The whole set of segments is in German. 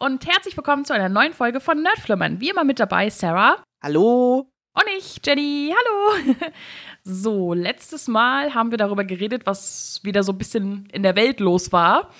und herzlich willkommen zu einer neuen Folge von Nerdflimmern. Wie immer mit dabei Sarah. Hallo. Und ich, Jenny. Hallo. So, letztes Mal haben wir darüber geredet, was wieder so ein bisschen in der Welt los war.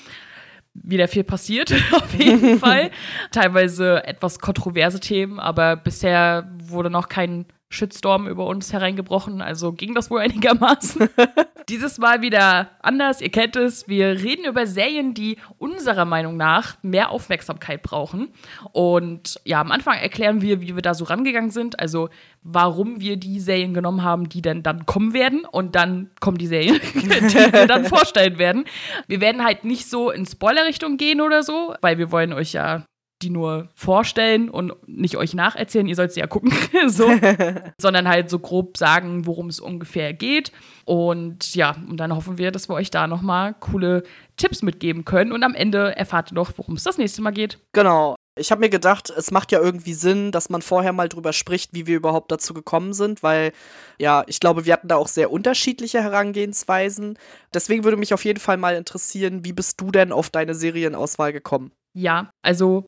Wieder viel passiert, auf jeden Fall. Teilweise etwas kontroverse Themen, aber bisher wurde noch kein Shitstorm über uns hereingebrochen, also ging das wohl einigermaßen. Dieses Mal wieder anders, ihr kennt es. Wir reden über Serien, die unserer Meinung nach mehr Aufmerksamkeit brauchen. Und ja, am Anfang erklären wir, wie wir da so rangegangen sind, also warum wir die Serien genommen haben, die dann, dann kommen werden. Und dann kommen die Serien, die wir dann vorstellen werden. Wir werden halt nicht so in Spoiler-Richtung gehen oder so, weil wir wollen euch ja die nur vorstellen und nicht euch nacherzählen, ihr sollt sie ja gucken, so, sondern halt so grob sagen, worum es ungefähr geht. Und ja, und dann hoffen wir, dass wir euch da nochmal coole Tipps mitgeben können. Und am Ende erfahrt ihr noch, worum es das nächste Mal geht. Genau. Ich habe mir gedacht, es macht ja irgendwie Sinn, dass man vorher mal drüber spricht, wie wir überhaupt dazu gekommen sind, weil ja, ich glaube, wir hatten da auch sehr unterschiedliche Herangehensweisen. Deswegen würde mich auf jeden Fall mal interessieren, wie bist du denn auf deine Serienauswahl gekommen? Ja, also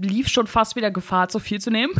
lief schon fast wieder Gefahr, zu viel zu nehmen.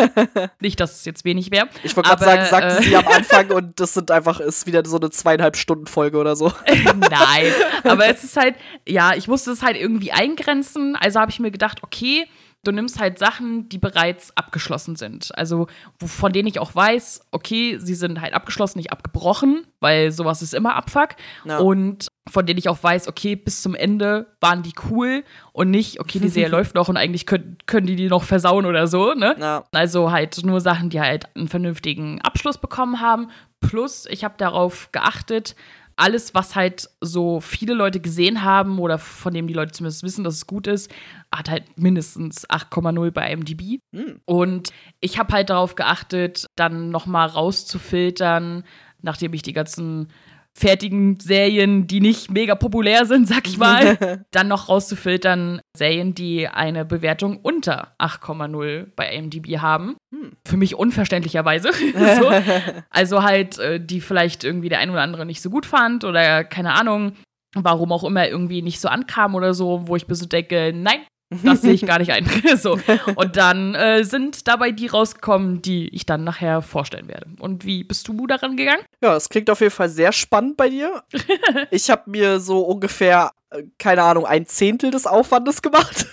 Nicht, dass es jetzt wenig wäre. Ich wollte gerade sagen, sagte äh, sie am Anfang und das sind einfach, ist wieder so eine zweieinhalb Stunden Folge oder so. Nein, aber es ist halt, ja, ich musste es halt irgendwie eingrenzen. Also habe ich mir gedacht, okay, du nimmst halt Sachen, die bereits abgeschlossen sind. Also von denen ich auch weiß, okay, sie sind halt abgeschlossen, nicht abgebrochen, weil sowas ist immer Abfuck. Ja. Und von denen ich auch weiß, okay, bis zum Ende waren die cool und nicht, okay, die Serie läuft noch und eigentlich können, können die die noch versauen oder so, ne? Ja. Also halt nur Sachen, die halt einen vernünftigen Abschluss bekommen haben. Plus, ich habe darauf geachtet, alles, was halt so viele Leute gesehen haben oder von dem die Leute zumindest wissen, dass es gut ist, hat halt mindestens 8,0 bei IMDb. Mhm. Und ich habe halt darauf geachtet, dann noch mal rauszufiltern, nachdem ich die ganzen fertigen Serien, die nicht mega populär sind, sag ich mal, dann noch rauszufiltern Serien, die eine Bewertung unter 8,0 bei IMDb haben. Hm. Für mich unverständlicherweise. so. Also halt, äh, die vielleicht irgendwie der ein oder andere nicht so gut fand oder keine Ahnung, warum auch immer irgendwie nicht so ankam oder so, wo ich mir so denke, nein, das sehe ich gar nicht ein. so. Und dann äh, sind dabei die rausgekommen, die ich dann nachher vorstellen werde. Und wie bist du daran gegangen? Ja, es klingt auf jeden Fall sehr spannend bei dir. ich habe mir so ungefähr, äh, keine Ahnung, ein Zehntel des Aufwandes gemacht.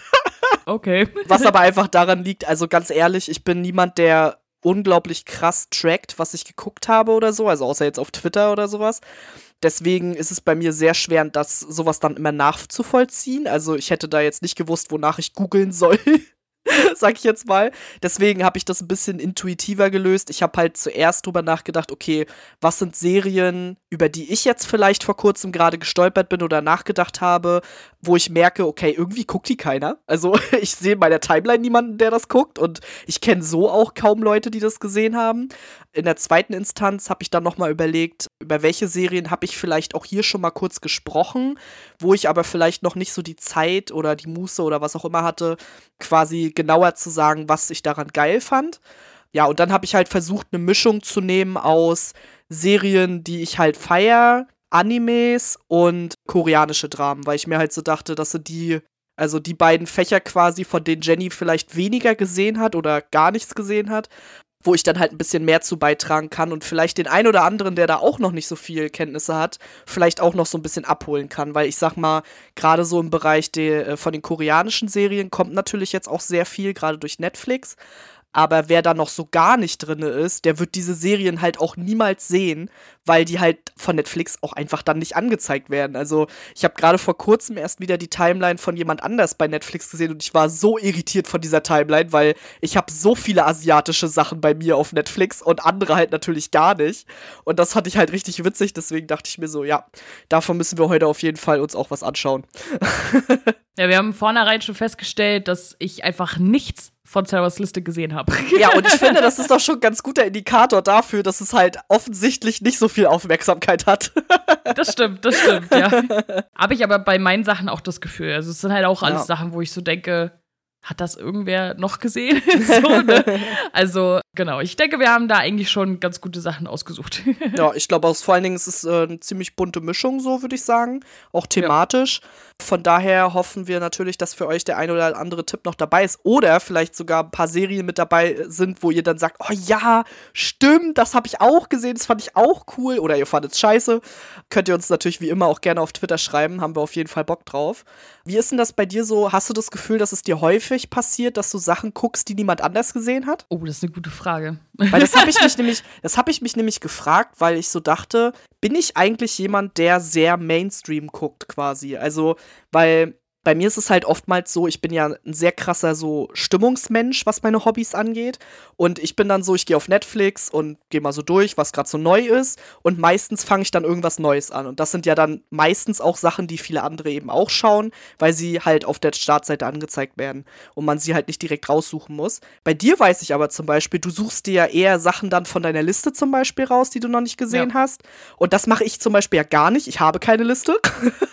okay. Was aber einfach daran liegt, also ganz ehrlich, ich bin niemand, der unglaublich krass trackt, was ich geguckt habe oder so, also außer jetzt auf Twitter oder sowas. Deswegen ist es bei mir sehr schwer, das sowas dann immer nachzuvollziehen. Also ich hätte da jetzt nicht gewusst, wonach ich googeln soll. sag ich jetzt mal. Deswegen habe ich das ein bisschen intuitiver gelöst. Ich habe halt zuerst drüber nachgedacht, okay, was sind Serien, über die ich jetzt vielleicht vor kurzem gerade gestolpert bin oder nachgedacht habe, wo ich merke, okay, irgendwie guckt die keiner. Also ich sehe in meiner Timeline niemanden, der das guckt und ich kenne so auch kaum Leute, die das gesehen haben. In der zweiten Instanz habe ich dann nochmal überlegt, über welche Serien habe ich vielleicht auch hier schon mal kurz gesprochen, wo ich aber vielleicht noch nicht so die Zeit oder die Muße oder was auch immer hatte, quasi genauer zu sagen, was ich daran geil fand. Ja, und dann habe ich halt versucht, eine Mischung zu nehmen aus Serien, die ich halt feier, Animes und koreanische Dramen, weil ich mir halt so dachte, dass sind die, also die beiden Fächer quasi, von denen Jenny vielleicht weniger gesehen hat oder gar nichts gesehen hat, wo ich dann halt ein bisschen mehr zu beitragen kann und vielleicht den einen oder anderen, der da auch noch nicht so viel Kenntnisse hat, vielleicht auch noch so ein bisschen abholen kann, weil ich sag mal, gerade so im Bereich der, äh, von den koreanischen Serien kommt natürlich jetzt auch sehr viel, gerade durch Netflix. Aber wer da noch so gar nicht drin ist, der wird diese Serien halt auch niemals sehen, weil die halt von Netflix auch einfach dann nicht angezeigt werden. Also ich habe gerade vor kurzem erst wieder die Timeline von jemand anders bei Netflix gesehen und ich war so irritiert von dieser Timeline, weil ich habe so viele asiatische Sachen bei mir auf Netflix und andere halt natürlich gar nicht. Und das fand ich halt richtig witzig, deswegen dachte ich mir so, ja, davon müssen wir heute auf jeden Fall uns auch was anschauen. ja, wir haben vornherein schon festgestellt, dass ich einfach nichts von Sarahs Liste gesehen habe. Ja, und ich finde, das ist doch schon ein ganz guter Indikator dafür, dass es halt offensichtlich nicht so viel Aufmerksamkeit hat. Das stimmt, das stimmt, ja. Habe ich aber bei meinen Sachen auch das Gefühl. Also es sind halt auch alles ja. Sachen, wo ich so denke, hat das irgendwer noch gesehen? so, ne? Also, genau, ich denke, wir haben da eigentlich schon ganz gute Sachen ausgesucht. ja, ich glaube, vor allen Dingen ist es äh, eine ziemlich bunte Mischung, so würde ich sagen, auch thematisch. Ja. Von daher hoffen wir natürlich, dass für euch der ein oder andere Tipp noch dabei ist oder vielleicht sogar ein paar Serien mit dabei sind, wo ihr dann sagt, oh ja, stimmt, das habe ich auch gesehen, das fand ich auch cool oder ihr fandet es scheiße. Könnt ihr uns natürlich wie immer auch gerne auf Twitter schreiben, haben wir auf jeden Fall Bock drauf. Wie ist denn das bei dir so? Hast du das Gefühl, dass es dir häufig passiert, dass du Sachen guckst, die niemand anders gesehen hat? Oh, das ist eine gute Frage. Weil das habe ich mich nämlich, das habe ich mich nämlich gefragt, weil ich so dachte, bin ich eigentlich jemand, der sehr Mainstream guckt quasi? Also, weil bei mir ist es halt oftmals so, ich bin ja ein sehr krasser so Stimmungsmensch, was meine Hobbys angeht. Und ich bin dann so, ich gehe auf Netflix und gehe mal so durch, was gerade so neu ist. Und meistens fange ich dann irgendwas Neues an. Und das sind ja dann meistens auch Sachen, die viele andere eben auch schauen, weil sie halt auf der Startseite angezeigt werden und man sie halt nicht direkt raussuchen muss. Bei dir weiß ich aber zum Beispiel, du suchst dir ja eher Sachen dann von deiner Liste zum Beispiel raus, die du noch nicht gesehen ja. hast. Und das mache ich zum Beispiel ja gar nicht. Ich habe keine Liste.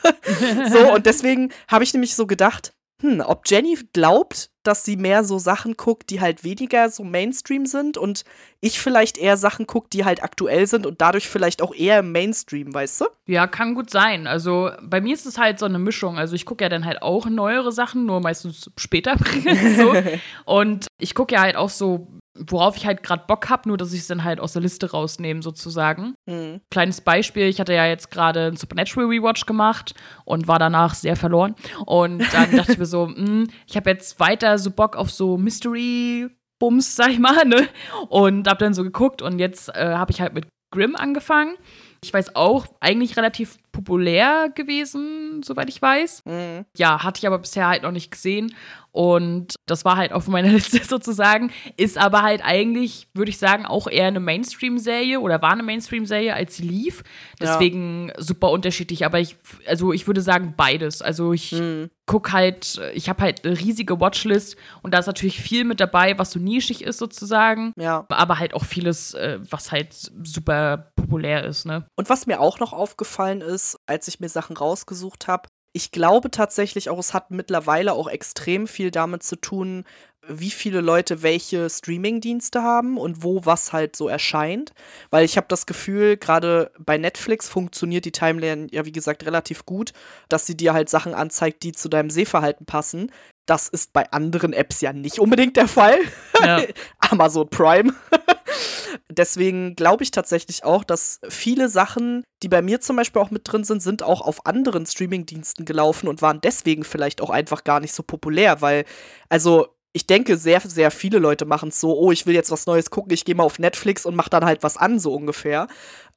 so, und deswegen habe ich nämlich so gedacht, hm, ob Jenny glaubt, dass sie mehr so Sachen guckt, die halt weniger so Mainstream sind und ich vielleicht eher Sachen gucke, die halt aktuell sind und dadurch vielleicht auch eher Mainstream, weißt du? Ja, kann gut sein. Also bei mir ist es halt so eine Mischung. Also ich gucke ja dann halt auch neuere Sachen, nur meistens später. so. Und ich gucke ja halt auch so worauf ich halt gerade Bock habe, nur dass ich es dann halt aus der Liste rausnehme, sozusagen. Mhm. Kleines Beispiel, ich hatte ja jetzt gerade ein Supernatural Rewatch gemacht und war danach sehr verloren. Und dann dachte ich mir so, mh, hm, ich habe jetzt weiter so Bock auf so Mystery Bums, sag ich mal, ne? Und hab dann so geguckt und jetzt äh, habe ich halt mit Grimm angefangen. Ich weiß auch, eigentlich relativ populär gewesen, soweit ich weiß. Mhm. Ja, hatte ich aber bisher halt noch nicht gesehen. Und das war halt auf meiner Liste sozusagen. Ist aber halt eigentlich, würde ich sagen, auch eher eine Mainstream-Serie oder war eine Mainstream-Serie, als sie lief. Deswegen ja. super unterschiedlich. Aber ich, also ich würde sagen beides. Also ich mhm. gucke halt, ich habe halt eine riesige Watchlist und da ist natürlich viel mit dabei, was so nischig ist sozusagen. Ja. Aber halt auch vieles, äh, was halt super populär ist, ne? Und was mir auch noch aufgefallen ist, als ich mir Sachen rausgesucht habe, ich glaube tatsächlich auch, es hat mittlerweile auch extrem viel damit zu tun, wie viele Leute welche Streaming-Dienste haben und wo was halt so erscheint. Weil ich habe das Gefühl, gerade bei Netflix funktioniert die Timeline ja, wie gesagt, relativ gut, dass sie dir halt Sachen anzeigt, die zu deinem Sehverhalten passen. Das ist bei anderen Apps ja nicht unbedingt der Fall. Ja. Amazon Prime. Deswegen glaube ich tatsächlich auch, dass viele Sachen, die bei mir zum Beispiel auch mit drin sind, sind auch auf anderen Streamingdiensten gelaufen und waren deswegen vielleicht auch einfach gar nicht so populär, weil, also ich denke, sehr, sehr viele Leute machen es so, oh, ich will jetzt was Neues gucken, ich gehe mal auf Netflix und mache dann halt was an, so ungefähr.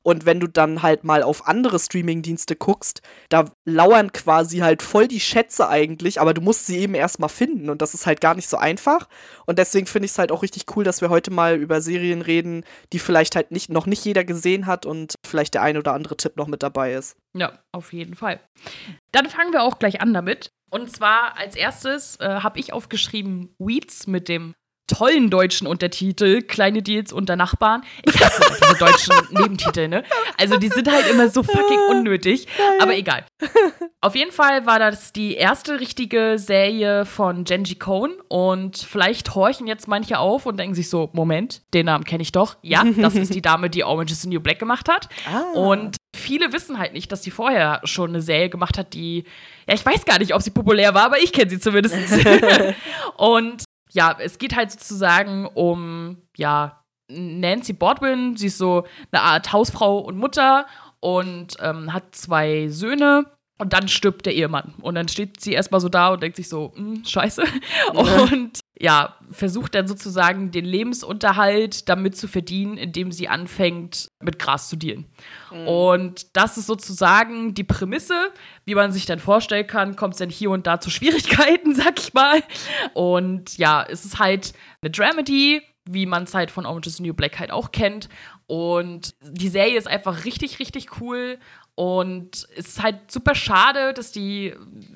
Und wenn du dann halt mal auf andere Streamingdienste guckst, da lauern quasi halt voll die Schätze eigentlich, aber du musst sie eben erstmal finden und das ist halt gar nicht so einfach. Und deswegen finde ich es halt auch richtig cool, dass wir heute mal über Serien reden, die vielleicht halt nicht, noch nicht jeder gesehen hat und vielleicht der ein oder andere Tipp noch mit dabei ist. Ja, auf jeden Fall. Dann fangen wir auch gleich an damit. Und zwar als erstes äh, habe ich aufgeschrieben Weeds mit dem tollen deutschen Untertitel, kleine Deals unter Nachbarn. Ich hasse diese deutschen Nebentitel, ne? Also die sind halt immer so fucking unnötig, aber egal. Auf jeden Fall war das die erste richtige Serie von Genji Cohn und vielleicht horchen jetzt manche auf und denken sich so, Moment, den Namen kenne ich doch. Ja, das ist die Dame, die Orange is the New Black gemacht hat. Ah. Und viele wissen halt nicht, dass sie vorher schon eine Serie gemacht hat, die, ja, ich weiß gar nicht, ob sie populär war, aber ich kenne sie zumindest. und ja, es geht halt sozusagen um, ja, Nancy Baldwin. Sie ist so eine Art Hausfrau und Mutter und ähm, hat zwei Söhne. Und dann stirbt der Ehemann. Und dann steht sie erstmal so da und denkt sich so, hm, scheiße. Und ja, versucht dann sozusagen den Lebensunterhalt damit zu verdienen, indem sie anfängt, mit Gras zu dealen. Mhm. Und das ist sozusagen die Prämisse, wie man sich dann vorstellen kann, kommt es dann hier und da zu Schwierigkeiten, sag ich mal. Und ja, es ist halt eine Dramedy, wie man es halt von Orange is the New Black halt auch kennt. Und die Serie ist einfach richtig, richtig cool. Und es ist halt super schade, dass die,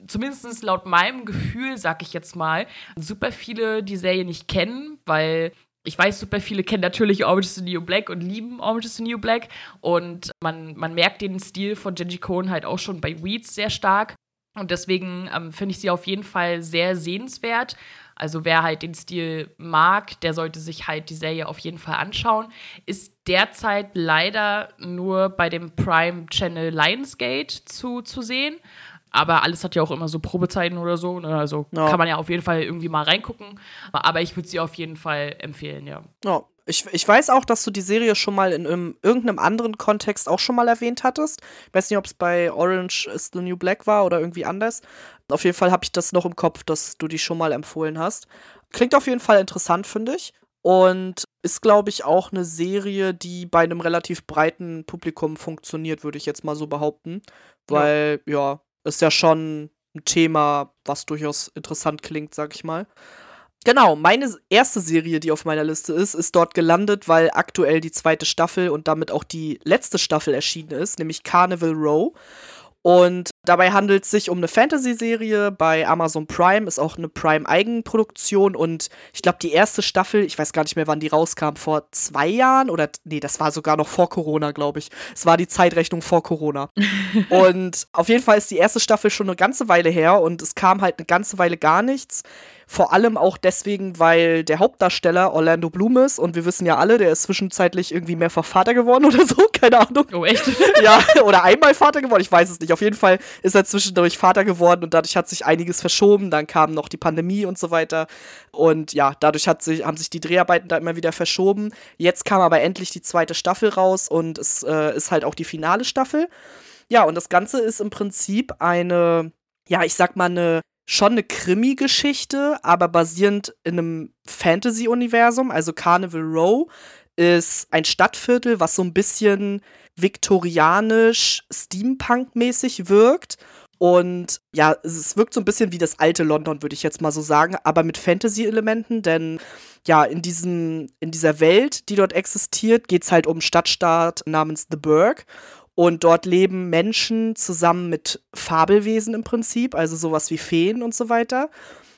zumindest laut meinem Gefühl, sag ich jetzt mal, super viele die Serie nicht kennen, weil ich weiß, super viele kennen natürlich Orange is the New Black und lieben Orange is the New Black. Und man, man merkt den Stil von Genji Cohen halt auch schon bei Weeds sehr stark. Und deswegen ähm, finde ich sie auf jeden Fall sehr sehenswert. Also wer halt den Stil mag, der sollte sich halt die Serie auf jeden Fall anschauen. Ist derzeit leider nur bei dem Prime Channel Lionsgate zu, zu sehen. Aber alles hat ja auch immer so Probezeiten oder so. Ne? Also ja. kann man ja auf jeden Fall irgendwie mal reingucken. Aber ich würde sie auf jeden Fall empfehlen, ja. Ja, ich, ich weiß auch, dass du die Serie schon mal in, in irgendeinem anderen Kontext auch schon mal erwähnt hattest. Ich weiß nicht, ob es bei Orange is the New Black war oder irgendwie anders. Auf jeden Fall habe ich das noch im Kopf, dass du die schon mal empfohlen hast. Klingt auf jeden Fall interessant, finde ich. Und ist, glaube ich, auch eine Serie, die bei einem relativ breiten Publikum funktioniert, würde ich jetzt mal so behaupten. Weil, ja, ja ist ja schon ein Thema, was durchaus interessant klingt, sag ich mal. Genau, meine erste Serie, die auf meiner Liste ist, ist dort gelandet, weil aktuell die zweite Staffel und damit auch die letzte Staffel erschienen ist, nämlich Carnival Row. Und dabei handelt es sich um eine Fantasy-Serie bei Amazon Prime, ist auch eine Prime-Eigenproduktion und ich glaube, die erste Staffel, ich weiß gar nicht mehr, wann die rauskam, vor zwei Jahren oder nee, das war sogar noch vor Corona, glaube ich. Es war die Zeitrechnung vor Corona. und auf jeden Fall ist die erste Staffel schon eine ganze Weile her und es kam halt eine ganze Weile gar nichts. Vor allem auch deswegen, weil der Hauptdarsteller Orlando Bloom ist und wir wissen ja alle, der ist zwischenzeitlich irgendwie mehrfach Vater geworden oder so, keine Ahnung. Oh, echt? ja, oder einmal Vater geworden, ich weiß es nicht. Auf jeden Fall ist er zwischendurch Vater geworden und dadurch hat sich einiges verschoben. Dann kam noch die Pandemie und so weiter. Und ja, dadurch hat sich, haben sich die Dreharbeiten da immer wieder verschoben. Jetzt kam aber endlich die zweite Staffel raus und es äh, ist halt auch die finale Staffel. Ja, und das Ganze ist im Prinzip eine, ja, ich sag mal, eine schon eine Krimi-Geschichte, aber basierend in einem Fantasy-Universum. Also Carnival Row ist ein Stadtviertel, was so ein bisschen viktorianisch, Steampunk-mäßig wirkt. Und ja, es wirkt so ein bisschen wie das alte London, würde ich jetzt mal so sagen, aber mit Fantasy-Elementen, denn ja, in, diesem, in dieser Welt, die dort existiert, geht es halt um Stadtstaat namens The Burg. Und dort leben Menschen zusammen mit Fabelwesen im Prinzip, also sowas wie Feen und so weiter.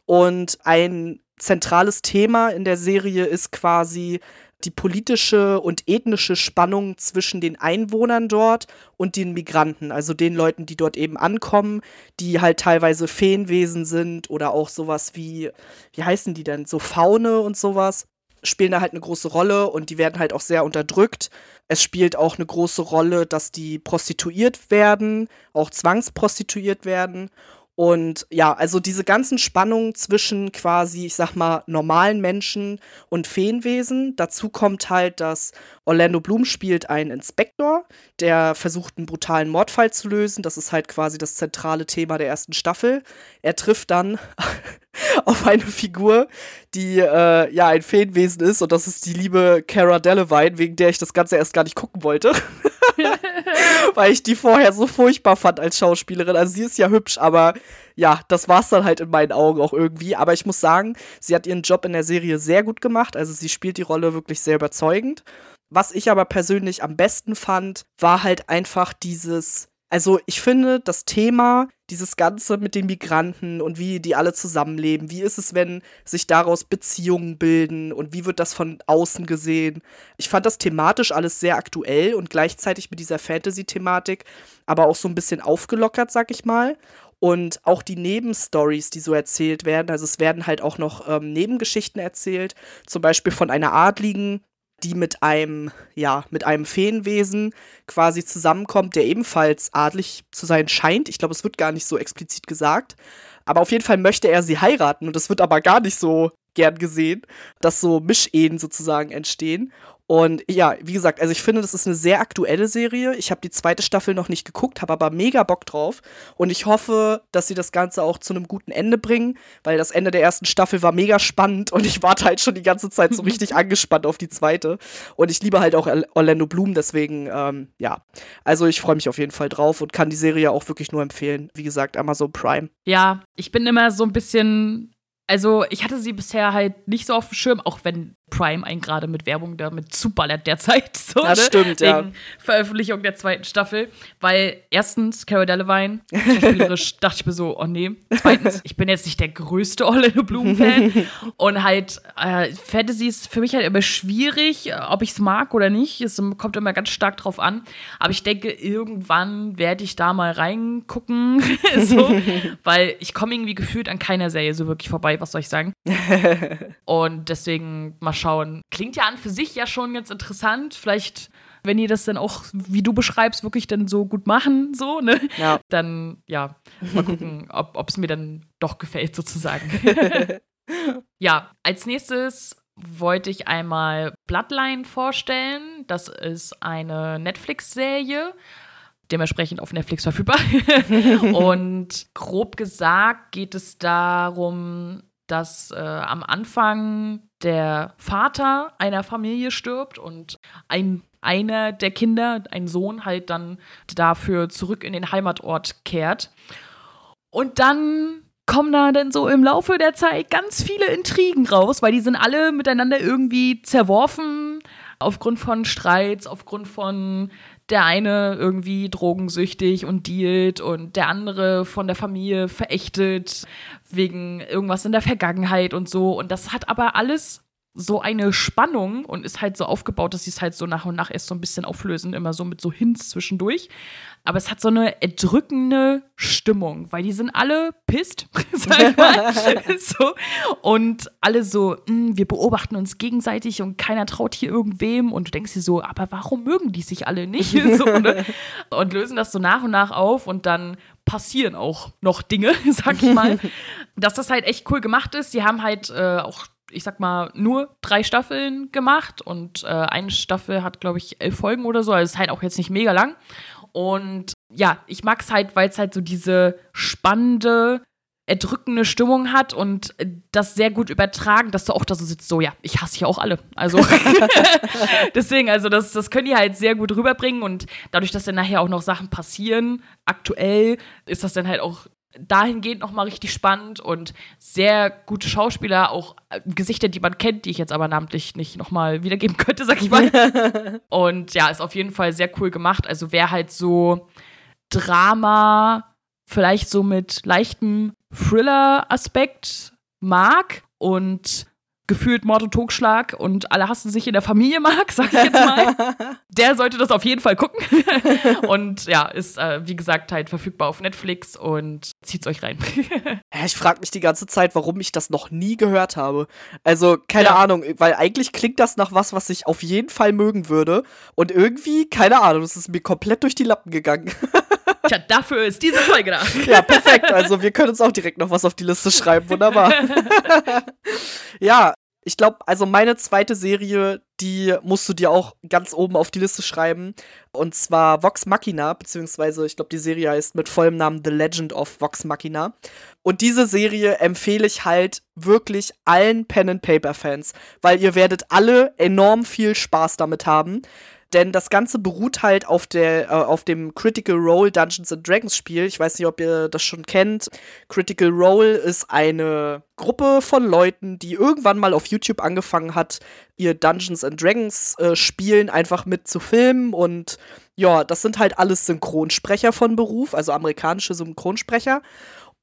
Und ein zentrales Thema in der Serie ist quasi die politische und ethnische Spannung zwischen den Einwohnern dort und den Migranten, also den Leuten, die dort eben ankommen, die halt teilweise Feenwesen sind oder auch sowas wie, wie heißen die denn, so Faune und sowas spielen da halt eine große Rolle und die werden halt auch sehr unterdrückt. Es spielt auch eine große Rolle, dass die prostituiert werden, auch zwangsprostituiert werden. Und ja, also diese ganzen Spannungen zwischen quasi, ich sag mal, normalen Menschen und Feenwesen. Dazu kommt halt, dass Orlando Bloom spielt einen Inspektor, der versucht, einen brutalen Mordfall zu lösen. Das ist halt quasi das zentrale Thema der ersten Staffel. Er trifft dann auf eine Figur, die äh, ja ein Feenwesen ist und das ist die liebe Cara Delevingne, wegen der ich das Ganze erst gar nicht gucken wollte. Weil ich die vorher so furchtbar fand als Schauspielerin. Also sie ist ja hübsch, aber ja, das war's dann halt in meinen Augen auch irgendwie. Aber ich muss sagen, sie hat ihren Job in der Serie sehr gut gemacht. Also sie spielt die Rolle wirklich sehr überzeugend. Was ich aber persönlich am besten fand, war halt einfach dieses also ich finde, das Thema, dieses Ganze mit den Migranten und wie die alle zusammenleben, wie ist es, wenn sich daraus Beziehungen bilden und wie wird das von außen gesehen? Ich fand das thematisch alles sehr aktuell und gleichzeitig mit dieser Fantasy-Thematik, aber auch so ein bisschen aufgelockert, sag ich mal. Und auch die Nebenstories, die so erzählt werden, also es werden halt auch noch ähm, Nebengeschichten erzählt, zum Beispiel von einer Adligen, die mit einem, ja, mit einem Feenwesen quasi zusammenkommt, der ebenfalls adlig zu sein scheint. Ich glaube, es wird gar nicht so explizit gesagt. Aber auf jeden Fall möchte er sie heiraten und das wird aber gar nicht so gern gesehen, dass so Mischehen sozusagen entstehen. Und ja, wie gesagt, also ich finde, das ist eine sehr aktuelle Serie. Ich habe die zweite Staffel noch nicht geguckt, habe aber mega Bock drauf. Und ich hoffe, dass sie das Ganze auch zu einem guten Ende bringen, weil das Ende der ersten Staffel war mega spannend und ich warte halt schon die ganze Zeit so richtig angespannt auf die zweite. Und ich liebe halt auch Orlando Bloom, deswegen, ähm, ja. Also ich freue mich auf jeden Fall drauf und kann die Serie auch wirklich nur empfehlen. Wie gesagt, Amazon Prime. Ja, ich bin immer so ein bisschen Also ich hatte sie bisher halt nicht so auf dem Schirm, auch wenn Prime einen gerade mit Werbung damit zuballert derzeit. So, Das ne? stimmt, ja. Wegen Veröffentlichung der zweiten Staffel. Weil erstens, Cara Delevingne, schauspielerisch dachte ich mir so, oh nee. Zweitens, ich bin jetzt nicht der größte Orlando Bloom-Fan. Und halt, äh, Fantasy ist für mich halt immer schwierig, äh, ob ich es mag oder nicht. Es kommt immer ganz stark drauf an. Aber ich denke, irgendwann werde ich da mal reingucken. so, weil ich komme irgendwie gefühlt an keiner Serie so wirklich vorbei, was soll ich sagen. Und deswegen mal schauen. Klingt ja an für sich ja schon ganz interessant. Vielleicht, wenn ihr das dann auch, wie du beschreibst, wirklich dann so gut machen, so, ne? Ja. Dann, ja, mal gucken, ob es mir dann doch gefällt, sozusagen. ja, als nächstes wollte ich einmal Bloodline vorstellen. Das ist eine Netflix-Serie, dementsprechend auf Netflix verfügbar. Und grob gesagt geht es darum, dass äh, am Anfang der Vater einer Familie stirbt und ein einer der Kinder, ein Sohn, halt dann dafür zurück in den Heimatort kehrt. Und dann kommen da dann so im Laufe der Zeit ganz viele Intrigen raus, weil die sind alle miteinander irgendwie zerworfen aufgrund von Streits, aufgrund von der eine irgendwie drogensüchtig und dealt und der andere von der Familie verächtet wegen irgendwas in der Vergangenheit und so. Und das hat aber alles so eine Spannung und ist halt so aufgebaut, dass sie es halt so nach und nach erst so ein bisschen auflösen, immer so mit so Hints zwischendurch. Aber es hat so eine erdrückende Stimmung, weil die sind alle pisst, sag ich mal. so. Und alle so, "Mm, wir beobachten uns gegenseitig und keiner traut hier irgendwem. Und du denkst dir so, aber warum mögen die sich alle nicht? so, ne? Und lösen das so nach und nach auf und dann passieren auch noch Dinge, sag ich mal. Dass das halt echt cool gemacht ist. Sie haben halt äh, auch ich sag mal, nur drei Staffeln gemacht und äh, eine Staffel hat, glaube ich, elf Folgen oder so. Also ist halt auch jetzt nicht mega lang. Und ja, ich mag es halt, weil es halt so diese spannende, erdrückende Stimmung hat und das sehr gut übertragen, dass du auch da so sitzt, so, ja, ich hasse hier auch alle. Also deswegen, also das, das können die halt sehr gut rüberbringen und dadurch, dass dann nachher auch noch Sachen passieren, aktuell, ist das dann halt auch dahingehend nochmal richtig spannend und sehr gute Schauspieler, auch äh, Gesichter, die man kennt, die ich jetzt aber namentlich nicht nochmal wiedergeben könnte, sag ich mal. und ja, ist auf jeden Fall sehr cool gemacht. Also wer halt so Drama, vielleicht so mit leichtem Thriller-Aspekt mag und gefühlt Mord und Totschlag und alle hassen sich in der Familie mag, sag ich jetzt mal, der sollte das auf jeden Fall gucken. und ja, ist äh, wie gesagt halt verfügbar auf Netflix und zieht's euch rein. Ich frage mich die ganze Zeit, warum ich das noch nie gehört habe. Also, keine Ja. Ahnung, weil eigentlich klingt das nach was, was ich auf jeden Fall mögen würde. Und irgendwie, keine Ahnung, das ist mir komplett durch die Lappen gegangen. Tja, dafür ist diese Folge da. ja, perfekt. Also, wir können uns auch direkt noch was auf die Liste schreiben. Wunderbar. ja, ich glaube, also meine zweite Serie, die musst du dir auch ganz oben auf die Liste schreiben. Und zwar Vox Machina, beziehungsweise ich glaube, die Serie heißt mit vollem Namen The Legend of Vox Machina. Und diese Serie empfehle ich halt wirklich allen Pen-and-Paper-Fans, weil ihr werdet alle enorm viel Spaß damit haben. Denn das Ganze beruht halt auf, der, äh, auf dem Critical Role Dungeons and Dragons Spiel. Ich weiß nicht, ob ihr das schon kennt. Critical Role ist eine Gruppe von Leuten, die irgendwann mal auf YouTube angefangen hat, ihr Dungeons and Dragons äh, Spielen einfach mit zu filmen. Und ja, das sind halt alles Synchronsprecher von Beruf, also amerikanische Synchronsprecher.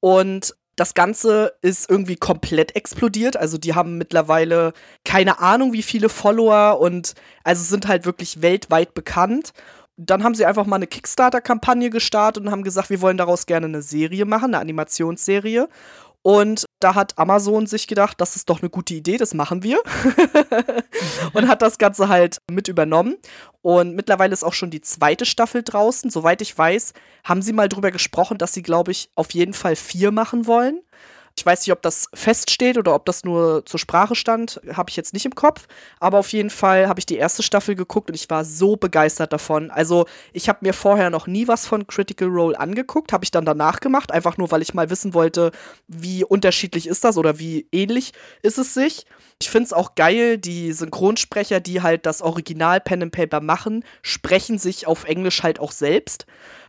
Und das Ganze ist irgendwie komplett explodiert. Also die haben mittlerweile keine Ahnung, wie viele Follower und also sind halt wirklich weltweit bekannt. Dann haben sie einfach mal eine Kickstarter-Kampagne gestartet und haben gesagt, wir wollen daraus gerne eine Serie machen, eine Animationsserie. Und da hat Amazon sich gedacht, das ist doch eine gute Idee, das machen wir. und hat das Ganze halt mit übernommen. Und mittlerweile ist auch schon die zweite Staffel draußen. Soweit ich weiß, haben sie mal drüber gesprochen, dass sie, glaube ich, auf jeden Fall vier machen wollen. Ich weiß nicht, ob das feststeht oder ob das nur zur Sprache stand, habe ich jetzt nicht im Kopf. Aber auf jeden Fall habe ich die erste Staffel geguckt und ich war so begeistert davon. Also ich habe mir vorher noch nie was von Critical Role angeguckt, habe ich dann danach gemacht, einfach nur, weil ich mal wissen wollte, wie unterschiedlich ist das oder wie ähnlich ist es sich. Ich finde es auch geil, die Synchronsprecher, die halt das Original Pen and Paper machen, sprechen sich auf Englisch halt auch selbst.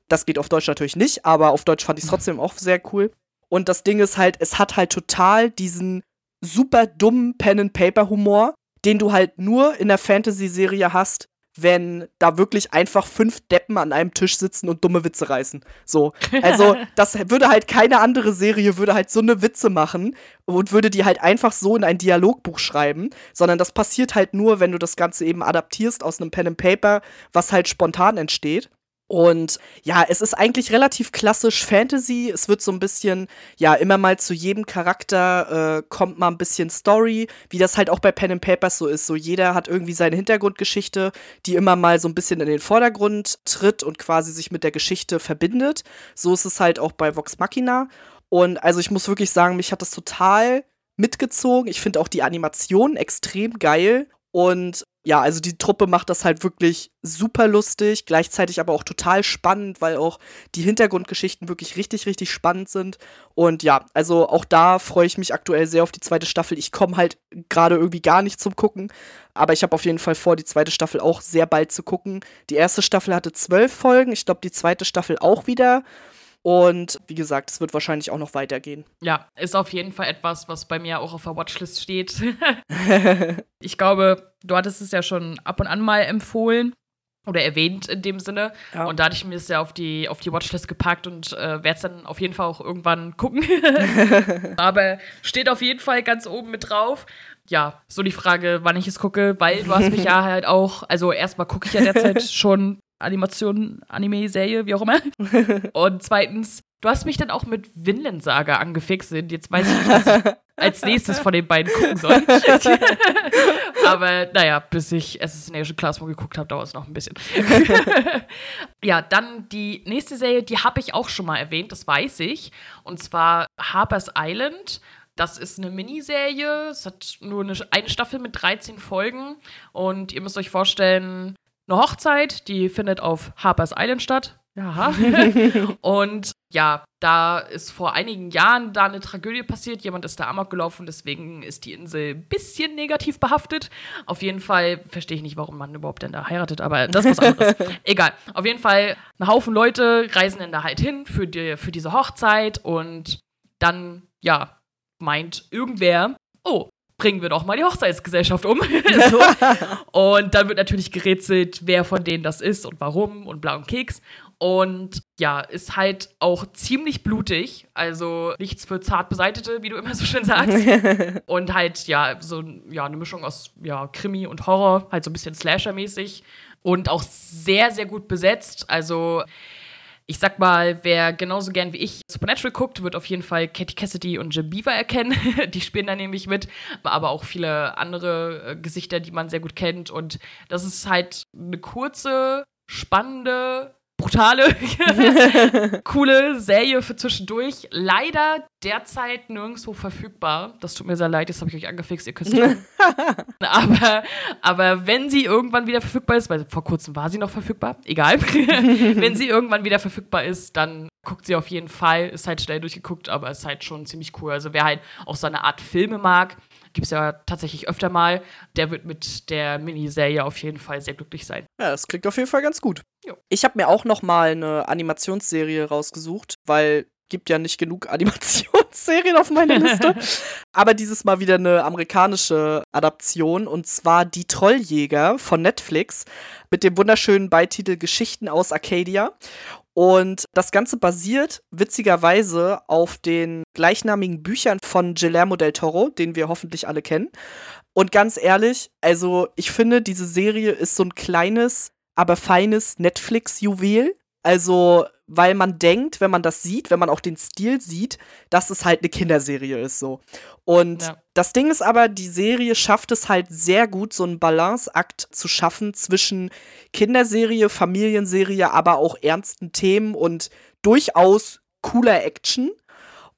Das geht auf Deutsch natürlich nicht, aber auf Deutsch fand ich es trotzdem auch sehr cool. Und das Ding ist halt, es hat halt total diesen super dummen Pen-and-Paper-Humor, den du halt nur in der Fantasy-Serie hast, wenn da wirklich einfach fünf Deppen an einem Tisch sitzen und dumme Witze reißen. So. Also, das würde halt keine andere Serie würde halt so eine Witze machen und würde die halt einfach so in ein Dialogbuch schreiben, sondern das passiert halt nur, wenn du das Ganze eben adaptierst aus einem Pen and Paper, was halt spontan entsteht. Und ja, es ist eigentlich relativ klassisch Fantasy. Es wird so ein bisschen, ja, immer mal zu jedem Charakter äh, kommt mal ein bisschen Story, wie das halt auch bei Pen and Papers so ist. So jeder hat irgendwie seine Hintergrundgeschichte, die immer mal so ein bisschen in den Vordergrund tritt und quasi sich mit der Geschichte verbindet. So ist es halt auch bei Vox Machina. Und also ich muss wirklich sagen, mich hat das total mitgezogen. Ich finde auch die Animation extrem geil. Und ja, also die Truppe macht das halt wirklich super lustig, gleichzeitig aber auch total spannend, weil auch die Hintergrundgeschichten wirklich richtig, richtig spannend sind. Und ja, also auch da freue ich mich aktuell sehr auf die zweite Staffel. Ich komme halt gerade irgendwie gar nicht zum Gucken, aber ich habe auf jeden Fall vor, die zweite Staffel auch sehr bald zu gucken. Die erste Staffel hatte zwölf Folgen, ich glaube die zweite Staffel auch wieder. Und wie gesagt, es wird wahrscheinlich auch noch weitergehen. Ja, ist auf jeden Fall etwas, was bei mir auch auf der Watchlist steht. ich glaube, du hattest es ja schon ab und an mal empfohlen oder erwähnt in dem Sinne. Ja. Und da hatte ich mir es ja auf die, auf die Watchlist gepackt und äh, werde es dann auf jeden Fall auch irgendwann gucken. Aber steht auf jeden Fall ganz oben mit drauf. Ja, so die Frage, wann ich es gucke, weil du hast mich ja halt auch, also erstmal gucke ich ja derzeit schon Animation, Anime-Serie, wie auch immer. und zweitens, du hast mich dann auch mit Vinland Saga angefixt. Und jetzt weiß ich nicht, was ich als nächstes von den beiden gucken soll. Aber naja, bis ich Assassination Classroom geguckt habe, dauert es noch ein bisschen. ja, dann die nächste Serie, die habe ich auch schon mal erwähnt, das weiß ich. Und zwar Harper's Island. Das ist eine Miniserie. Es hat nur eine, eine Staffel mit 13 Folgen. Und ihr müsst euch vorstellen, eine Hochzeit, die findet auf Harper's Island statt. Ja. und ja, da ist vor einigen Jahren da eine Tragödie passiert. Jemand ist da amok gelaufen, deswegen ist die Insel ein bisschen negativ behaftet. Auf jeden Fall verstehe ich nicht, warum man überhaupt denn da heiratet, aber das ist was anderes. Egal. Auf jeden Fall, ein Haufen Leute reisen dann da halt hin für, die, für diese Hochzeit und dann, ja, meint irgendwer, bringen wir doch mal die Hochzeitsgesellschaft um. so. Und dann wird natürlich gerätselt, wer von denen das ist und warum und bla und Keks. Und ja, ist halt auch ziemlich blutig. Also nichts für zart Beseitete, wie du immer so schön sagst. und halt, ja, so ja, eine Mischung aus ja, Krimi und Horror, halt so ein bisschen Slasher-mäßig. Und auch sehr, sehr gut besetzt. Also ich sag mal, wer genauso gern wie ich Supernatural guckt, wird auf jeden Fall Katie Cassidy und Jim Beaver erkennen. die spielen da nämlich mit, aber auch viele andere äh, Gesichter, die man sehr gut kennt. Und das ist halt eine kurze, spannende brutale, coole Serie für zwischendurch. Leider derzeit nirgendwo verfügbar. Das tut mir sehr leid, jetzt habe ich euch angefixt, ihr könnt es aber, aber wenn sie irgendwann wieder verfügbar ist, weil vor kurzem war sie noch verfügbar, egal. wenn sie irgendwann wieder verfügbar ist, dann guckt sie auf jeden Fall. Ist halt schnell durchgeguckt, aber ist halt schon ziemlich cool. Also wer halt auch so eine Art Filme mag, gibt es ja tatsächlich öfter mal, der wird mit der Miniserie auf jeden Fall sehr glücklich sein. Ja, das klingt auf jeden Fall ganz gut. Jo. Ich habe mir auch noch mal eine Animationsserie rausgesucht, weil gibt ja nicht genug Animationsserien auf meiner Liste. Aber dieses Mal wieder eine amerikanische Adaption und zwar Die Trolljäger von Netflix mit dem wunderschönen Beititel Geschichten aus Arcadia. Und das Ganze basiert witzigerweise auf den gleichnamigen Büchern von Guillermo del Toro, den wir hoffentlich alle kennen. Und ganz ehrlich, also ich finde, diese Serie ist so ein kleines, aber feines Netflix-Juwel. Also, weil man denkt, wenn man das sieht, wenn man auch den Stil sieht, dass es halt eine Kinderserie ist so. Und ja. das Ding ist aber, die Serie schafft es halt sehr gut, so einen Balanceakt zu schaffen zwischen Kinderserie, Familienserie, aber auch ernsten Themen und durchaus cooler Action.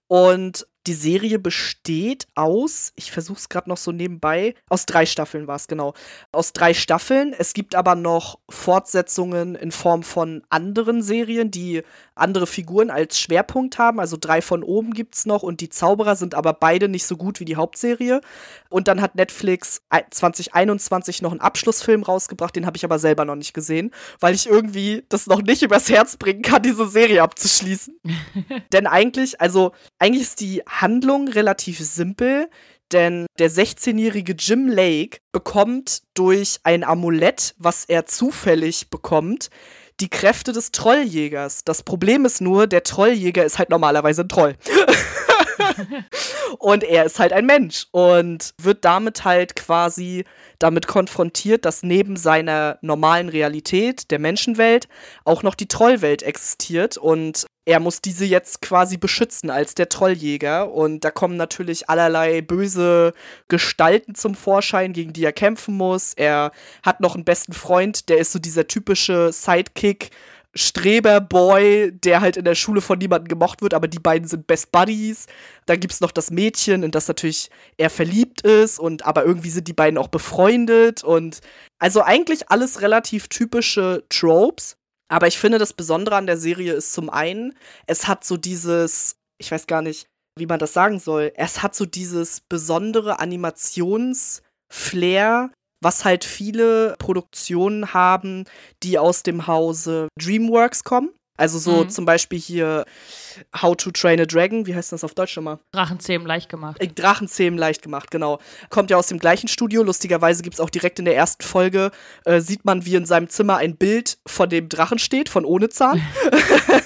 Und die Serie besteht aus, ich versuche es gerade noch so nebenbei, aus drei Staffeln war es genau. Aus drei Staffeln. Es gibt aber noch Fortsetzungen in Form von anderen Serien, die andere Figuren als Schwerpunkt haben. Also drei von oben gibt es noch und die Zauberer sind aber beide nicht so gut wie die Hauptserie. Und dann hat Netflix 2021 noch einen Abschlussfilm rausgebracht, den habe ich aber selber noch nicht gesehen, weil ich irgendwie das noch nicht übers Herz bringen kann, diese Serie abzuschließen. Denn eigentlich, also eigentlich ist die Handlung relativ simpel. denn der 16-jährige Jim Lake bekommt durch ein Amulett, was er zufällig bekommt, die Kräfte des Trolljägers. Das Problem ist nur, der Trolljäger ist halt normalerweise ein Troll. und er ist halt ein Mensch und wird damit halt quasi damit konfrontiert, dass neben seiner normalen Realität, der Menschenwelt, auch noch die Trollwelt existiert und er muss diese jetzt quasi beschützen als der Trolljäger. Und da kommen natürlich allerlei böse Gestalten zum Vorschein, gegen die er kämpfen muss. Er hat noch einen besten Freund, der ist so dieser typische Sidekick, Streberboy, der halt in der Schule von niemandem gemocht wird, aber die beiden sind Best Buddies. Da gibt es noch das Mädchen, in das natürlich er verliebt ist und aber irgendwie sind die beiden auch befreundet und also eigentlich alles relativ typische Tropes. Aber ich finde, das Besondere an der Serie ist zum einen, es hat so dieses, ich weiß gar nicht, wie man das sagen soll, es hat so dieses besondere Animationsflair, was halt viele Produktionen haben, die aus dem Hause DreamWorks kommen. Also so mhm. zum Beispiel hier How to Train a Dragon, wie heißt das auf Deutsch nochmal? Drachenzähmen leicht gemacht. Äh, Drachenzähmen leicht gemacht, genau. Kommt ja aus dem gleichen Studio. Lustigerweise gibt es auch direkt in der ersten Folge, äh, sieht man, wie in seinem Zimmer ein Bild von dem Drachen steht, von ohne Zahn.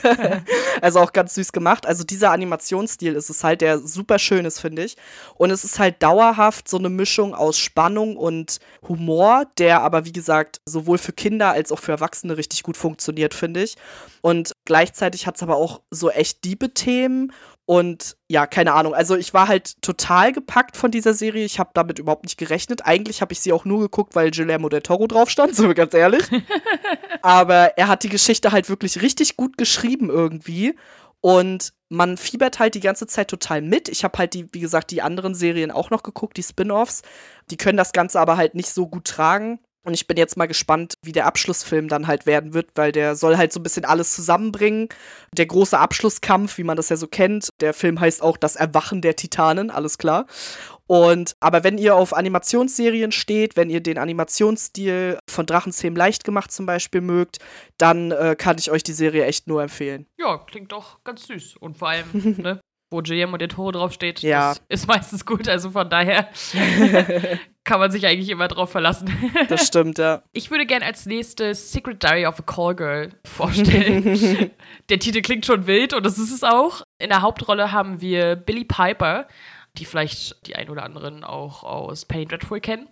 also auch ganz süß gemacht. Also dieser Animationsstil ist es halt, der super schön ist, finde ich. Und es ist halt dauerhaft so eine Mischung aus Spannung und Humor, der aber, wie gesagt, sowohl für Kinder als auch für Erwachsene richtig gut funktioniert, finde ich. Und gleichzeitig hat es aber auch so echt diebe Themen. Und ja, keine Ahnung. Also ich war halt total gepackt von dieser Serie. Ich habe damit überhaupt nicht gerechnet. Eigentlich habe ich sie auch nur geguckt, weil Guillermo del Toro drauf stand, so ganz ehrlich. aber er hat die Geschichte halt wirklich richtig gut geschrieben irgendwie. Und man fiebert halt die ganze Zeit total mit. Ich habe halt die, wie gesagt, die anderen Serien auch noch geguckt, die Spin-offs. Die können das Ganze aber halt nicht so gut tragen. Und ich bin jetzt mal gespannt, wie der Abschlussfilm dann halt werden wird, weil der soll halt so ein bisschen alles zusammenbringen. Der große Abschlusskampf, wie man das ja so kennt. Der Film heißt auch Das Erwachen der Titanen, alles klar. Und aber wenn ihr auf Animationsserien steht, wenn ihr den Animationsstil von Drachenzähmen leicht gemacht zum Beispiel mögt, dann äh, kann ich euch die Serie echt nur empfehlen. Ja, klingt doch ganz süß. Und vor allem, ne, wo GM und der Tore draufsteht, ja. das ist meistens gut. Also von daher kann man sich eigentlich immer drauf verlassen. das stimmt, ja. Ich würde gerne als nächstes Secret Diary of a Call Girl vorstellen. der Titel klingt schon wild und das ist es auch. In der Hauptrolle haben wir Billy Piper, die vielleicht die ein oder anderen auch aus Penny Dreadful kennen.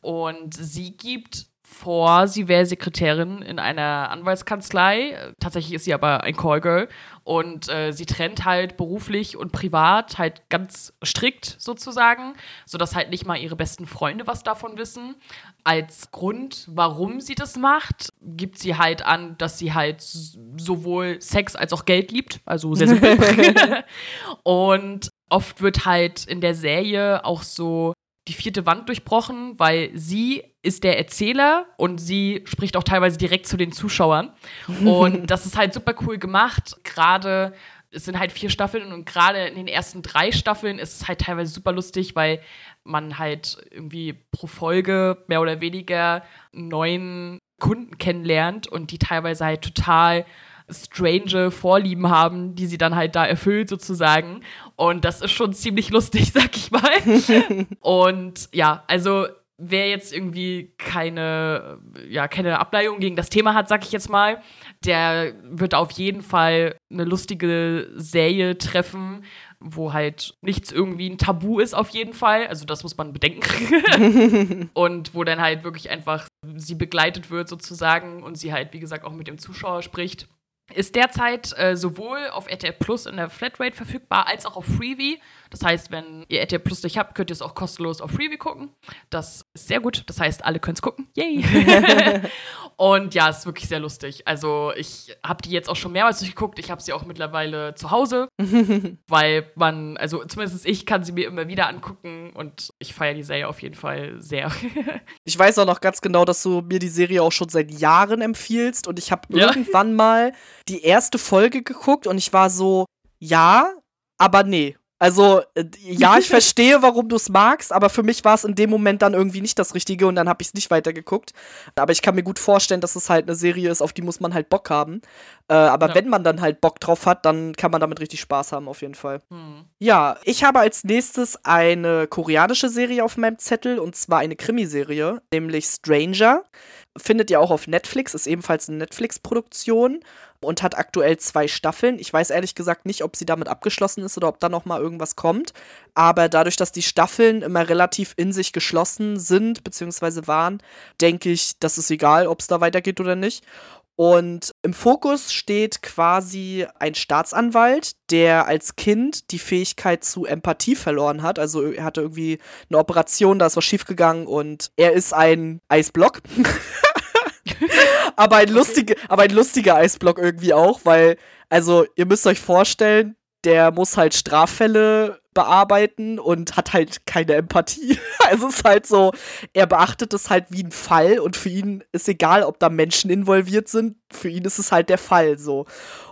Und sie gibt vor, sie wäre Sekretärin in einer Anwaltskanzlei. Tatsächlich ist sie aber ein Callgirl und äh, sie trennt halt beruflich und privat halt ganz strikt sozusagen, sodass halt nicht mal ihre besten Freunde was davon wissen. Als Grund, warum sie das macht, gibt sie halt an, dass sie halt sowohl Sex als auch Geld liebt, also sehr simpel. und oft wird halt in der Serie auch so die vierte Wand durchbrochen, weil sie ist der Erzähler und sie spricht auch teilweise direkt zu den Zuschauern. Und das ist halt super cool gemacht. Gerade, es sind halt vier Staffeln und gerade in den ersten drei Staffeln ist es halt teilweise super lustig, weil man halt irgendwie pro Folge mehr oder weniger neuen Kunden kennenlernt und die teilweise halt total strange Vorlieben haben, die sie dann halt da erfüllt sozusagen. Und das ist schon ziemlich lustig, sag ich mal. und ja, also wer jetzt irgendwie keine, ja, keine Ableitung gegen das Thema hat, sag ich jetzt mal, der wird auf jeden Fall eine lustige Serie treffen, wo halt nichts irgendwie ein Tabu ist auf jeden Fall. Also das muss man bedenken. und wo dann halt wirklich einfach sie begleitet wird sozusagen und sie halt, wie gesagt, auch mit dem Zuschauer spricht ist derzeit äh, sowohl auf RTL Plus in der Flatrate verfügbar als auch auf Freebie. Das heißt, wenn ihr RTL Plus nicht habt, könnt ihr es auch kostenlos auf Freebie gucken. Das ist sehr gut. Das heißt, alle können es gucken. Yay! und ja, es ist wirklich sehr lustig. Also, ich habe die jetzt auch schon mehrmals durchgeguckt. Ich habe sie auch mittlerweile zu Hause, weil man, also zumindest ich kann sie mir immer wieder angucken und ich feiere die Serie auf jeden Fall sehr. ich weiß auch noch ganz genau, dass du mir die Serie auch schon seit Jahren empfiehlst und ich habe ja. irgendwann mal die erste Folge geguckt und ich war so, ja, aber nee. Also, äh, ja, ich verstehe, warum du es magst, aber für mich war es in dem Moment dann irgendwie nicht das Richtige und dann habe ich es nicht weitergeguckt. Aber ich kann mir gut vorstellen, dass es halt eine Serie ist, auf die muss man halt Bock haben. Äh, aber ja. wenn man dann halt Bock drauf hat, dann kann man damit richtig Spaß haben, auf jeden Fall. Hm. Ja, ich habe als nächstes eine koreanische Serie auf meinem Zettel und zwar eine Krimiserie, nämlich Stranger. Findet ihr auch auf Netflix, ist ebenfalls eine Netflix-Produktion und hat aktuell zwei Staffeln. Ich weiß ehrlich gesagt nicht, ob sie damit abgeschlossen ist oder ob da noch mal irgendwas kommt. Aber dadurch, dass die Staffeln immer relativ in sich geschlossen sind bzw. waren, denke ich, das ist egal, ob es da weitergeht oder nicht. Und im Fokus steht quasi ein Staatsanwalt, der als Kind die Fähigkeit zu Empathie verloren hat. Also er hatte irgendwie eine Operation, da ist was schiefgegangen und er ist ein Eisblock. aber, ein lustige, aber ein lustiger Eisblock irgendwie auch, weil, also ihr müsst euch vorstellen, der muss halt Straffälle bearbeiten und hat halt keine Empathie. Also es ist halt so, er beachtet es halt wie ein Fall und für ihn ist egal, ob da Menschen involviert sind, für ihn ist es halt der Fall so.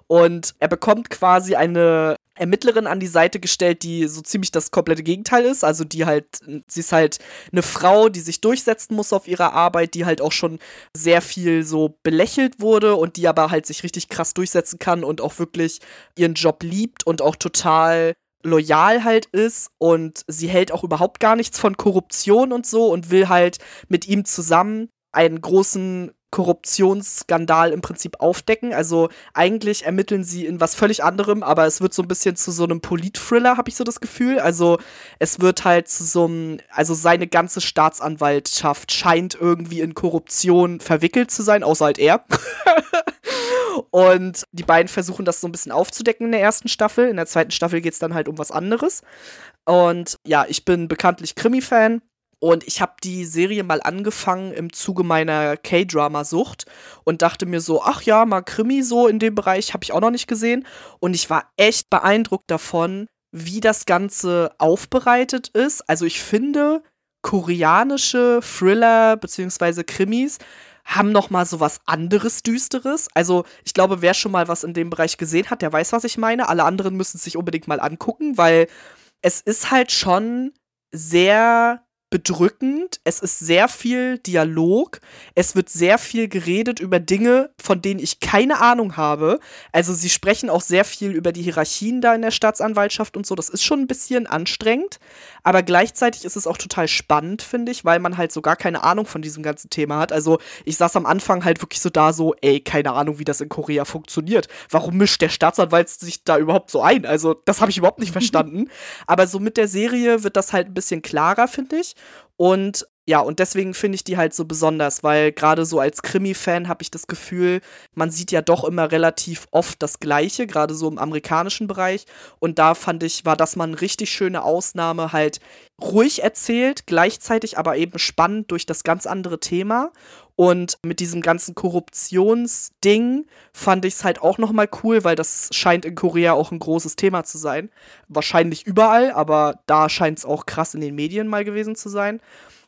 Und er bekommt quasi eine Ermittlerin an die Seite gestellt, die so ziemlich das komplette Gegenteil ist. Also die halt, sie ist halt eine Frau, die sich durchsetzen muss auf ihrer Arbeit, die halt auch schon sehr viel so belächelt wurde und die aber halt sich richtig krass durchsetzen kann und auch wirklich ihren Job liebt und auch total loyal halt ist und sie hält auch überhaupt gar nichts von Korruption und so und will halt mit ihm zusammen einen großen Korruptionsskandal im Prinzip aufdecken. Also eigentlich ermitteln sie in was völlig anderem, aber es wird so ein bisschen zu so einem Polit-Thriller, habe ich so das Gefühl. Also es wird halt zu so einem, also seine ganze Staatsanwaltschaft scheint irgendwie in Korruption verwickelt zu sein, außer halt er. Und die beiden versuchen das so ein bisschen aufzudecken in der ersten Staffel. In der zweiten Staffel geht es dann halt um was anderes. Und ja, ich bin bekanntlich Krimi-Fan und ich habe die Serie mal angefangen im Zuge meiner K-Drama-Sucht und dachte mir so, ach ja, mal Krimi so in dem Bereich habe ich auch noch nicht gesehen. Und ich war echt beeindruckt davon, wie das Ganze aufbereitet ist. Also ich finde, koreanische Thriller bzw. Krimis haben noch mal so was anderes Düsteres. Also ich glaube, wer schon mal was in dem Bereich gesehen hat, der weiß, was ich meine. Alle anderen müssen es sich unbedingt mal angucken, weil es ist halt schon sehr bedrückend. Es ist sehr viel Dialog. Es wird sehr viel geredet über Dinge, von denen ich keine Ahnung habe. Also sie sprechen auch sehr viel über die Hierarchien da in der Staatsanwaltschaft und so. Das ist schon ein bisschen anstrengend. Aber gleichzeitig ist es auch total spannend, finde ich, weil man halt so gar keine Ahnung von diesem ganzen Thema hat. Also ich saß am Anfang halt wirklich so da so, ey, keine Ahnung, wie das in Korea funktioniert. Warum mischt der Staatsanwalt sich da überhaupt so ein? Also das habe ich überhaupt nicht verstanden. Aber so mit der Serie wird das halt ein bisschen klarer, finde ich. Und ja, und deswegen finde ich die halt so besonders, weil gerade so als Krimi-Fan habe ich das Gefühl, man sieht ja doch immer relativ oft das Gleiche, gerade so im amerikanischen Bereich. Und da fand ich, war das mal eine richtig schöne Ausnahme, halt ruhig erzählt, gleichzeitig aber eben spannend durch das ganz andere Thema. Und mit diesem ganzen Korruptionsding fand ich es halt auch noch mal cool, weil das scheint in Korea auch ein großes Thema zu sein. Wahrscheinlich überall, aber da scheint es auch krass in den Medien mal gewesen zu sein.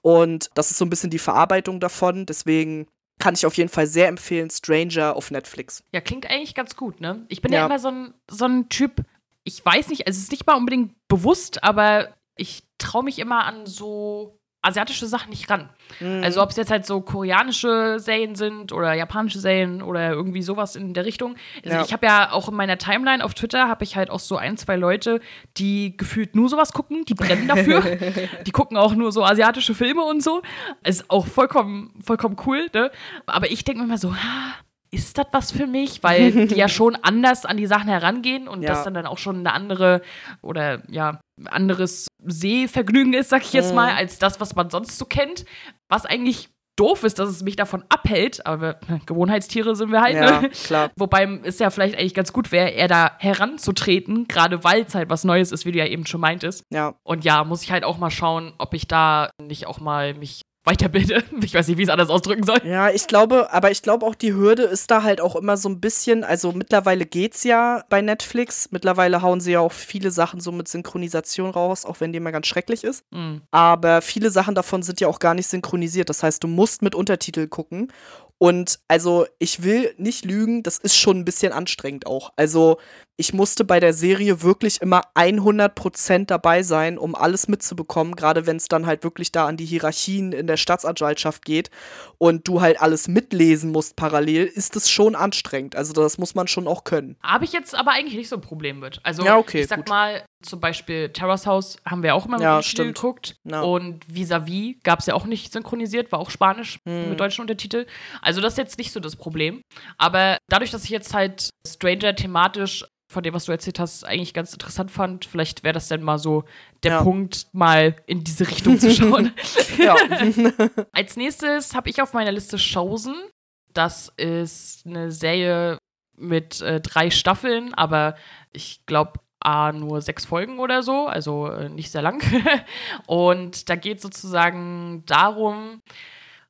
Und das ist so ein bisschen die Verarbeitung davon. Deswegen kann ich auf jeden Fall sehr empfehlen, Stranger auf Netflix. Ja, klingt eigentlich ganz gut, ne? Ich bin ja, ja immer so ein, so ein Typ, ich weiß nicht, also es ist nicht mal unbedingt bewusst, aber ich traue mich immer an so asiatische Sachen nicht ran. Mhm. Also ob es jetzt halt so koreanische Serien sind oder japanische Serien oder irgendwie sowas in der Richtung. Also ja. ich habe ja auch in meiner Timeline auf Twitter habe ich halt auch so ein, zwei Leute, die gefühlt nur sowas gucken, die brennen dafür. die gucken auch nur so asiatische Filme und so. Ist auch vollkommen, vollkommen cool, ne? Aber ich denke mir immer so, ah, ist das was für mich? Weil die ja schon anders an die Sachen herangehen und ja. das dann, dann auch schon eine andere oder ja, anderes Sehvergnügen ist, sag ich jetzt mal, mhm. als das, was man sonst so kennt. Was eigentlich doof ist, dass es mich davon abhält, aber Gewohnheitstiere sind wir halt. Ja, ne? klar. Wobei es ja vielleicht eigentlich ganz gut wäre, eher da heranzutreten, gerade weil es halt was Neues ist, wie du ja eben schon meintest. Ja. Und ja, muss ich halt auch mal schauen, ob ich da nicht auch mal mich weiterbilde. Ich weiß nicht, wie ich es anders ausdrücken soll. Ja, ich glaube, aber ich glaube auch, die Hürde ist da halt auch immer so ein bisschen, also mittlerweile geht's ja bei Netflix. Mittlerweile hauen sie ja auch viele Sachen so mit Synchronisation raus, auch wenn die immer ganz schrecklich ist. Mhm. Aber viele Sachen davon sind ja auch gar nicht synchronisiert. Das heißt, du musst mit Untertitel gucken. Und also, ich will nicht lügen, das ist schon ein bisschen anstrengend auch. Also, ich musste bei der Serie wirklich immer 100% dabei sein, um alles mitzubekommen, gerade wenn es dann halt wirklich da an die Hierarchien in der Staatsanwaltschaft geht und du halt alles mitlesen musst parallel, ist es schon anstrengend. Also das muss man schon auch können. Habe ich jetzt aber eigentlich nicht so ein Problem mit. Also Ja, okay, ich sag gut. mal, zum Beispiel Terrace House haben wir auch immer mit Ja, stimmt. geguckt. Ja. Und Vis-a-vis gab es ja auch nicht synchronisiert, war auch Spanisch Hm. mit deutschen Untertitel. Also das ist jetzt nicht so das Problem. Aber dadurch, dass ich jetzt halt Stranger thematisch von dem, was du erzählt hast, eigentlich ganz interessant fand, vielleicht wäre das dann mal so der Ja. Punkt, mal in diese Richtung zu schauen. Als nächstes habe ich auf meiner Liste Chosen. Das ist eine Serie mit äh, drei Staffeln, aber ich glaube, A, nur sechs Folgen oder so, also äh, nicht sehr lang. Und da geht sozusagen darum,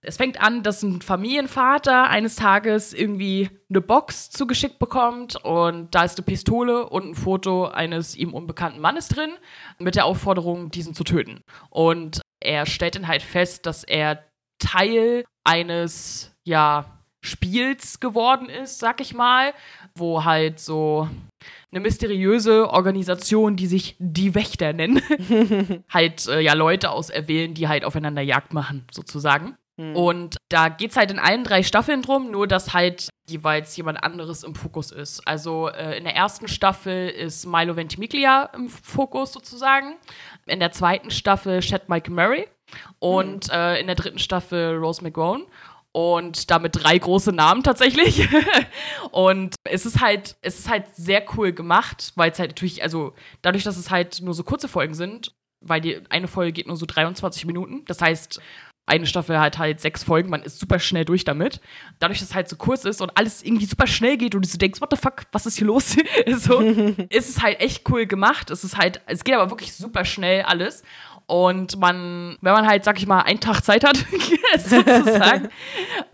es fängt an, dass ein Familienvater eines Tages irgendwie eine Box zugeschickt bekommt und da ist eine Pistole und ein Foto eines ihm unbekannten Mannes drin mit der Aufforderung, diesen zu töten. Und er stellt dann halt fest, dass er Teil eines, ja, Spiels geworden ist, sag ich mal, wo halt so eine mysteriöse Organisation, die sich die Wächter nennen, halt äh, ja Leute auserwählen, die halt aufeinander Jagd machen, sozusagen. Hm. Und da geht's halt in allen drei Staffeln drum, nur dass halt jeweils jemand anderes im Fokus ist. Also äh, in der ersten Staffel ist Milo Ventimiglia im Fokus sozusagen. In der zweiten Staffel Chad Michael Murray. Und äh, in der dritten Staffel Rose McGowan. Und damit drei große Namen tatsächlich. und es ist halt, es ist halt sehr cool gemacht, weil es halt natürlich, also dadurch, dass es halt nur so kurze Folgen sind, weil die eine Folge geht nur so 23 Minuten. Das heißt, eine Staffel hat halt sechs Folgen, man ist super schnell durch damit. Dadurch, dass es halt so kurz ist und alles irgendwie super schnell geht und du so denkst, what the fuck, was ist hier los? so, ist es halt echt cool gemacht. Es ist halt, es geht aber wirklich super schnell alles. Und man, wenn man halt, sag ich mal, einen Tag Zeit hat, sozusagen,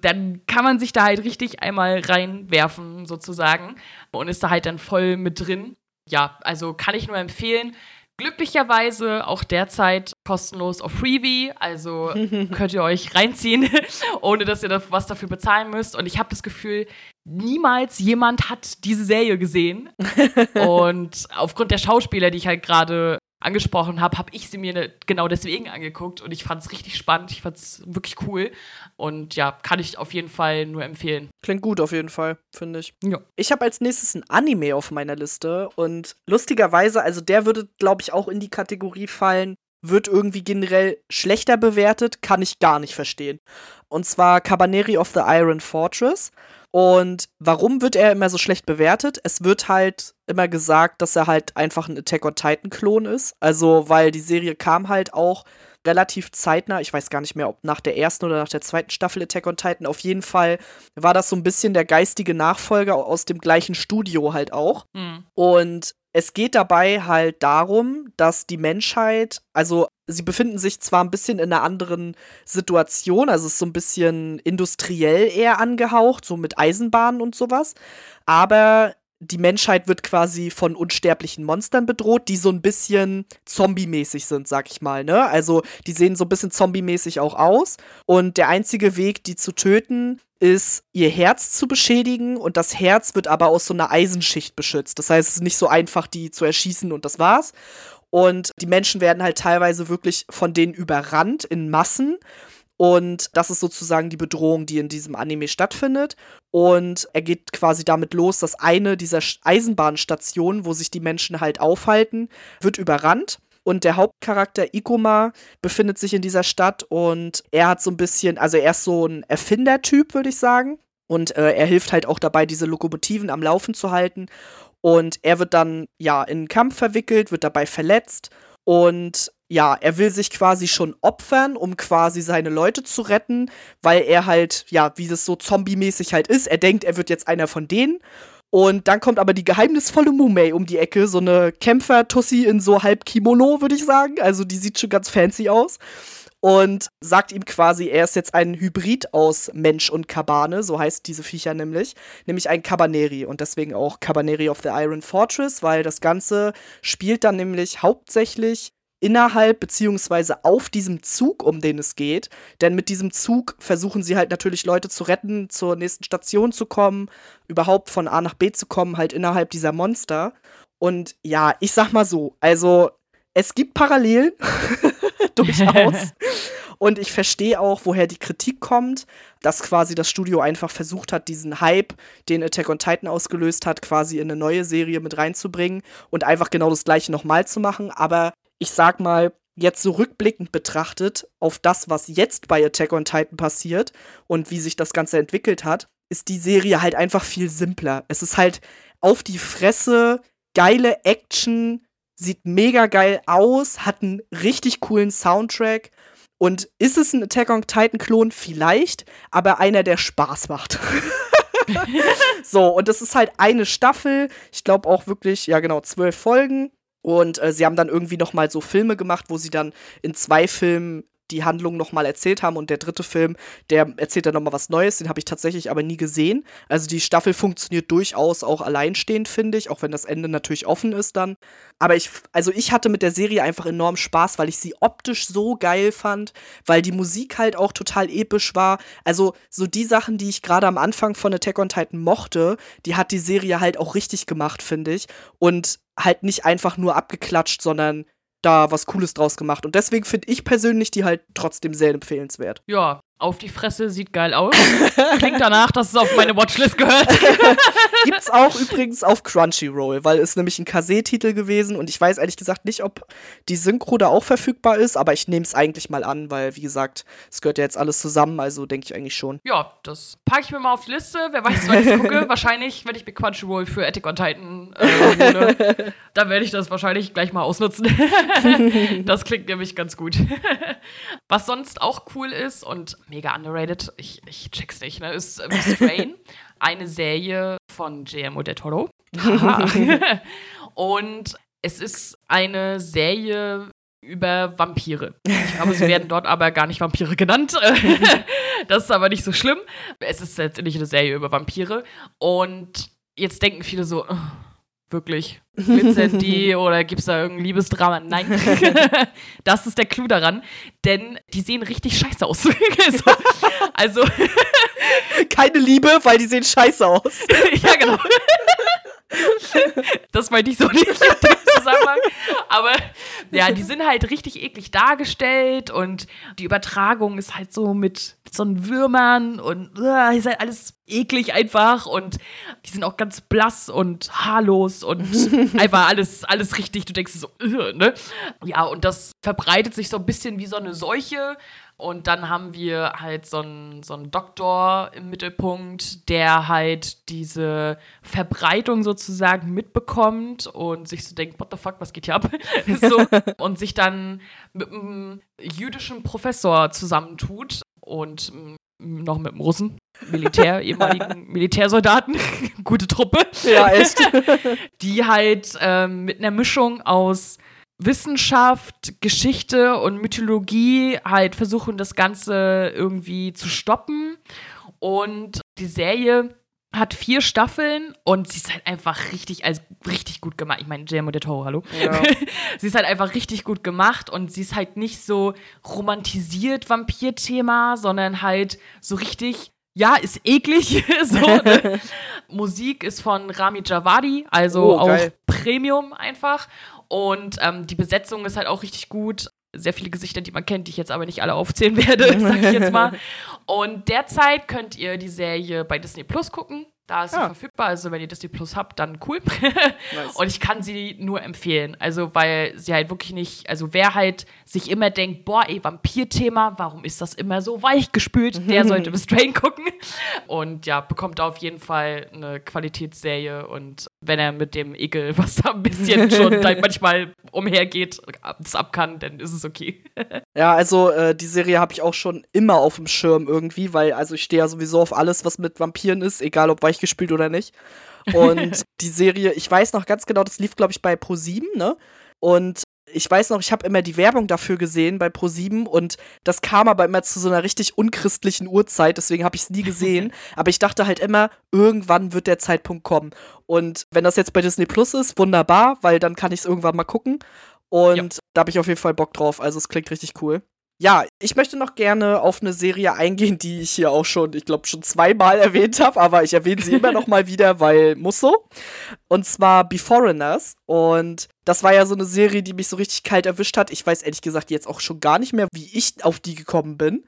dann kann man sich da halt richtig einmal reinwerfen, sozusagen. Und ist da halt dann voll mit drin. Ja, also kann ich nur empfehlen. Glücklicherweise auch derzeit kostenlos auf Freebie, also könnt ihr euch reinziehen, ohne dass ihr was dafür bezahlen müsst. Und ich habe das Gefühl, niemals jemand hat diese Serie gesehen. Und aufgrund der Schauspieler, die ich halt gerade angesprochen habe, habe ich sie mir ne, genau deswegen angeguckt und ich fand es richtig spannend, ich fand es wirklich cool und ja, kann ich auf jeden Fall nur empfehlen. Klingt gut auf jeden Fall, finde ich. Ja. Ich habe als nächstes ein Anime auf meiner Liste und lustigerweise, also der würde, glaube ich, auch in die Kategorie fallen, wird irgendwie generell schlechter bewertet, kann ich gar nicht verstehen. Und zwar Cabaneri of the Iron Fortress. Und warum wird er immer so schlecht bewertet? Es wird halt immer gesagt, dass er halt einfach ein Attack on Titan Klon ist. Also, weil die Serie kam halt auch relativ zeitnah. Ich weiß gar nicht mehr, ob nach der ersten oder nach der zweiten Staffel Attack on Titan. Auf jeden Fall war das so ein bisschen der geistige Nachfolger aus dem gleichen Studio halt auch. Hm. Und es geht dabei halt darum, dass die Menschheit, also sie befinden sich zwar ein bisschen in einer anderen Situation, also es ist so ein bisschen industriell eher angehaucht, so mit Eisenbahnen und sowas, aber die Menschheit wird quasi von unsterblichen Monstern bedroht, die so ein bisschen zombie-mäßig sind, sag ich mal, ne? Also, die sehen so ein bisschen zombie-mäßig auch aus. Und der einzige Weg, die zu töten, ist, ihr Herz zu beschädigen. Und das Herz wird aber aus so einer Eisenschicht beschützt. Das heißt, es ist nicht so einfach, die zu erschießen und das war's. Und die Menschen werden halt teilweise wirklich von denen überrannt in Massen. Und das ist sozusagen die Bedrohung, die in diesem Anime stattfindet. Und er geht quasi damit los, dass eine dieser Eisenbahnstationen, wo sich die Menschen halt aufhalten, wird überrannt. Und der Hauptcharakter Ikoma befindet sich in dieser Stadt und er hat so ein bisschen, also er ist so ein Erfindertyp, würde ich sagen. Und äh, er hilft halt auch dabei, diese Lokomotiven am Laufen zu halten. Und er wird dann, ja, in einen Kampf verwickelt, wird dabei verletzt. Und ja, er will sich quasi schon opfern, um quasi seine Leute zu retten, weil er halt, ja, wie das so zombie-mäßig halt ist, er denkt, er wird jetzt einer von denen. Und dann kommt aber die geheimnisvolle Mumei um die Ecke, so eine Kämpfer-Tussi in so halb Kimono, würde ich sagen. Also die sieht schon ganz fancy aus. Und sagt ihm quasi, er ist jetzt ein Hybrid aus Mensch und Kabane, so heißt diese Viecher nämlich, nämlich ein Cabaneri und deswegen auch Cabaneri of the Iron Fortress, weil das Ganze spielt dann nämlich hauptsächlich innerhalb beziehungsweise auf diesem Zug, um den es geht. Denn mit diesem Zug versuchen sie halt natürlich Leute zu retten, zur nächsten Station zu kommen, überhaupt von A nach B zu kommen, halt innerhalb dieser Monster. Und ja, ich sag mal so, also es gibt Parallelen, durchaus. Und ich verstehe auch, woher die Kritik kommt, dass quasi das Studio einfach versucht hat, diesen Hype, den Attack on Titan ausgelöst hat, quasi in eine neue Serie mit reinzubringen und einfach genau das gleiche nochmal zu machen. Aber ich sag mal, jetzt so rückblickend betrachtet auf das, was jetzt bei Attack on Titan passiert und wie sich das Ganze entwickelt hat, ist die Serie halt einfach viel simpler. Es ist halt auf die Fresse, geile Action, sieht mega geil aus, hat einen richtig coolen Soundtrack und ist es ein Attack on Titan-Klon? Vielleicht, aber einer, der Spaß macht. so, und das ist halt eine Staffel. Ich glaube auch wirklich, ja genau, zwölf Folgen. Und äh, sie haben dann irgendwie noch mal so Filme gemacht, wo sie dann in zwei Filmen die Handlung nochmal erzählt haben. Und der dritte Film, der erzählt dann nochmal was Neues. Den habe ich tatsächlich aber nie gesehen. Also die Staffel funktioniert durchaus auch alleinstehend, finde ich, auch wenn das Ende natürlich offen ist dann. Aber ich, also ich hatte mit der Serie einfach enorm Spaß, weil ich sie optisch so geil fand, weil die Musik halt auch total episch war. Also so die Sachen, die ich gerade am Anfang von Attack on Titan mochte, die hat die Serie halt auch richtig gemacht, finde ich. Und halt nicht einfach nur abgeklatscht, sondern da was Cooles draus gemacht. Und deswegen finde ich persönlich die halt trotzdem sehr empfehlenswert. Ja, auf die Fresse sieht geil aus. Klingt danach, dass es auf meine Watchlist gehört. Gibt's auch übrigens auf Crunchyroll, weil es nämlich ein Kase-Titel gewesen und ich weiß ehrlich gesagt nicht, ob die Synchro da auch verfügbar ist, aber ich nehme es eigentlich mal an, weil wie gesagt, es gehört ja jetzt alles zusammen, also denke ich eigentlich schon. Ja, das packe ich mir mal auf die Liste. Wer weiß, wann ich gucke. wahrscheinlich, wenn ich mir Crunchyroll für Attack on Titan äh, hole, dann werde ich das wahrscheinlich gleich mal ausnutzen. das klingt nämlich ganz gut. Was sonst auch cool ist und mega underrated, ich, ich check's nicht, ne, ist äh, Strain, eine Serie von Guillermo del Toro. Und es ist eine Serie über Vampire. Ich glaube, sie werden dort aber gar nicht Vampire genannt. das ist aber nicht so schlimm. Es ist letztendlich eine Serie über Vampire. Und jetzt denken viele so, oh, wirklich, glitzern die oder gibt es da irgendein Liebesdrama? Nein. das ist der Clou daran, denn die sehen richtig scheiße aus. so, also. Keine Liebe, weil die sehen scheiße aus. ja, genau. das meinte ich so nicht in dem Zusammenhang. Aber ja, die sind halt richtig eklig dargestellt und die Übertragung ist halt so mit so einen Würmern und uh, ist halt alles eklig einfach und die sind auch ganz blass und haarlos und einfach alles, alles richtig. Du denkst so, uh, ne? Ja, und das verbreitet sich so ein bisschen wie so eine Seuche und dann haben wir halt so einen, so einen Doktor im Mittelpunkt, der halt diese Verbreitung sozusagen mitbekommt und sich so denkt, what the fuck, was geht hier ab? so, und sich dann mit einem jüdischen Professor zusammentut und mm, noch mit dem Russen, Militär, ehemaligen Militärsoldaten, gute Truppe. Ja, echt. die halt ähm, mit einer Mischung aus Wissenschaft, Geschichte und Mythologie halt versuchen, das Ganze irgendwie zu stoppen. Und die Serie hat vier Staffeln und sie ist halt einfach richtig, also richtig gut gemacht. Ich meine, Guillermo de Toro, hallo. Ja. sie ist halt einfach richtig gut gemacht und sie ist halt nicht so romantisiert Vampir-Thema, sondern halt so richtig ja, ist eklig. so, ne? Musik ist von Rami Javadi, also oh, auch Premium einfach. Und ähm, die Besetzung ist halt auch richtig gut. Sehr viele Gesichter, die man kennt, die ich jetzt aber nicht alle aufzählen werde, sag ich jetzt mal. Und derzeit könnt ihr die Serie bei Disney Plus gucken. Da ist sie ja. verfügbar. Also, wenn ihr Disney Plus habt, dann cool. nice. Und ich kann sie nur empfehlen. Also, weil sie halt wirklich nicht, also wer halt sich immer denkt, boah, ey, Vampir-Thema, warum ist das immer so weich gespült? Der sollte Strain gucken. Und ja, bekommt auf jeden Fall eine Qualitätsserie. Und wenn er mit dem Ekel, was da ein bisschen schon manchmal umhergeht, das ab kann, dann ist es okay. ja, also äh, die Serie habe ich auch schon immer auf dem Schirm irgendwie, weil also ich stehe ja sowieso auf alles, was mit Vampiren ist, egal ob weich gespielt oder nicht. Und die Serie, ich weiß noch ganz genau, das lief, glaube ich, bei Pro7, ne? Und ich weiß noch, ich habe immer die Werbung dafür gesehen bei Pro7 und das kam aber immer zu so einer richtig unchristlichen Uhrzeit, deswegen habe ich es nie gesehen. aber ich dachte halt immer, irgendwann wird der Zeitpunkt kommen. Und wenn das jetzt bei Disney Plus ist, wunderbar, weil dann kann ich es irgendwann mal gucken. Und Ja. da habe ich auf jeden Fall Bock drauf. Also es klingt richtig cool. Ja, ich möchte noch gerne auf eine Serie eingehen, die ich hier auch schon, ich glaube, schon zweimal erwähnt habe, aber ich erwähne sie immer noch mal wieder, weil muss so. Und zwar Beforeigners. Und das war ja so eine Serie, die mich so richtig kalt erwischt hat. Ich weiß ehrlich gesagt jetzt auch schon gar nicht mehr, wie ich auf die gekommen bin.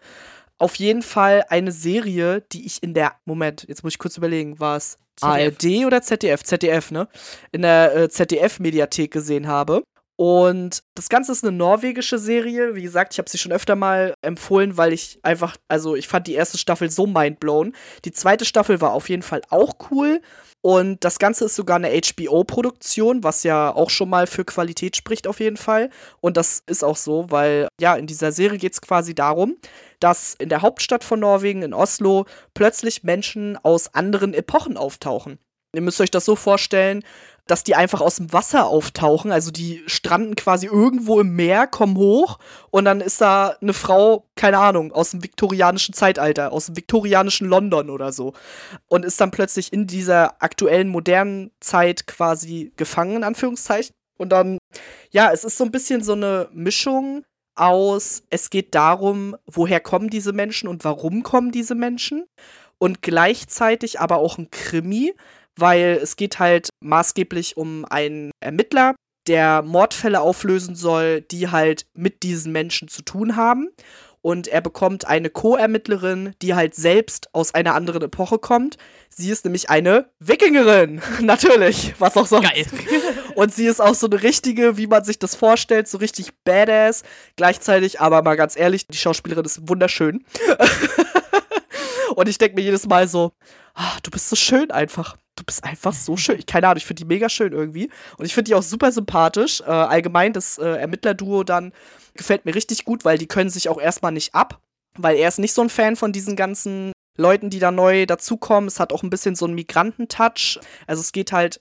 Auf jeden Fall eine Serie, die ich in der, Moment, jetzt muss ich kurz überlegen, war es. ARD oder ZDF? ZDF, ne? In der äh, ZDF-Mediathek gesehen habe. Und das Ganze ist eine norwegische Serie. Wie gesagt, ich habe sie schon öfter mal empfohlen, weil ich einfach, also ich fand die erste Staffel so mindblown. Die zweite Staffel war auf jeden Fall auch cool. Und das Ganze ist sogar eine HBO-Produktion, was ja auch schon mal für Qualität spricht auf jeden Fall. Und das ist auch so, weil ja, in dieser Serie geht es quasi darum, dass in der Hauptstadt von Norwegen, in Oslo, plötzlich Menschen aus anderen Epochen auftauchen. Ihr müsst euch das so vorstellen, dass die einfach aus dem Wasser auftauchen. Also die stranden quasi irgendwo im Meer, kommen hoch und dann ist da eine Frau, keine Ahnung, aus dem viktorianischen Zeitalter, aus dem viktorianischen London oder so. Und ist dann plötzlich in dieser aktuellen modernen Zeit quasi gefangen, in Anführungszeichen. Und dann, ja, es ist so ein bisschen so eine Mischung aus, es geht darum, woher kommen diese Menschen und warum kommen diese Menschen. Und gleichzeitig aber auch ein Krimi, weil es geht halt maßgeblich um einen Ermittler, der Mordfälle auflösen soll, die halt mit diesen Menschen zu tun haben. Und er bekommt eine Co-Ermittlerin, die halt selbst aus einer anderen Epoche kommt. Sie ist nämlich eine Wikingerin. Natürlich, was auch sonst. Geil. Und sie ist auch so eine richtige, wie man sich das vorstellt, so richtig badass. Gleichzeitig, aber mal ganz ehrlich, die Schauspielerin ist wunderschön. Und ich denke mir jedes Mal so, ah, du bist so schön einfach. Du bist einfach so schön. Ich keine Ahnung, ich finde die mega schön irgendwie. Und ich finde die auch super sympathisch. Äh, allgemein, das äh, Ermittlerduo dann gefällt mir richtig gut, weil die können sich auch erstmal nicht ab. Weil er ist nicht so ein Fan von diesen ganzen Leuten, die da neu dazukommen. Es hat auch ein bisschen so einen Migrantentouch. Also es geht halt,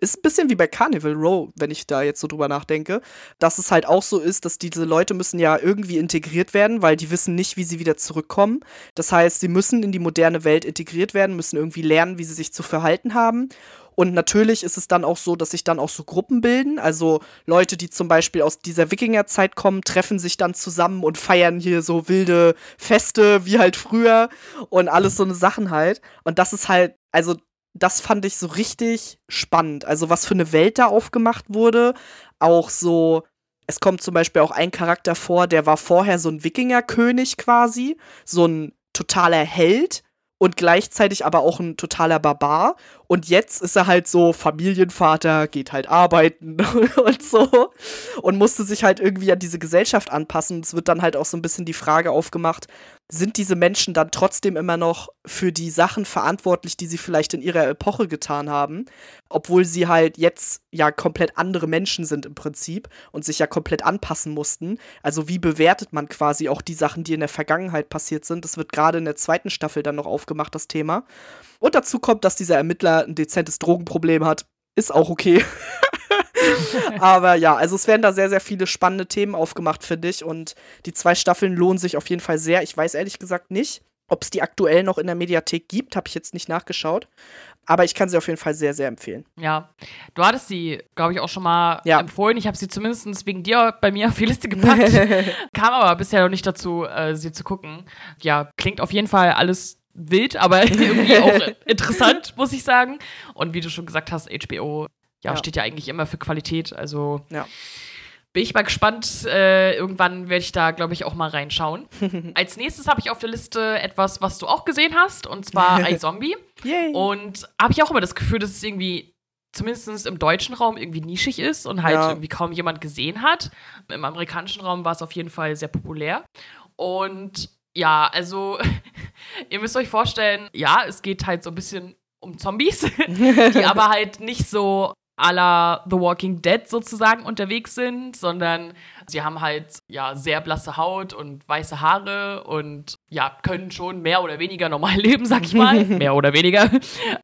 ist ein bisschen wie bei Carnival Row, wenn ich da jetzt so drüber nachdenke, dass es halt auch so ist, dass diese Leute müssen ja irgendwie integriert werden, weil die wissen nicht, wie sie wieder zurückkommen. Das heißt, sie müssen in die moderne Welt integriert werden, müssen irgendwie lernen, wie sie sich zu verhalten haben. Und natürlich ist es dann auch so, dass sich dann auch so Gruppen bilden. Also Leute, die zum Beispiel aus dieser Wikingerzeit kommen, treffen sich dann zusammen und feiern hier so wilde Feste wie halt früher und alles so eine Sachen halt. Und das ist halt, also das fand ich so richtig spannend. Also was für eine Welt da aufgemacht wurde. Auch so, es kommt zum Beispiel auch ein Charakter vor, der war vorher so ein Wikingerkönig quasi, so ein totaler Held und gleichzeitig aber auch ein totaler Barbar. Und jetzt ist er halt so Familienvater, geht halt arbeiten und so und musste sich halt irgendwie an diese Gesellschaft anpassen. Es wird dann halt auch so ein bisschen die Frage aufgemacht, sind diese Menschen dann trotzdem immer noch für die Sachen verantwortlich, die sie vielleicht in ihrer Epoche getan haben, obwohl sie halt jetzt ja komplett andere Menschen sind im Prinzip und sich ja komplett anpassen mussten. Also wie bewertet man quasi auch die Sachen, die in der Vergangenheit passiert sind? Das wird gerade in der zweiten Staffel dann noch aufgemacht, das Thema. Und dazu kommt, dass dieser Ermittler ein dezentes Drogenproblem hat. Ist auch okay. Aber ja, also es werden da sehr, sehr viele spannende Themen aufgemacht, finde ich. Und die zwei Staffeln lohnen sich auf jeden Fall sehr. Ich weiß ehrlich gesagt nicht, ob es die aktuell noch in der Mediathek gibt. Habe ich jetzt nicht nachgeschaut. Aber ich kann sie auf jeden Fall sehr, sehr empfehlen. Ja, du hattest sie, glaube ich, auch schon mal Ja. empfohlen. Ich habe sie zumindest wegen dir bei mir auf die Liste gepackt. Kam aber bisher noch nicht dazu, äh, sie zu gucken. Ja, klingt auf jeden Fall alles wild, aber irgendwie auch interessant, muss ich sagen. Und wie du schon gesagt hast, HBO ja, Ja. steht ja eigentlich immer für Qualität. Also Ja. bin ich mal gespannt. Äh, irgendwann werde ich da, glaube ich, auch mal reinschauen. Als nächstes habe ich auf der Liste etwas, was du auch gesehen hast, und zwar iZombie. Yay. Und habe ich auch immer das Gefühl, dass es irgendwie zumindest im deutschen Raum irgendwie nischig ist und halt Ja. irgendwie kaum jemand gesehen hat. Im amerikanischen Raum war es auf jeden Fall sehr populär. Und ja, also ihr müsst euch vorstellen, ja, es geht halt so ein bisschen um Zombies, die aber halt nicht so la The Walking Dead sozusagen unterwegs sind, sondern sie haben halt ja sehr blasse Haut und weiße Haare und ja, können schon mehr oder weniger normal leben, sag ich mal. mehr oder weniger.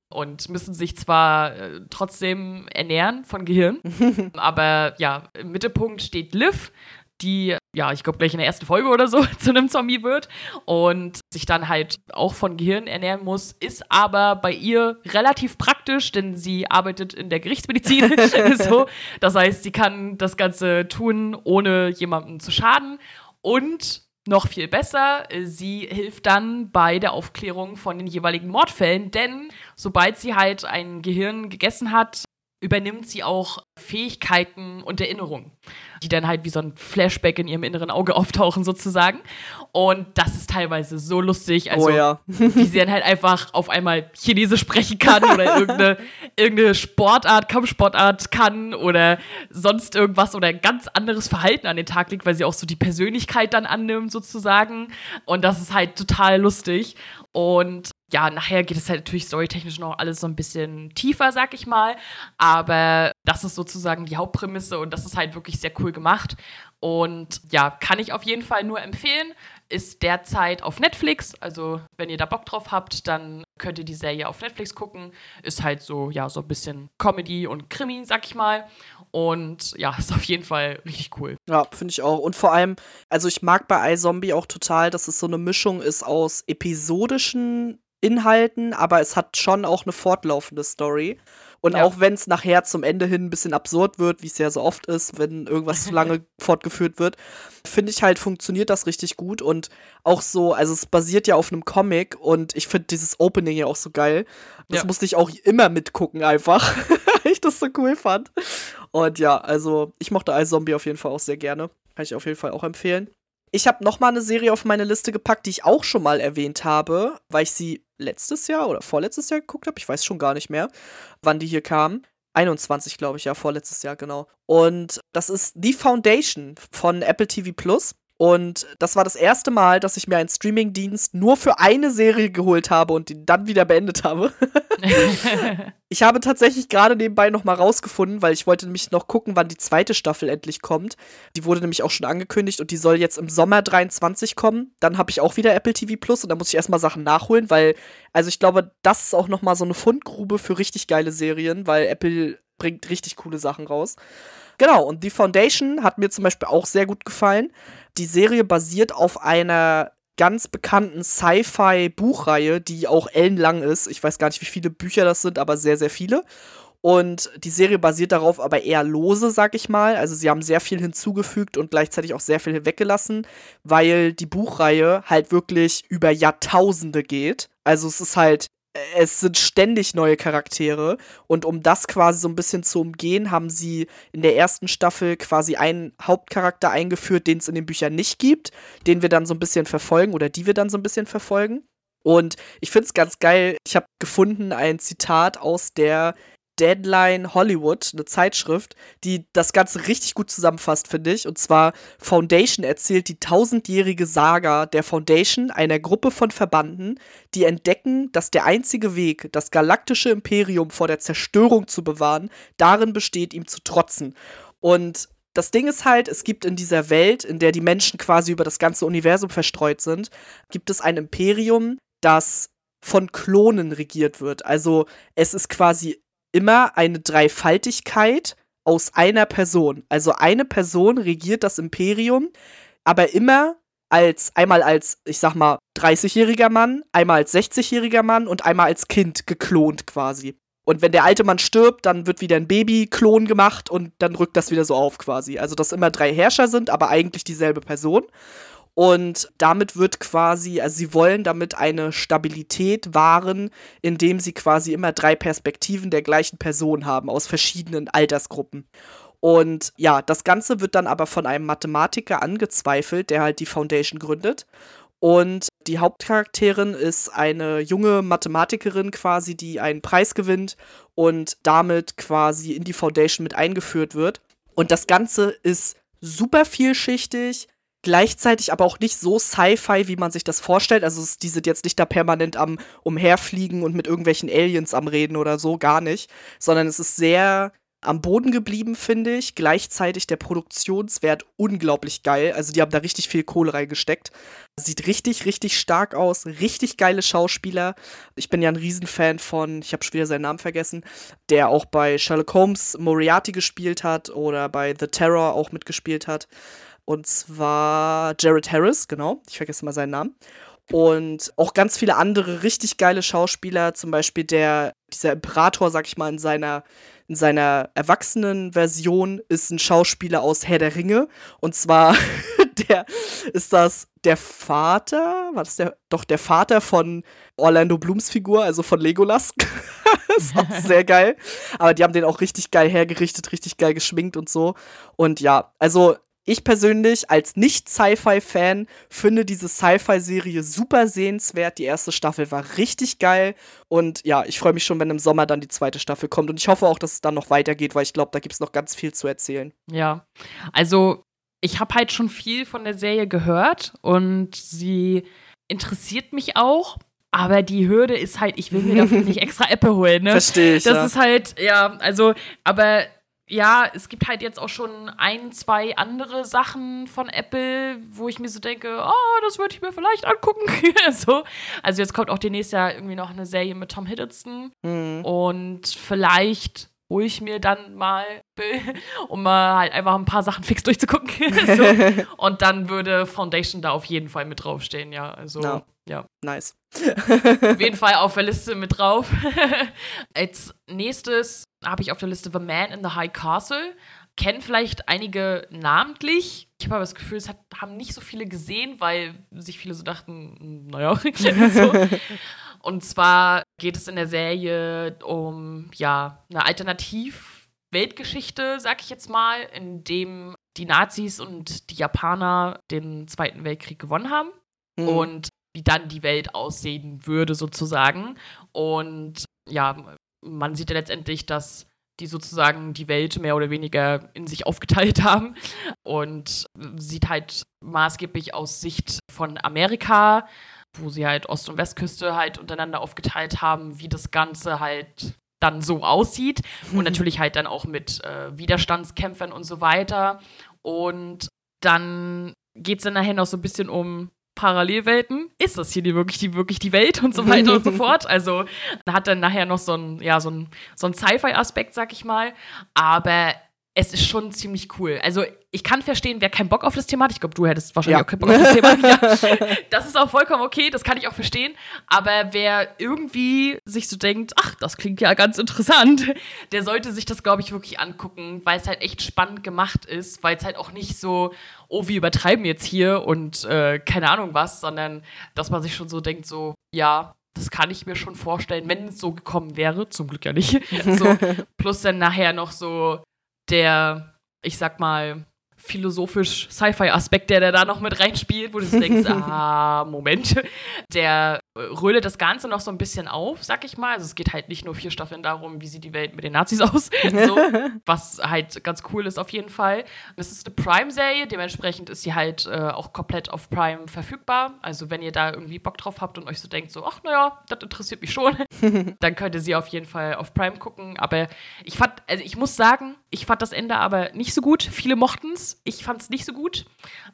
Und müssen sich zwar äh, trotzdem ernähren von Gehirn, aber ja, im Mittelpunkt steht Liv, die ja, ich glaube gleich in der ersten Folge oder so zu einem Zombie wird und sich dann halt auch von Gehirn ernähren muss, ist aber bei ihr relativ praktisch, denn sie arbeitet in der Gerichtsmedizin. so. Das heißt, sie kann das Ganze tun, ohne jemandem zu schaden. Und noch viel besser, sie hilft dann bei der Aufklärung von den jeweiligen Mordfällen, denn sobald sie halt ein Gehirn gegessen hat, übernimmt sie auch Fähigkeiten und Erinnerungen, die dann halt wie so ein Flashback in ihrem inneren Auge auftauchen sozusagen. Und das ist teilweise so lustig, also oh ja. wie sie dann halt einfach auf einmal Chinesisch sprechen kann oder irgendeine, irgendeine Sportart, Kampfsportart kann oder sonst irgendwas oder ein ganz anderes Verhalten an den Tag legt, weil sie auch so die Persönlichkeit dann annimmt sozusagen. Und das ist halt total lustig. Und ja, nachher geht es halt natürlich storytechnisch noch alles so ein bisschen tiefer, sag ich mal. Aber das ist sozusagen die Hauptprämisse und das ist halt wirklich sehr cool gemacht. Und ja, kann ich auf jeden Fall nur empfehlen. Ist derzeit auf Netflix. Also, wenn ihr da Bock drauf habt, dann könnt ihr die Serie auf Netflix gucken. Ist halt so, ja, so ein bisschen Comedy und Krimi, sag ich mal. Und ja, ist auf jeden Fall richtig cool. Ja, finde ich auch. Und vor allem, also ich mag bei iZombie auch total, dass es so eine Mischung ist aus episodischen Inhalten, aber es hat schon auch eine fortlaufende Story. Und ja. auch wenn es nachher zum Ende hin ein bisschen absurd wird, wie es ja so oft ist, wenn irgendwas zu lange fortgeführt wird, finde ich halt, funktioniert das richtig gut. Und auch so, also es basiert ja auf einem Comic und ich finde dieses Opening ja auch so geil. Das ja. musste ich auch immer mitgucken, einfach. weil ich das so cool fand. Und ja, also ich mochte iZombie auf jeden Fall auch sehr gerne. Kann ich auf jeden Fall auch empfehlen. Ich habe noch mal eine Serie auf meine Liste gepackt, die ich auch schon mal erwähnt habe, weil ich sie letztes Jahr oder vorletztes Jahr geguckt habe. Ich weiß schon gar nicht mehr, wann die hier kam. 21, glaube ich, ja, vorletztes Jahr, genau. Und das ist The Foundation von Apple TV Plus. Und das war das erste Mal, dass ich mir einen Streamingdienst nur für eine Serie geholt habe und die dann wieder beendet habe. ich habe tatsächlich gerade nebenbei noch mal rausgefunden, weil ich wollte nämlich noch gucken, wann die zweite Staffel endlich kommt. Die wurde nämlich auch schon angekündigt und die soll jetzt im Sommer 23 kommen. Dann habe ich auch wieder Apple TV Plus und da muss ich erstmal Sachen nachholen, weil also ich glaube, das ist auch noch mal so eine Fundgrube für richtig geile Serien, weil Apple bringt richtig coole Sachen raus. Genau, und The Foundation hat mir zum Beispiel auch sehr gut gefallen. Die Serie basiert auf einer ganz bekannten Sci-Fi-Buchreihe, die auch ellenlang ist. Ich weiß gar nicht, wie viele Bücher das sind, aber sehr, sehr viele. Und die Serie basiert darauf aber eher lose, sag ich mal. Also sie haben sehr viel hinzugefügt und gleichzeitig auch sehr viel weggelassen, weil die Buchreihe halt wirklich über Jahrtausende geht. Also es ist halt es sind ständig neue Charaktere und um das quasi so ein bisschen zu umgehen, haben sie in der ersten Staffel quasi einen Hauptcharakter eingeführt, den es in den Büchern nicht gibt, den wir dann so ein bisschen verfolgen oder die wir dann so ein bisschen verfolgen. Und ich finde es ganz geil. Ich habe gefunden ein Zitat aus der Deadline Hollywood, eine Zeitschrift, die das Ganze richtig gut zusammenfasst, finde ich. Und zwar Foundation erzählt die tausendjährige Saga der Foundation, einer Gruppe von Verbanden, die entdecken, dass der einzige Weg, das galaktische Imperium vor der Zerstörung zu bewahren, darin besteht, ihm zu trotzen. Und das Ding ist halt, es gibt in dieser Welt, in der die Menschen quasi über das ganze Universum verstreut sind, gibt es ein Imperium, das von Klonen regiert wird. Also es ist quasi immer eine Dreifaltigkeit aus einer Person. Also eine Person regiert das Imperium, aber immer als einmal als, ich sag mal, 30-jähriger Mann, einmal als 60-jähriger Mann und einmal als Kind geklont quasi. Und wenn der alte Mann stirbt, dann wird wieder ein Baby-Klon gemacht und dann rückt das wieder so auf quasi. Also, dass immer drei Herrscher sind, aber eigentlich dieselbe Person. Und damit wird quasi, also sie wollen damit eine Stabilität wahren, indem sie quasi immer drei Perspektiven der gleichen Person haben aus verschiedenen Altersgruppen. Und ja, das Ganze wird dann aber von einem Mathematiker angezweifelt, der halt die Foundation gründet. Und die Hauptcharakterin ist eine junge Mathematikerin quasi, die einen Preis gewinnt und damit quasi in die Foundation mit eingeführt wird. Und das Ganze ist super vielschichtig, gleichzeitig aber auch nicht so Sci-Fi, wie man sich das vorstellt. Also die sind jetzt nicht da permanent am Umherfliegen und mit irgendwelchen Aliens am Reden oder so, gar nicht. Sondern es ist sehr am Boden geblieben, finde ich. Gleichzeitig der Produktionswert unglaublich geil. Also die haben da richtig viel Kohle reingesteckt. Sieht richtig, richtig stark aus. Richtig geile Schauspieler. Ich bin ja ein Riesenfan von, ich habe schon wieder seinen Namen vergessen, der auch bei Sherlock Holmes Moriarty gespielt hat oder bei The Terror auch mitgespielt hat. Und zwar Jared Harris, genau. Ich vergesse mal seinen Namen. Und auch ganz viele andere richtig geile Schauspieler, zum Beispiel der, dieser Imperator, sag ich mal, in seiner, in seiner erwachsenen Version ist ein Schauspieler aus Herr der Ringe. Und zwar der ist das der Vater, war das der, doch der Vater von Orlando Blooms Figur, also von Legolas. ist auch sehr geil. Aber die haben den auch richtig geil hergerichtet, richtig geil geschminkt und so. Und ja, also ich persönlich als Nicht-Sci-Fi-Fan finde diese Sci-Fi-Serie super sehenswert. Die erste Staffel war richtig geil. Und ja, ich freue mich schon, wenn im Sommer dann die zweite Staffel kommt. Und ich hoffe auch, dass es dann noch weitergeht, weil ich glaube, da gibt es noch ganz viel zu erzählen. Ja, also ich habe halt schon viel von der Serie gehört und sie interessiert mich auch. Aber die Hürde ist halt, ich will mir dafür nicht extra Apple holen, ne? Verstehe ich. Das ja. ist halt, ja, also, aber ja, es gibt halt jetzt auch schon ein, zwei andere Sachen von Apple, wo ich mir so denke, oh, das würde ich mir vielleicht angucken. so. Also jetzt kommt auch demnächst ja irgendwie noch eine Serie mit Tom Hiddleston. Mhm. Und vielleicht hole ich mir dann mal, um mal halt einfach ein paar Sachen fix durchzugucken. so. Und dann würde Foundation da auf jeden Fall mit draufstehen, ja. Also, Ja. Ja. Nice. Auf jeden Fall auf der Liste mit drauf. Als nächstes habe ich auf der Liste The Man in the High Castle. Kennen vielleicht einige namentlich. Ich habe aber das Gefühl, es hat, haben nicht so viele gesehen, weil sich viele so dachten, hm, naja. so. Und zwar geht es in der Serie um ja eine Alternativ-Weltgeschichte, sag ich jetzt mal, in dem die Nazis und die Japaner den Zweiten Weltkrieg gewonnen haben Mhm. und wie dann die Welt aussehen würde, sozusagen. Und ja, man sieht ja letztendlich, dass die sozusagen die Welt mehr oder weniger in sich aufgeteilt haben und sieht halt maßgeblich aus Sicht von Amerika, wo sie halt Ost- und Westküste halt untereinander aufgeteilt haben, wie das Ganze halt dann so aussieht und natürlich halt dann auch mit äh, Widerstandskämpfern und so weiter. Und dann geht es dann nachher noch so ein bisschen um Parallelwelten. Ist das hier die wirklich, die, wirklich die Welt und so weiter und so fort? Also hat dann nachher noch so ein, ja, so ein, so ein Sci-Fi-Aspekt, sag ich mal. Aber es ist schon ziemlich cool. Also ich kann verstehen, wer keinen Bock auf das Thema hat. Ich glaube, du hättest wahrscheinlich Ja. auch keinen Bock auf das Thema. Ja. Das ist auch vollkommen okay, das kann ich auch verstehen. Aber wer irgendwie sich so denkt, ach, das klingt ja ganz interessant, der sollte sich das, glaube ich, wirklich angucken, weil es halt echt spannend gemacht ist, weil es halt auch nicht so, oh, wir übertreiben jetzt hier und äh, keine Ahnung was, sondern dass man sich schon so denkt, so, ja, das kann ich mir schon vorstellen, wenn es so gekommen wäre. Zum Glück ja nicht. So, plus dann nachher noch so der, ich sag mal, philosophisch-Sci-Fi-Aspekt, der, der da noch mit reinspielt, wo du so denkst, ah, Moment, der äh, rödelt das Ganze noch so ein bisschen auf, sag ich mal. Also es geht halt nicht nur vier Staffeln darum, wie sieht die Welt mit den Nazis aus, so, was halt ganz cool ist auf jeden Fall. Es ist eine Prime-Serie, dementsprechend ist sie halt äh, auch komplett auf Prime verfügbar. Also wenn ihr da irgendwie Bock drauf habt und euch so denkt, so, ach naja, das interessiert mich schon, dann könnt ihr sie auf jeden Fall auf Prime gucken. Aber ich fand, also ich muss sagen, ich fand das Ende aber nicht so gut. Viele mochten es. Ich fand es nicht so gut,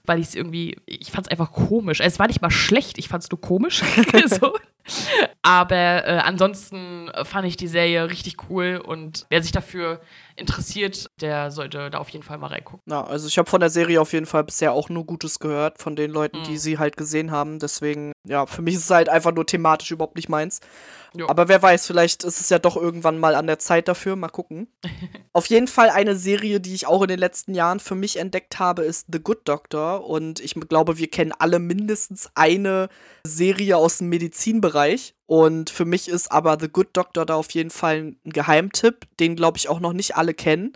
weil ich es irgendwie, ich fand es einfach komisch. Also es war nicht mal schlecht, ich fand es nur komisch. so. Aber äh, ansonsten fand ich die Serie richtig cool und wer sich dafür interessiert, der sollte da auf jeden Fall mal reingucken. Ja, also ich habe von der Serie auf jeden Fall bisher auch nur Gutes gehört von den Leuten, die Mhm. sie halt gesehen haben. Deswegen, ja, für mich ist es halt einfach nur thematisch überhaupt nicht meins. Jo. Aber wer weiß, vielleicht ist es ja doch irgendwann mal an der Zeit dafür. Mal gucken. auf jeden Fall eine Serie, die ich auch in den letzten Jahren für mich entdeckt habe, ist The Good Doctor. Und ich glaube, wir kennen alle mindestens eine Serie aus dem Medizinbereich. Und für mich ist aber The Good Doctor da auf jeden Fall ein Geheimtipp, den, glaube ich, auch noch nicht alle kennen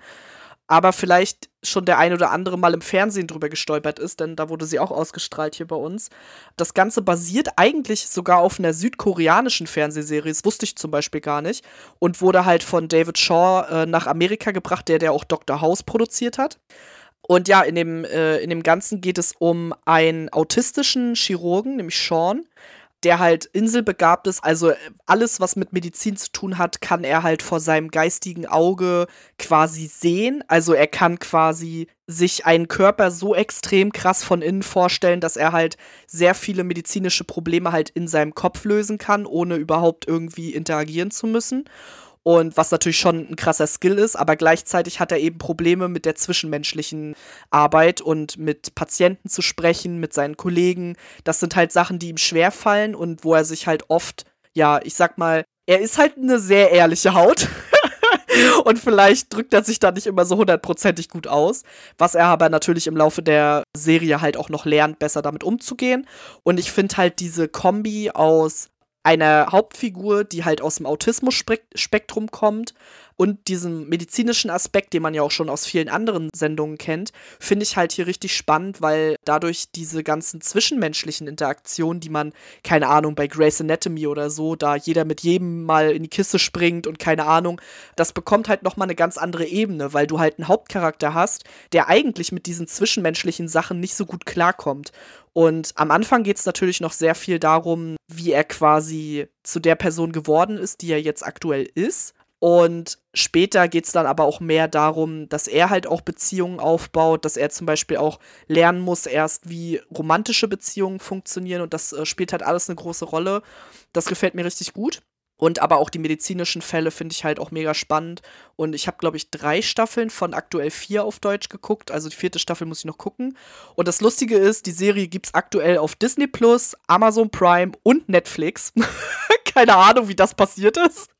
aber vielleicht schon der ein oder andere mal im Fernsehen drüber gestolpert ist, denn da wurde sie auch ausgestrahlt hier bei uns. Das Ganze basiert eigentlich sogar auf einer südkoreanischen Fernsehserie, das wusste ich zum Beispiel gar nicht, und wurde halt von David Shaw äh, nach Amerika gebracht, der, der auch Dr. House produziert hat. Und ja, in dem, äh, in dem Ganzen geht es um einen autistischen Chirurgen, nämlich Sean, der halt inselbegabt ist. Also äh, alles, was mit Medizin zu tun hat, kann er halt vor seinem geistigen Auge quasi sehen. Also er kann quasi sich einen Körper so extrem krass von innen vorstellen, dass er halt sehr viele medizinische Probleme halt in seinem Kopf lösen kann, ohne überhaupt irgendwie interagieren zu müssen. Und was natürlich schon ein krasser Skill ist, aber gleichzeitig hat er eben Probleme mit der zwischenmenschlichen Arbeit und mit Patienten zu sprechen, mit seinen Kollegen. Das sind halt Sachen, die ihm schwerfallen und wo er sich halt oft, ja, ich sag mal, er ist halt eine sehr ehrliche Haut. und vielleicht drückt er sich da nicht immer so hundertprozentig gut aus, was er aber natürlich im Laufe der Serie halt auch noch lernt, besser damit umzugehen. Und ich finde halt diese Kombi aus einer Hauptfigur, die halt aus dem Autismus-Spektrum kommt und diesen medizinischen Aspekt, den man ja auch schon aus vielen anderen Sendungen kennt, finde ich halt hier richtig spannend, weil dadurch diese ganzen zwischenmenschlichen Interaktionen, die man, keine Ahnung, bei Grey's Anatomy oder so, da jeder mit jedem mal in die Kiste springt und keine Ahnung, das bekommt halt nochmal eine ganz andere Ebene, weil du halt einen Hauptcharakter hast, der eigentlich mit diesen zwischenmenschlichen Sachen nicht so gut klarkommt. Und am Anfang geht es natürlich noch sehr viel darum, wie er quasi zu der Person geworden ist, die er jetzt aktuell ist. Und später geht es dann aber auch mehr darum, dass er halt auch Beziehungen aufbaut, dass er zum Beispiel auch lernen muss, erst wie romantische Beziehungen funktionieren. Und das äh, spielt halt alles eine große Rolle. Das gefällt mir richtig gut. Und aber auch die medizinischen Fälle finde ich halt auch mega spannend. Und ich habe, glaube ich, drei Staffeln von aktuell vier auf Deutsch geguckt. Also die vierte Staffel muss ich noch gucken. Und das Lustige ist, die Serie gibt es aktuell auf Disney Plus, Amazon Prime und Netflix. Keine Ahnung, wie das passiert ist.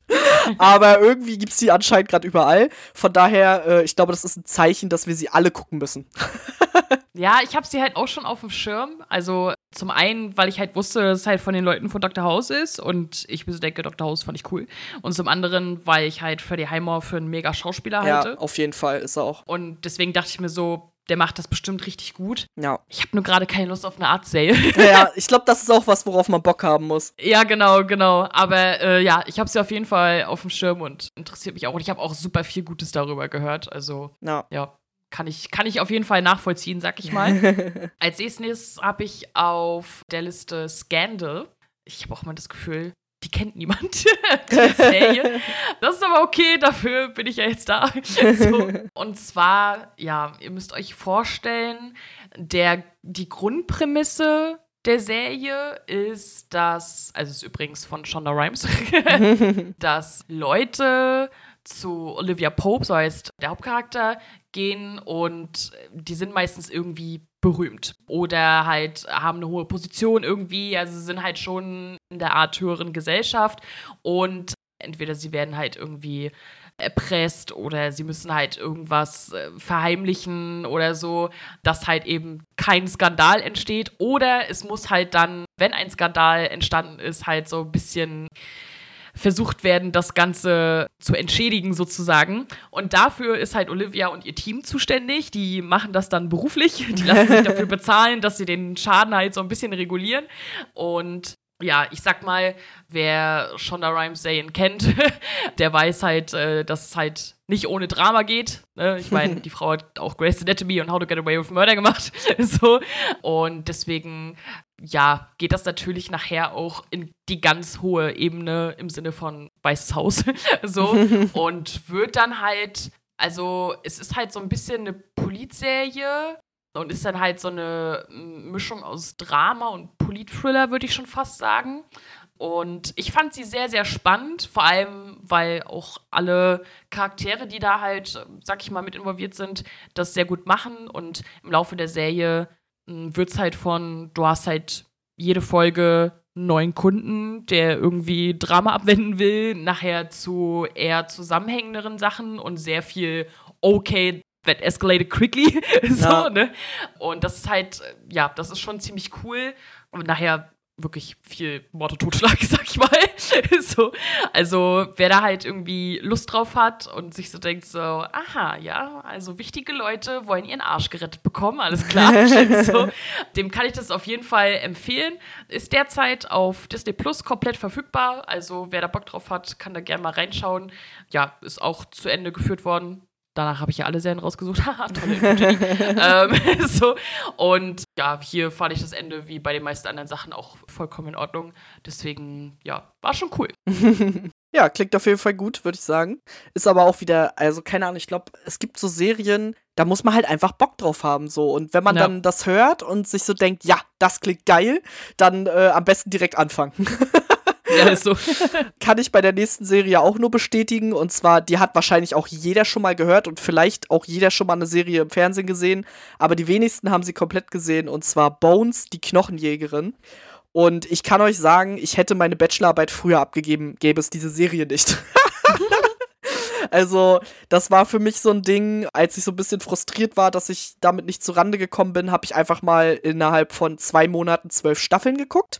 Aber irgendwie gibt es sie anscheinend gerade überall. Von daher, äh, ich glaube, das ist ein Zeichen, dass wir sie alle gucken müssen. ja, ich habe sie halt auch schon auf dem Schirm. Also zum einen, weil ich halt wusste, dass es halt von den Leuten von Dr. House ist und ich mir so denke, Dr. House fand ich cool. Und zum anderen, weil ich halt Freddie Highmore für einen mega Schauspieler halte. Ja, auf jeden Fall ist er auch. Und deswegen dachte ich mir so, der macht das bestimmt richtig gut. Ja. Ich habe nur gerade keine Lust auf eine Art Sale. Ja, ich glaube, das ist auch was, worauf man Bock haben muss. Ja, genau, genau. Aber äh, ja, ich habe sie auf jeden Fall auf dem Schirm und interessiert mich auch. Und ich habe auch super viel Gutes darüber gehört. Also, ja. ja kann ich, kann ich auf jeden Fall nachvollziehen, sag ich mal. Als nächstes habe ich auf der Liste Scandal. Ich habe auch mal das Gefühl, die kennt niemand, die Serie. Das ist aber okay, dafür bin ich ja jetzt da. So. Und zwar, ja, ihr müsst euch vorstellen, der, die Grundprämisse der Serie ist, dass, also es ist übrigens von Shonda Rhimes, dass Leute zu Olivia Pope, so heißt der Hauptcharakter, gehen und die sind meistens irgendwie berühmt oder halt haben eine hohe Position irgendwie, also sind halt schon in der Art höheren Gesellschaft und entweder sie werden halt irgendwie erpresst oder sie müssen halt irgendwas äh, verheimlichen oder so, dass halt eben kein Skandal entsteht oder es muss halt dann, wenn ein Skandal entstanden ist, halt so ein bisschen versucht werden, das Ganze zu entschädigen sozusagen. Und dafür ist halt Olivia und ihr Team zuständig. Die machen das dann beruflich. Die lassen sich dafür bezahlen, dass sie den Schaden halt so ein bisschen regulieren. Und ja, ich sag mal, wer Shonda Rhimes Zayn kennt, der weiß halt, äh, dass es halt nicht ohne Drama geht. Ne? Ich meine, die Frau hat auch Grey's Anatomy und How to Get Away with Murder gemacht. so. Und deswegen ja, geht das natürlich nachher auch in die ganz hohe Ebene im Sinne von Weißes Haus. so. und wird dann halt, also es ist halt so ein bisschen eine Politserie und ist dann halt so eine Mischung aus Drama und Politthriller, würde ich schon fast sagen. Und ich fand sie sehr, sehr spannend, vor allem, weil auch alle Charaktere, die da halt, sag ich mal, mit involviert sind, das sehr gut machen. Und im Laufe der Serie wird es halt von, du hast halt jede Folge neuen Kunden, der irgendwie Drama abwenden will, nachher zu eher zusammenhängenderen Sachen und sehr viel okay, that escalated quickly. so, ja. ne? Und das ist halt, ja, das ist schon ziemlich cool. Und nachher wirklich viel Mord und Totschlag, sag ich mal. so, also wer da halt irgendwie Lust drauf hat und sich so denkt so, aha, ja, also wichtige Leute wollen ihren Arsch gerettet bekommen, alles klar. so, dem kann ich das auf jeden Fall empfehlen. Ist derzeit auf Disney Plus komplett verfügbar, also wer da Bock drauf hat, kann da gerne mal reinschauen. Ja, ist auch zu Ende geführt worden. Danach habe ich ja alle Serien rausgesucht. Haha, tolle ähm, so. Und ja, hier fand ich das Ende wie bei den meisten anderen Sachen auch vollkommen in Ordnung. Deswegen, ja, war schon cool. ja, klingt auf jeden Fall gut, würde ich sagen. Ist aber auch wieder, also keine Ahnung, ich glaube, es gibt so Serien, da muss man halt einfach Bock drauf haben, so. Und wenn man ja. dann das hört und sich so denkt, ja, das klingt geil, dann äh, am besten direkt anfangen. Ja, ist so. Kann ich bei der nächsten Serie auch nur bestätigen. Und zwar, die hat wahrscheinlich auch jeder schon mal gehört und vielleicht auch jeder schon mal eine Serie im Fernsehen gesehen. Aber die wenigsten haben sie komplett gesehen. Und zwar Bones, die Knochenjägerin. Und ich kann euch sagen, ich hätte meine Bachelorarbeit früher abgegeben, gäbe es diese Serie nicht. Also, das war für mich so ein Ding, als ich so ein bisschen frustriert war, dass ich damit nicht zurande gekommen bin, habe ich einfach mal innerhalb von zwei Monaten zwölf Staffeln geguckt.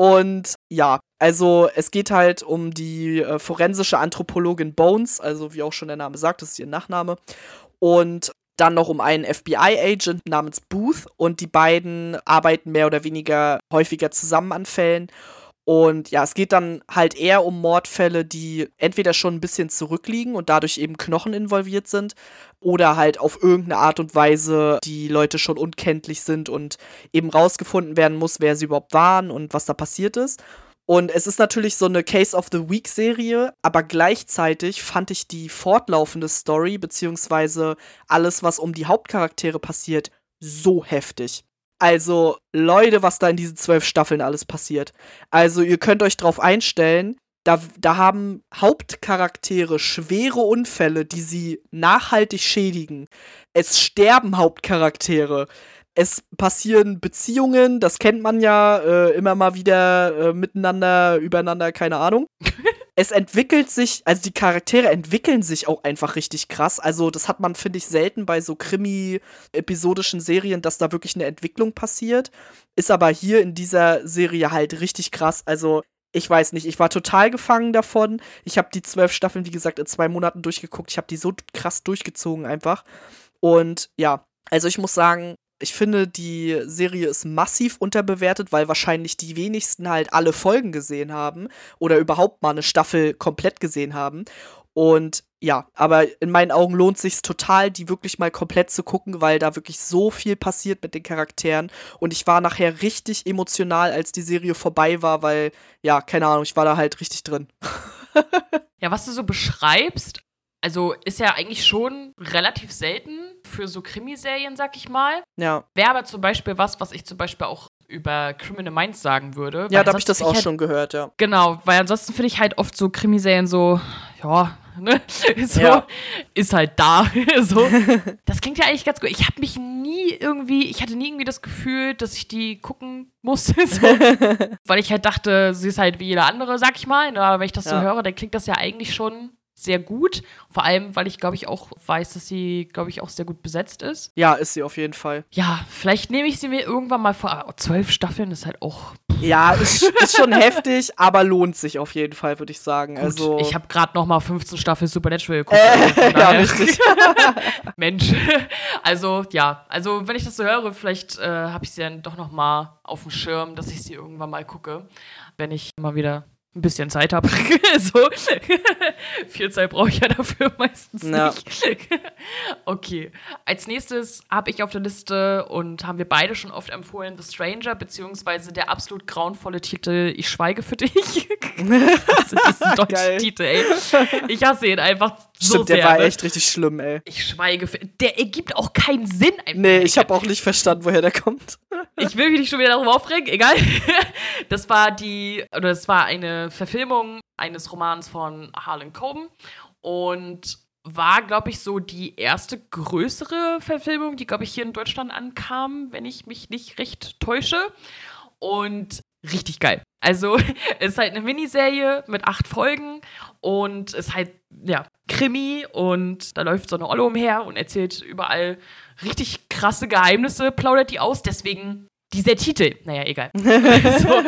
Und ja, also es geht halt um die äh, forensische Anthropologin Bones, also wie auch schon der Name sagt, das ist ihr Nachname. Und dann noch um einen FBI-Agent namens Booth und die beiden arbeiten mehr oder weniger häufiger zusammen an Fällen. Und ja, es geht dann halt eher um Mordfälle, die entweder schon ein bisschen zurückliegen und dadurch eben Knochen involviert sind oder halt auf irgendeine Art und Weise die Leute schon unkenntlich sind und eben rausgefunden werden muss, wer sie überhaupt waren und was da passiert ist. Und es ist natürlich so eine Case of the Week Serie, aber gleichzeitig fand ich die fortlaufende Story beziehungsweise alles, was um die Hauptcharaktere passiert, so heftig. Also, Leute, was da in diesen zwölf Staffeln alles passiert. Also, ihr könnt euch drauf einstellen, da, da haben Hauptcharaktere schwere Unfälle, die sie nachhaltig schädigen. Es sterben Hauptcharaktere. Es passieren Beziehungen, das kennt man ja äh, immer mal wieder äh, miteinander, übereinander, keine Ahnung. es entwickelt sich, also die Charaktere entwickeln sich auch einfach richtig krass. Also, das hat man, finde ich, selten bei so Krimi-episodischen Serien, dass da wirklich eine Entwicklung passiert. Ist aber hier in dieser Serie halt richtig krass. Also, ich weiß nicht, ich war total gefangen davon. Ich habe die zwölf Staffeln, wie gesagt, in zwei Monaten durchgeguckt. Ich habe die so krass durchgezogen einfach. Und ja, also ich muss sagen, ich finde, die Serie ist massiv unterbewertet, weil wahrscheinlich die wenigsten halt alle Folgen gesehen haben oder überhaupt mal eine Staffel komplett gesehen haben. Und ja, aber in meinen Augen lohnt sich total, die wirklich mal komplett zu gucken, weil da wirklich so viel passiert mit den Charakteren. Und ich war nachher richtig emotional, als die Serie vorbei war, weil, ja, keine Ahnung, ich war da halt richtig drin. ja, was du so beschreibst, also ist ja eigentlich schon relativ selten für so Krimiserien, sag ich mal. Ja. Wäre aber zum Beispiel was, was ich zum Beispiel auch über Criminal Minds sagen würde. Ja, da habe ich das auch halt, schon gehört, ja. Genau, weil ansonsten finde ich halt oft so Krimiserien so, ja, ne? So, ja. ist halt da. so. Das klingt ja eigentlich ganz gut. Ich habe mich nie irgendwie, ich hatte nie irgendwie das Gefühl, dass ich die gucken musste. So. weil ich halt dachte, sie ist halt wie jeder andere, sag ich mal. Ne? Aber wenn ich das ja. so höre, dann klingt das ja eigentlich schon sehr gut. Vor allem, weil ich, glaube ich, auch weiß, dass sie, glaube ich, auch sehr gut besetzt ist. Ja, ist sie auf jeden Fall. Ja, vielleicht nehme ich sie mir irgendwann mal vor. Oh, zwölf Staffeln ist halt auch. Ja, ist, ist schon heftig, aber lohnt sich auf jeden Fall, würde ich sagen. Gut, also ich habe gerade noch mal 15 Staffeln Supernatural geguckt. Äh, also ja, richtig. Mensch. Also, ja. Also, wenn ich das so höre, vielleicht äh, habe ich sie dann doch noch mal auf dem Schirm, dass ich sie irgendwann mal gucke, wenn ich mal wieder ein bisschen Zeit habe. so. Viel Zeit brauche ich ja dafür meistens ja. nicht. okay. Als nächstes habe ich auf der Liste und haben wir beide schon oft empfohlen The Stranger, beziehungsweise der absolut grauenvolle Titel Ich schweige für dich. das ist ein deutscher Titel, ey. Ich hasse ihn einfach so Stimmt, der war echt richtig schlimm, ey. Ich schweige für Der ergibt auch keinen Sinn. Einfach. Nee, ich habe auch nicht verstanden, woher der kommt. ich will mich nicht schon wieder darüber aufregen, egal. Das war die, oder das war eine Verfilmung eines Romans von Harlan Coben und war, glaube ich, so die erste größere Verfilmung, die, glaube ich, hier in Deutschland ankam, wenn ich mich nicht recht täusche. Und richtig geil. Also, es ist halt eine Miniserie mit acht Folgen und es ist halt, ja, Krimi und da läuft so eine Olle umher und erzählt überall richtig krasse Geheimnisse, plaudert die aus. Deswegen dieser Titel, naja, egal. so.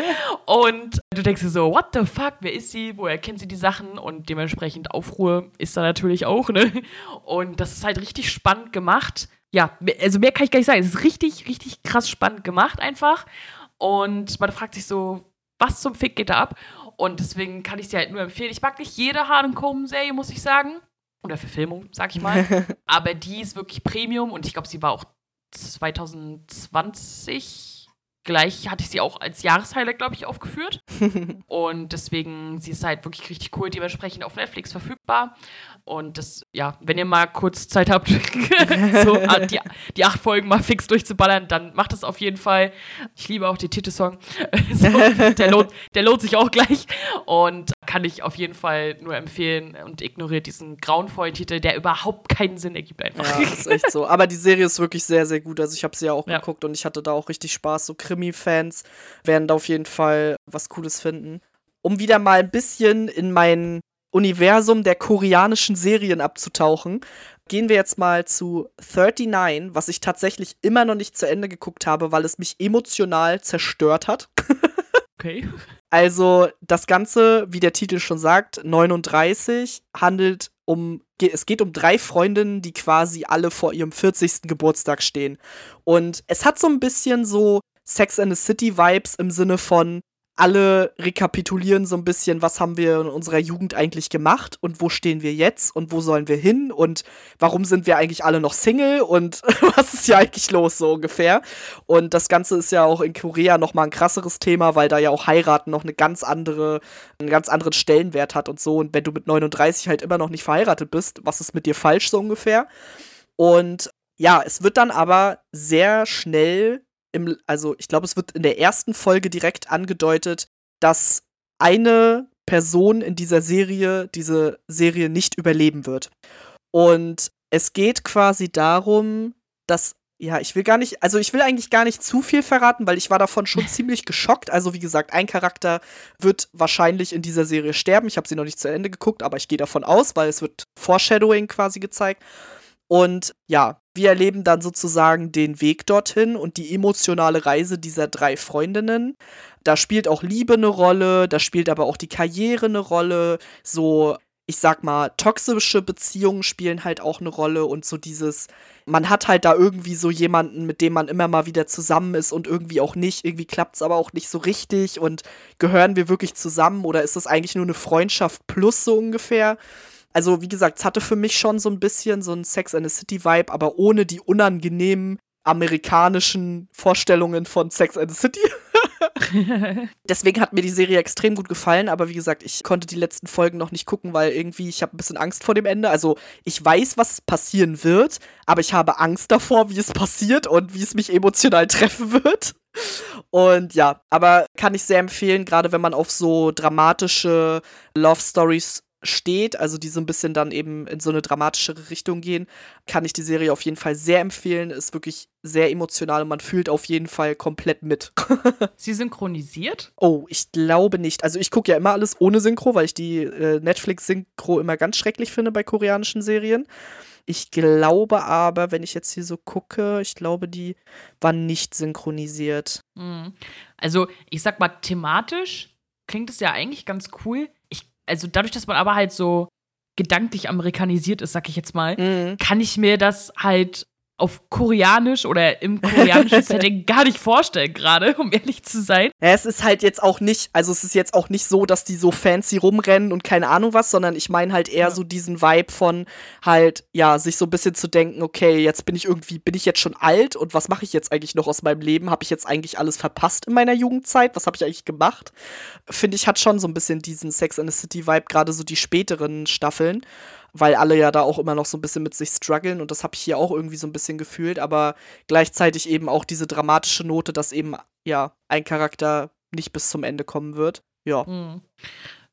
Und du denkst dir so, what the fuck, wer ist sie, woher kennt sie die Sachen? Und dementsprechend Aufruhr ist da natürlich auch, ne? Und das ist halt richtig spannend gemacht. Ja, also mehr kann ich gar nicht sagen. Es ist richtig, richtig krass spannend gemacht einfach. Und man fragt sich so, was zum Fick geht da ab? Und deswegen kann ich sie halt nur empfehlen. Ich mag nicht jede Hardenkomben-Serie, muss ich sagen. Oder Verfilmung, sag ich mal. Aber die ist wirklich Premium und ich glaube, sie war auch 2020 gleich hatte ich sie auch als Jahreshighlight, glaube ich, aufgeführt. und deswegen, sie ist halt wirklich richtig cool, dementsprechend auf Netflix verfügbar. Und das, ja, wenn ihr mal kurz Zeit habt, so die, die acht Folgen mal fix durchzuballern, dann macht das auf jeden Fall. Ich liebe auch den Titelsong. so, der, lohnt, der lohnt sich auch gleich. Und kann ich auf jeden Fall nur empfehlen und ignoriert diesen grauenvollen Titel, der überhaupt keinen Sinn ergibt einfach. Ja, ist echt so. Aber die Serie ist wirklich sehr, sehr gut. Also ich habe sie ja auch ja. geguckt und ich hatte da auch richtig Spaß. So Krimi-Fans werden da auf jeden Fall was Cooles finden. Um wieder mal ein bisschen in mein Universum der koreanischen Serien abzutauchen, gehen wir jetzt mal zu 39, was ich tatsächlich immer noch nicht zu Ende geguckt habe, weil es mich emotional zerstört hat. okay. Also das Ganze, wie der Titel schon sagt, 39 handelt um, es geht um drei Freundinnen, die quasi alle vor ihrem 40. Geburtstag stehen. Und es hat so ein bisschen so Sex and the City Vibes im Sinne von, alle rekapitulieren so ein bisschen, was haben wir in unserer Jugend eigentlich gemacht und wo stehen wir jetzt und wo sollen wir hin und warum sind wir eigentlich alle noch Single und was ist hier eigentlich los so ungefähr. Und das Ganze ist ja auch in Korea noch mal ein krasseres Thema, weil da ja auch heiraten noch eine ganz andere einen ganz anderen Stellenwert hat und so und wenn du mit 39 halt immer noch nicht verheiratet bist, was ist mit dir falsch so ungefähr? Und ja, es wird dann aber sehr schnell im, also ich glaube, es wird in der ersten Folge direkt angedeutet, dass eine Person in dieser Serie diese Serie nicht überleben wird. Und es geht quasi darum, dass ja, ich will gar nicht, also ich will eigentlich gar nicht zu viel verraten, weil ich war davon schon ziemlich geschockt. Also wie gesagt, ein Charakter wird wahrscheinlich in dieser Serie sterben. Ich habe sie noch nicht zu Ende geguckt, aber ich gehe davon aus, weil es wird Foreshadowing quasi gezeigt. Und ja, wir erleben dann sozusagen den Weg dorthin und die emotionale Reise dieser drei Freundinnen. Da spielt auch Liebe eine Rolle, da spielt aber auch die Karriere eine Rolle. So, ich sag mal, toxische Beziehungen spielen halt auch eine Rolle und so dieses, man hat halt da irgendwie so jemanden, mit dem man immer mal wieder zusammen ist und irgendwie auch nicht. Irgendwie klappt es aber auch nicht so richtig und gehören wir wirklich zusammen oder ist das eigentlich nur eine Freundschaft plus so ungefähr? Also, wie gesagt, es hatte für mich schon so ein bisschen so ein Sex and the City Vibe, aber ohne die unangenehmen amerikanischen Vorstellungen von Sex and the City. Deswegen hat mir die Serie extrem gut gefallen, aber wie gesagt, ich konnte die letzten Folgen noch nicht gucken, weil irgendwie ich habe ein bisschen Angst vor dem Ende. Also ich weiß, was passieren wird, aber ich habe Angst davor, wie es passiert und wie es mich emotional treffen wird. Und ja, aber kann ich sehr empfehlen, gerade wenn man auf so dramatische Love Stories steht, also die so ein bisschen dann eben in so eine dramatischere Richtung gehen, kann ich die Serie auf jeden Fall sehr empfehlen. Ist wirklich sehr emotional und man fühlt auf jeden Fall komplett mit. Sie synchronisiert? Oh, ich glaube nicht. Also ich gucke ja immer alles ohne Synchro, weil ich die äh, Netflix-Synchro immer ganz schrecklich finde bei koreanischen Serien. Ich glaube aber, wenn ich jetzt hier so gucke, ich glaube, die war nicht synchronisiert. Mhm. Also ich sag mal, thematisch klingt es ja eigentlich ganz cool also dadurch, dass man aber halt so gedanklich amerikanisiert ist, sag ich jetzt mal, mhm. kann ich mir das halt auf Koreanisch oder im koreanischen Setting gar nicht vorstellen, gerade, um ehrlich zu sein. Ja, es ist halt jetzt auch nicht, also es ist jetzt auch nicht so, dass die so fancy rumrennen und keine Ahnung was, sondern ich meine halt eher ja. so diesen Vibe von halt, ja, sich so ein bisschen zu denken, okay, jetzt bin ich irgendwie, bin ich jetzt schon alt und was mache ich jetzt eigentlich noch aus meinem Leben? Habe ich jetzt eigentlich alles verpasst in meiner Jugendzeit? Was habe ich eigentlich gemacht? Finde ich, hat schon so ein bisschen diesen Sex in the City Vibe, gerade so die späteren Staffeln weil alle ja da auch immer noch so ein bisschen mit sich strugglen und das habe ich hier auch irgendwie so ein bisschen gefühlt, aber gleichzeitig eben auch diese dramatische Note, dass eben ja ein Charakter nicht bis zum Ende kommen wird. Ja. Mhm.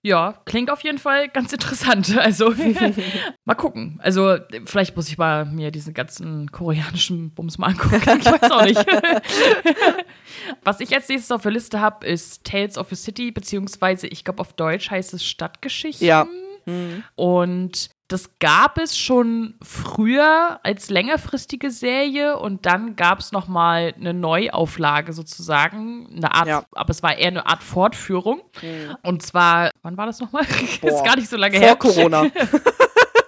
Ja, klingt auf jeden Fall ganz interessant. Also mal gucken. Also vielleicht muss ich mal mir diesen ganzen koreanischen Bums mal angucken. Ich weiß auch nicht. Was ich als nächstes auf der Liste habe, ist Tales of a City, beziehungsweise ich glaube auf Deutsch heißt es Stadtgeschichten. Ja. Mhm. Und das gab es schon früher als längerfristige Serie und dann gab es noch mal eine Neuauflage sozusagen, eine Art, ja. aber es war eher eine Art Fortführung. Mhm. Und zwar, wann war das noch mal? ist gar nicht so lange Vor her. Vor Corona.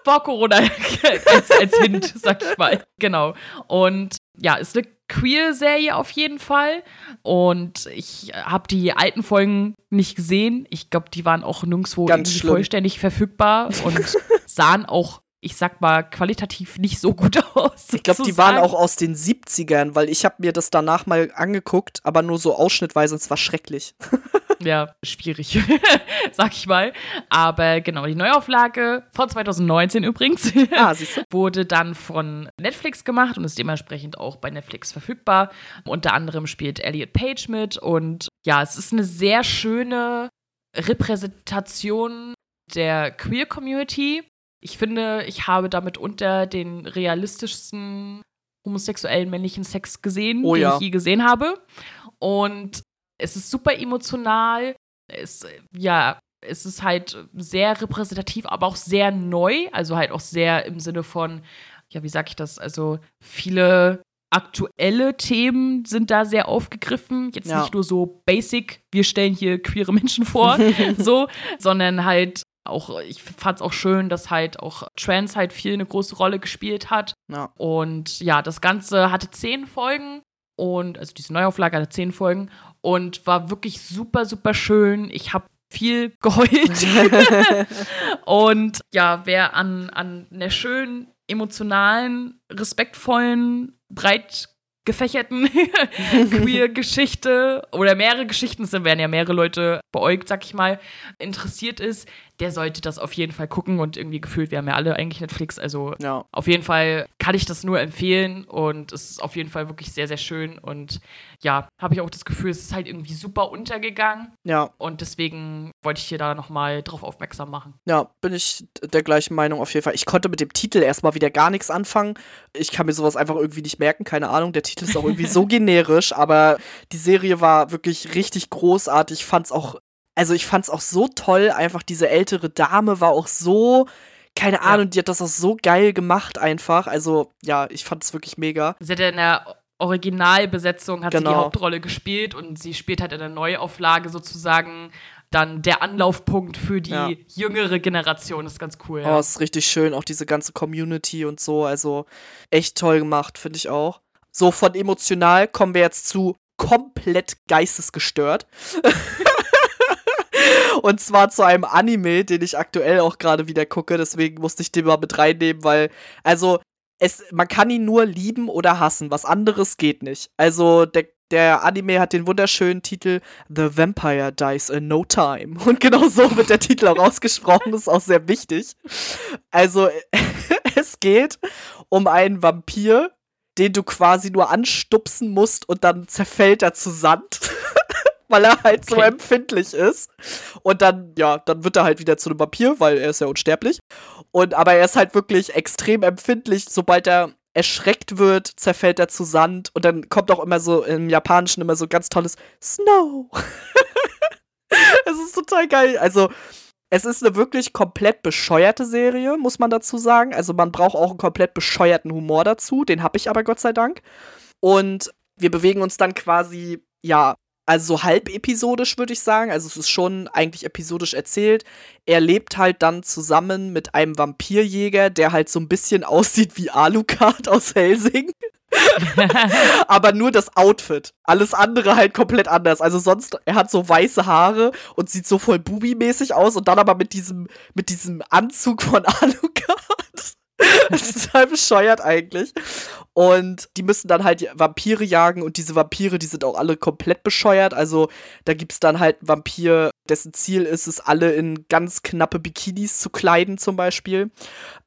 Vor Corona als, als Hint, sag ich mal. Genau. Und ja, ist eine Queer-Serie auf jeden Fall. Und ich habe die alten Folgen nicht gesehen. Ich glaube, die waren auch nirgendwo vollständig verfügbar und sahen auch ich sag mal, qualitativ nicht so gut aus. Ich glaube, die waren auch aus den 70ern, weil ich habe mir das danach mal angeguckt, aber nur so ausschnittweise und es war schrecklich. ja, schwierig, sag ich mal. Aber genau, die Neuauflage von 2019 übrigens ah, wurde dann von Netflix gemacht und ist dementsprechend auch bei Netflix verfügbar. Unter anderem spielt Elliot Page mit und ja, es ist eine sehr schöne Repräsentation der Queer Community. Ich finde, ich habe damit unter den realistischsten homosexuellen männlichen Sex gesehen, oh, den ja. ich je gesehen habe. Und es ist super emotional. Es, ja, es ist halt sehr repräsentativ, aber auch sehr neu. Also halt auch sehr im Sinne von, ja, wie sag ich das? Also viele aktuelle Themen sind da sehr aufgegriffen. Jetzt ja. nicht nur so basic, wir stellen hier queere Menschen vor, so, sondern halt auch, ich fand es auch schön, dass halt auch Trans halt viel eine große Rolle gespielt hat. Ja. Und ja, das Ganze hatte zehn Folgen und also diese Neuauflage hatte zehn Folgen und war wirklich super, super schön. Ich habe viel geheult. und ja, wer an, an einer schönen, emotionalen, respektvollen, breit gefächerten Queer-Geschichte oder mehrere Geschichten, es werden ja mehrere Leute beäugt, sag ich mal, interessiert ist, der sollte das auf jeden Fall gucken und irgendwie gefühlt, wir haben ja alle eigentlich Netflix, also ja. auf jeden Fall kann ich das nur empfehlen und es ist auf jeden Fall wirklich sehr, sehr schön und ja, habe ich auch das Gefühl, es ist halt irgendwie super untergegangen. Ja. Und deswegen wollte ich hier da nochmal drauf aufmerksam machen. Ja, bin ich der gleichen Meinung auf jeden Fall. Ich konnte mit dem Titel erstmal wieder gar nichts anfangen. Ich kann mir sowas einfach irgendwie nicht merken, keine Ahnung. Der Titel ist auch irgendwie so generisch, aber die Serie war wirklich richtig großartig. Ich fand es auch also ich fand es auch so toll, einfach diese ältere Dame war auch so, keine Ahnung, ja. die hat das auch so geil gemacht einfach. Also ja, ich fand es wirklich mega. Sie hat ja in der Originalbesetzung hat genau. sie die genau. Hauptrolle gespielt und sie spielt halt in der Neuauflage sozusagen dann der Anlaufpunkt für die ja. jüngere Generation. Das ist ganz cool. Ja. Oh, ist richtig schön, auch diese ganze Community und so. Also echt toll gemacht, finde ich auch. So, von emotional kommen wir jetzt zu komplett geistesgestört. Und zwar zu einem Anime, den ich aktuell auch gerade wieder gucke. Deswegen musste ich den mal mit reinnehmen, weil, also, es, man kann ihn nur lieben oder hassen. Was anderes geht nicht. Also, der, der Anime hat den wunderschönen Titel The Vampire Dies in No Time. Und genau so wird der Titel auch ausgesprochen. Das ist auch sehr wichtig. Also, es geht um einen Vampir, den du quasi nur anstupsen musst und dann zerfällt er zu Sand. Weil er halt okay. so empfindlich ist. Und dann, ja, dann wird er halt wieder zu einem Vampir, weil er ist ja unsterblich. Und aber er ist halt wirklich extrem empfindlich, sobald er erschreckt wird, zerfällt er zu Sand und dann kommt auch immer so im Japanischen immer so ganz tolles Snow. es ist total geil. Also, es ist eine wirklich komplett bescheuerte Serie, muss man dazu sagen. Also, man braucht auch einen komplett bescheuerten Humor dazu. Den habe ich aber Gott sei Dank. Und wir bewegen uns dann quasi, ja, also so halb episodisch, würde ich sagen. Also es ist schon eigentlich episodisch erzählt. Er lebt halt dann zusammen mit einem Vampirjäger, der halt so ein bisschen aussieht wie Alucard aus Helsing. aber nur das Outfit. Alles andere halt komplett anders. Also sonst, er hat so weiße Haare und sieht so voll Bubi-mäßig aus und dann aber mit diesem, mit diesem Anzug von Alucard. das ist halt bescheuert eigentlich. Und die müssen dann halt Vampire jagen und diese Vampire, die sind auch alle komplett bescheuert. Also da gibt es dann halt einen Vampir, dessen Ziel ist es, alle in ganz knappe Bikinis zu kleiden zum Beispiel.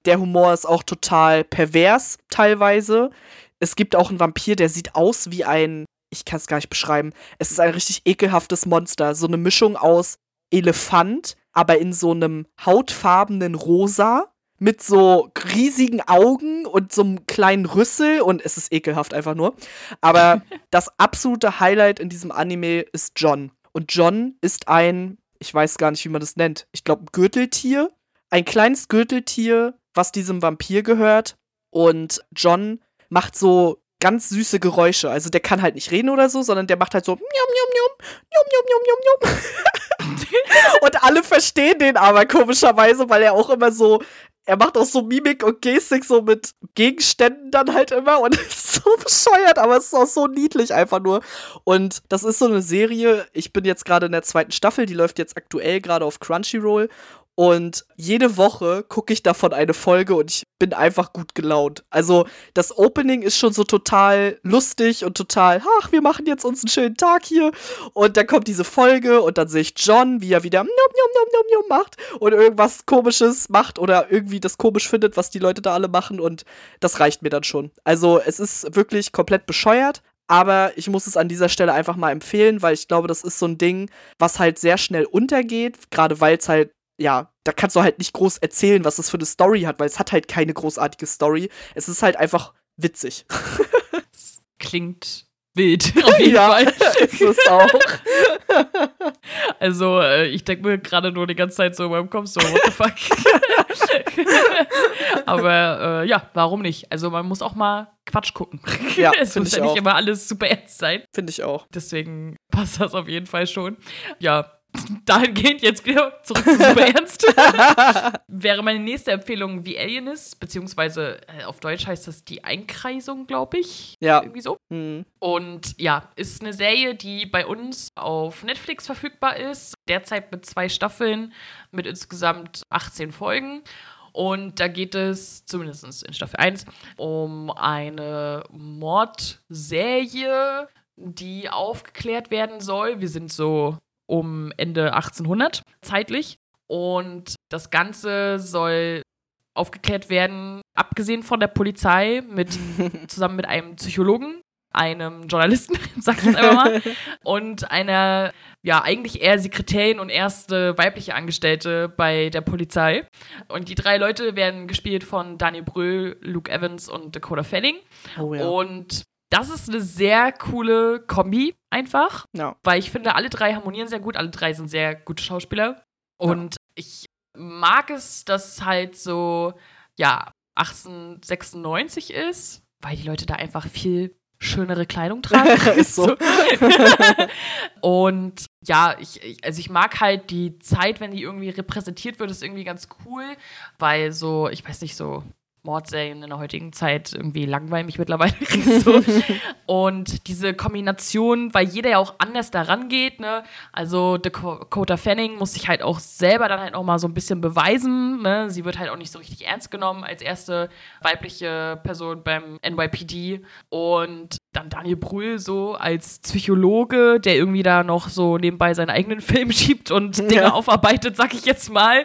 Der Humor ist auch total pervers teilweise. Es gibt auch einen Vampir, der sieht aus wie ein, ich kann es gar nicht beschreiben, es ist ein richtig ekelhaftes Monster. So eine Mischung aus Elefant, aber in so einem hautfarbenen Rosa mit so riesigen Augen und so einem kleinen Rüssel und es ist ekelhaft einfach nur. Aber das absolute Highlight in diesem Anime ist John. Und John ist ein, ich weiß gar nicht, wie man das nennt, ich glaube, ein Gürteltier. Ein kleines Gürteltier, was diesem Vampir gehört. Und John macht so ganz süße Geräusche. Also der kann halt nicht reden oder so, sondern der macht halt so njum, njum, njum, njum, njum, njum, njum. und alle verstehen den aber komischerweise, weil er auch immer so er macht auch so Mimik und Gestik so mit Gegenständen dann halt immer und ist so bescheuert, aber es ist auch so niedlich einfach nur. Und das ist so eine Serie, ich bin jetzt gerade in der zweiten Staffel, die läuft jetzt aktuell gerade auf Crunchyroll Und jede Woche gucke ich davon eine Folge und ich bin einfach gut gelaunt. Also das Opening ist schon so total lustig und total, ach, wir machen jetzt uns einen schönen Tag hier. Und dann kommt diese Folge und dann sehe ich John, wie er wieder nom, nom, nom, nom, nom macht und irgendwas komisches macht oder irgendwie das komisch findet, was die Leute da alle machen. Und das reicht mir dann schon. Also es ist wirklich komplett bescheuert, aber ich muss es an dieser Stelle einfach mal empfehlen, weil ich glaube, das ist so ein Ding, was halt sehr schnell untergeht, gerade weil es halt ja, da kannst du halt nicht groß erzählen, was es für eine Story hat, weil es hat halt keine großartige Story. Es ist halt einfach witzig. Klingt wild, auf jeden ja, Fall. ist es auch. Also, äh, ich denke mir gerade nur die ganze Zeit so in meinem Kopf so, what the fuck. Aber äh, ja, warum nicht? Also, man muss auch mal Quatsch gucken. Ja, es muss ja nicht auch. immer alles super ernst sein. Finde ich auch. Deswegen passt das auf jeden Fall schon. Ja, dahingehend jetzt wieder zurück zu super ernst. Wäre meine nächste Empfehlung The Alienist, beziehungsweise äh, auf Deutsch heißt das die Einkreisung, glaube ich. Ja. Irgendwie so. Hm. Und ja, ist eine Serie, die bei uns auf Netflix verfügbar ist. Derzeit mit zwei Staffeln, mit insgesamt 18 Folgen. Und da geht es, zumindest in Staffel 1, um eine Mordserie, die aufgeklärt werden soll. Wir sind so um Ende 1800 zeitlich. Und das Ganze soll aufgeklärt werden, abgesehen von der Polizei, mit, zusammen mit einem Psychologen, einem Journalisten, sag ich jetzt einfach mal, und einer, ja, eigentlich eher Sekretärin und erste weibliche Angestellte bei der Polizei. Und die drei Leute werden gespielt von Daniel Brühl, Luke Evans und Dakota Fanning. Oh ja. Und das ist eine sehr coole Kombi einfach, ja. weil ich finde, alle drei harmonieren sehr gut, alle drei sind sehr gute Schauspieler. Und ich mag es, dass es halt so, ja, 1896 ist, weil die Leute da einfach viel schönere Kleidung tragen. Ist so. Und ja, ich, ich, also ich mag halt die Zeit, wenn die irgendwie repräsentiert wird, ist irgendwie ganz cool, weil so, ich weiß nicht, so Mordserien in der heutigen Zeit irgendwie langweilen mich mittlerweile so. Und diese Kombination, weil jeder ja auch anders daran geht, ne? Also Dakota Fanning muss sich halt auch selber dann halt auch mal so ein bisschen beweisen, ne? Sie wird halt auch nicht so richtig ernst genommen als erste weibliche Person beim NYPD und dann Daniel Brühl so als Psychologe, der irgendwie da noch so nebenbei seinen eigenen Film schiebt und Dinge Ja. aufarbeitet, sag ich jetzt mal.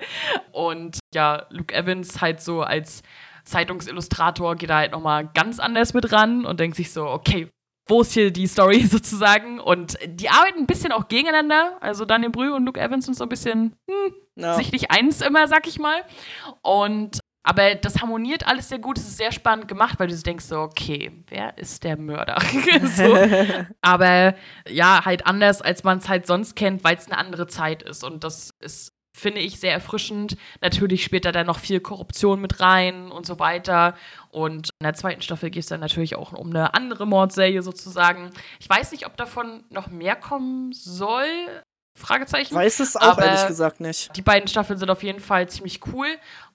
Und ja, Luke Evans halt so als Zeitungsillustrator geht da halt nochmal ganz anders mit ran und denkt sich so, okay, wo ist hier die Story sozusagen? Und die arbeiten ein bisschen auch gegeneinander. Also Daniel Brühl und Luke Evans sind so ein bisschen hm, Ja. sich nicht eins immer, sag ich mal. Und aber das harmoniert alles sehr gut. Es ist sehr spannend gemacht, weil du so denkst so, okay, wer ist der Mörder? so. Aber ja, halt anders, als man es halt sonst kennt, weil es eine andere Zeit ist. Und das ist, finde ich, sehr erfrischend. Natürlich spielt da dann noch viel Korruption mit rein und so weiter. Und in der zweiten Staffel geht es dann natürlich auch um eine andere Mordserie sozusagen. Ich weiß nicht, ob davon noch mehr kommen soll. Fragezeichen. Weiß es auch Aber- ehrlich gesagt nicht. Die beiden Staffeln sind auf jeden Fall ziemlich cool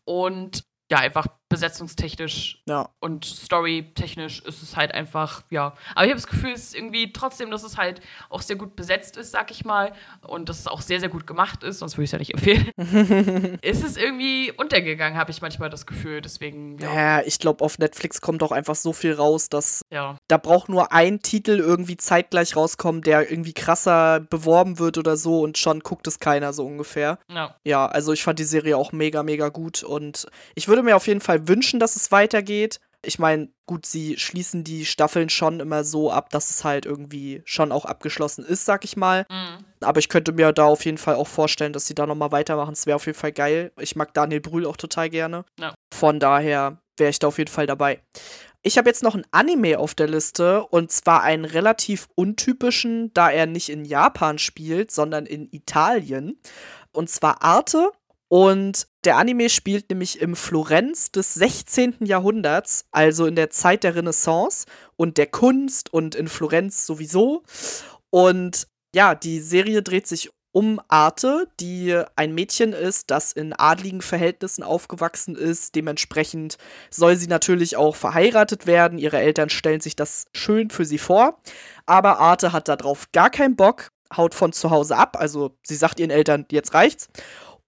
und ja, einfach besetzungstechnisch Ja. und storytechnisch ist es halt einfach, ja. Aber ich habe das Gefühl, es ist irgendwie trotzdem, dass es halt auch sehr gut besetzt ist, sag ich mal. Und dass es auch sehr, sehr gut gemacht ist, sonst würde ich es ja nicht empfehlen. ist es irgendwie untergegangen, habe ich manchmal das Gefühl. Deswegen, ja. Ja, ich glaube, auf Netflix kommt auch einfach so viel raus, dass ja. da braucht nur ein Titel irgendwie zeitgleich rauskommen, der irgendwie krasser beworben wird oder so und schon guckt es keiner so ungefähr. ja. Ja, also ich fand die Serie auch mega, mega gut und ich würde mir auf jeden Fall wünschen, dass es weitergeht. Ich meine, gut, sie schließen die Staffeln schon immer so ab, dass es halt irgendwie schon auch abgeschlossen ist, sag ich mal. Mhm. Aber ich könnte mir da auf jeden Fall auch vorstellen, dass sie da nochmal weitermachen. Es wäre auf jeden Fall geil. Ich mag Daniel Brühl auch total gerne. Ja. Von daher wäre ich da auf jeden Fall dabei. Ich habe jetzt noch ein Anime auf der Liste und zwar einen relativ untypischen, da er nicht in Japan spielt, sondern in Italien. Und zwar Arte. Und der Anime spielt nämlich im Florenz des 16. Jahrhunderts, also in der Zeit der Renaissance und der Kunst und in Florenz sowieso. Und ja, die Serie dreht sich um Arte, die ein Mädchen ist, das in adligen Verhältnissen aufgewachsen ist. Dementsprechend soll sie natürlich auch verheiratet werden. Ihre Eltern stellen sich das schön für sie vor. Aber Arte hat darauf gar keinen Bock, haut von zu Hause ab. Also sie sagt ihren Eltern, jetzt reicht's.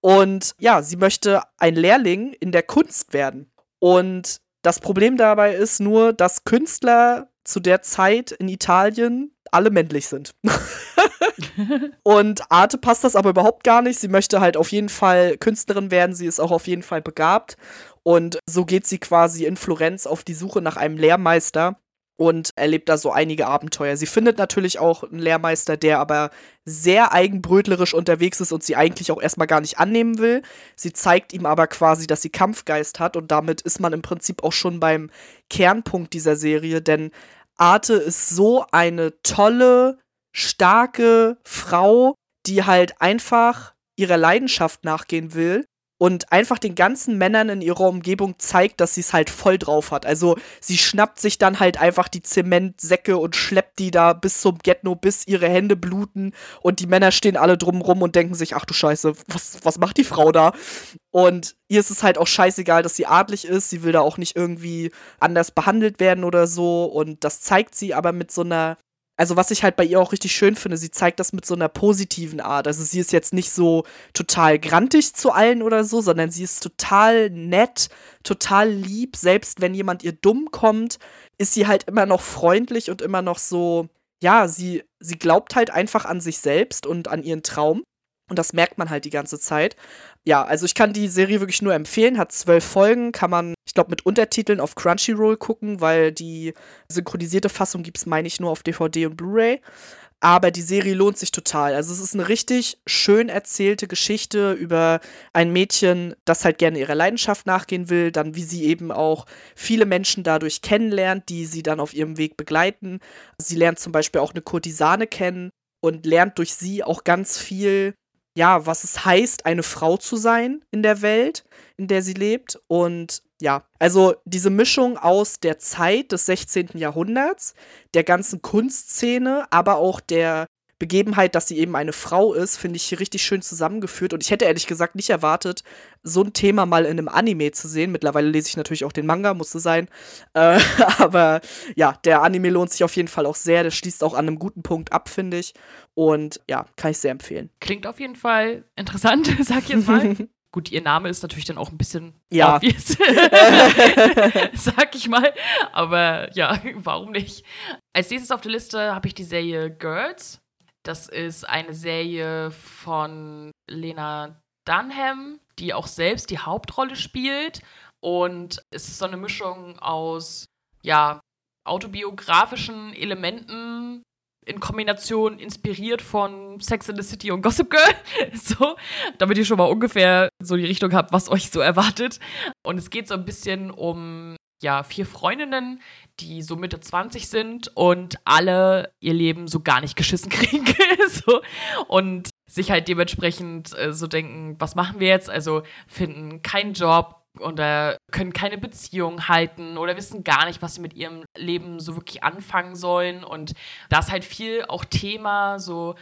Und ja, sie möchte ein Lehrling in der Kunst werden. Und das Problem dabei ist nur, dass Künstler zu der Zeit in Italien alle männlich sind. und Arte passt das aber überhaupt gar nicht. Sie möchte halt auf jeden Fall Künstlerin werden. Sie ist auch auf jeden Fall begabt. Und so geht sie quasi in Florenz auf die Suche nach einem Lehrmeister und erlebt da so einige Abenteuer. Sie findet natürlich auch einen Lehrmeister, der aber sehr eigenbrötlerisch unterwegs ist und sie eigentlich auch erstmal gar nicht annehmen will. Sie zeigt ihm aber quasi, dass sie Kampfgeist hat und damit ist man im Prinzip auch schon beim Kernpunkt dieser Serie, denn Arte ist so eine tolle, starke Frau, die halt einfach ihrer Leidenschaft nachgehen will und einfach den ganzen Männern in ihrer Umgebung zeigt, dass sie es halt voll drauf hat. Also sie schnappt sich dann halt einfach die Zementsäcke und schleppt die da bis zum Getno, bis ihre Hände bluten und die Männer stehen alle drumrum und denken sich, ach du Scheiße, was, was macht die Frau da? Und ihr ist es halt auch scheißegal, dass sie adlig ist. Sie will da auch nicht irgendwie anders behandelt werden oder so. Und das zeigt sie aber mit so einer also was ich halt bei ihr auch richtig schön finde, sie zeigt das mit so einer positiven Art. Also sie ist jetzt nicht so total grantig zu allen oder so, sondern sie ist total nett, total lieb. Selbst wenn jemand ihr dumm kommt, ist sie halt immer noch freundlich und immer noch so, ja, sie, sie glaubt halt einfach an sich selbst und an ihren Traum. Und das merkt man halt die ganze Zeit. Ja, also ich kann die Serie wirklich nur empfehlen. Hat zwölf Folgen, kann man, ich glaube, mit Untertiteln auf Crunchyroll gucken, weil die synchronisierte Fassung gibt es, meine ich, nur auf DVD und Blu-ray. Aber die Serie lohnt sich total. Also es ist eine richtig schön erzählte Geschichte über ein Mädchen, das halt gerne ihrer Leidenschaft nachgehen will, dann wie sie eben auch viele Menschen dadurch kennenlernt, die sie dann auf ihrem Weg begleiten. Sie lernt zum Beispiel auch eine Kurtisane kennen und lernt durch sie auch ganz viel ja, was es heißt, eine Frau zu sein in der Welt, in der sie lebt. Und ja, also diese Mischung aus der Zeit des 16. Jahrhunderts, der ganzen Kunstszene, aber auch der Begebenheit, dass sie eben eine Frau ist, finde ich richtig schön zusammengeführt. Und ich hätte ehrlich gesagt nicht erwartet, so ein Thema mal in einem Anime zu sehen. Mittlerweile lese ich natürlich auch den Manga, musste sein. Äh, aber ja, der Anime lohnt sich auf jeden Fall auch sehr. Der schließt auch an einem guten Punkt ab, finde ich. Und ja, kann ich sehr empfehlen. Klingt auf jeden Fall interessant, sag ich jetzt mal. Gut, ihr Name ist natürlich dann auch ein bisschen ja. obvious, sag ich mal. Aber ja, warum nicht? Als nächstes auf der Liste habe ich die Serie Girls. Das ist eine Serie von Lena Dunham, die auch selbst die Hauptrolle spielt. Und es ist so eine Mischung aus, ja, autobiografischen Elementen in Kombination inspiriert von Sex in the City und Gossip Girl. so, damit ihr schon mal ungefähr so die Richtung habt, was euch so erwartet. Und es geht so ein bisschen um ja, vier Freundinnen, die so Mitte 20 sind und alle ihr Leben so gar nicht geschissen kriegen. so. Und sich halt dementsprechend äh, so denken, was machen wir jetzt? Also finden keinen Job oder können keine Beziehung halten oder wissen gar nicht, was sie mit ihrem Leben so wirklich anfangen sollen. Und da ist halt viel auch Thema, so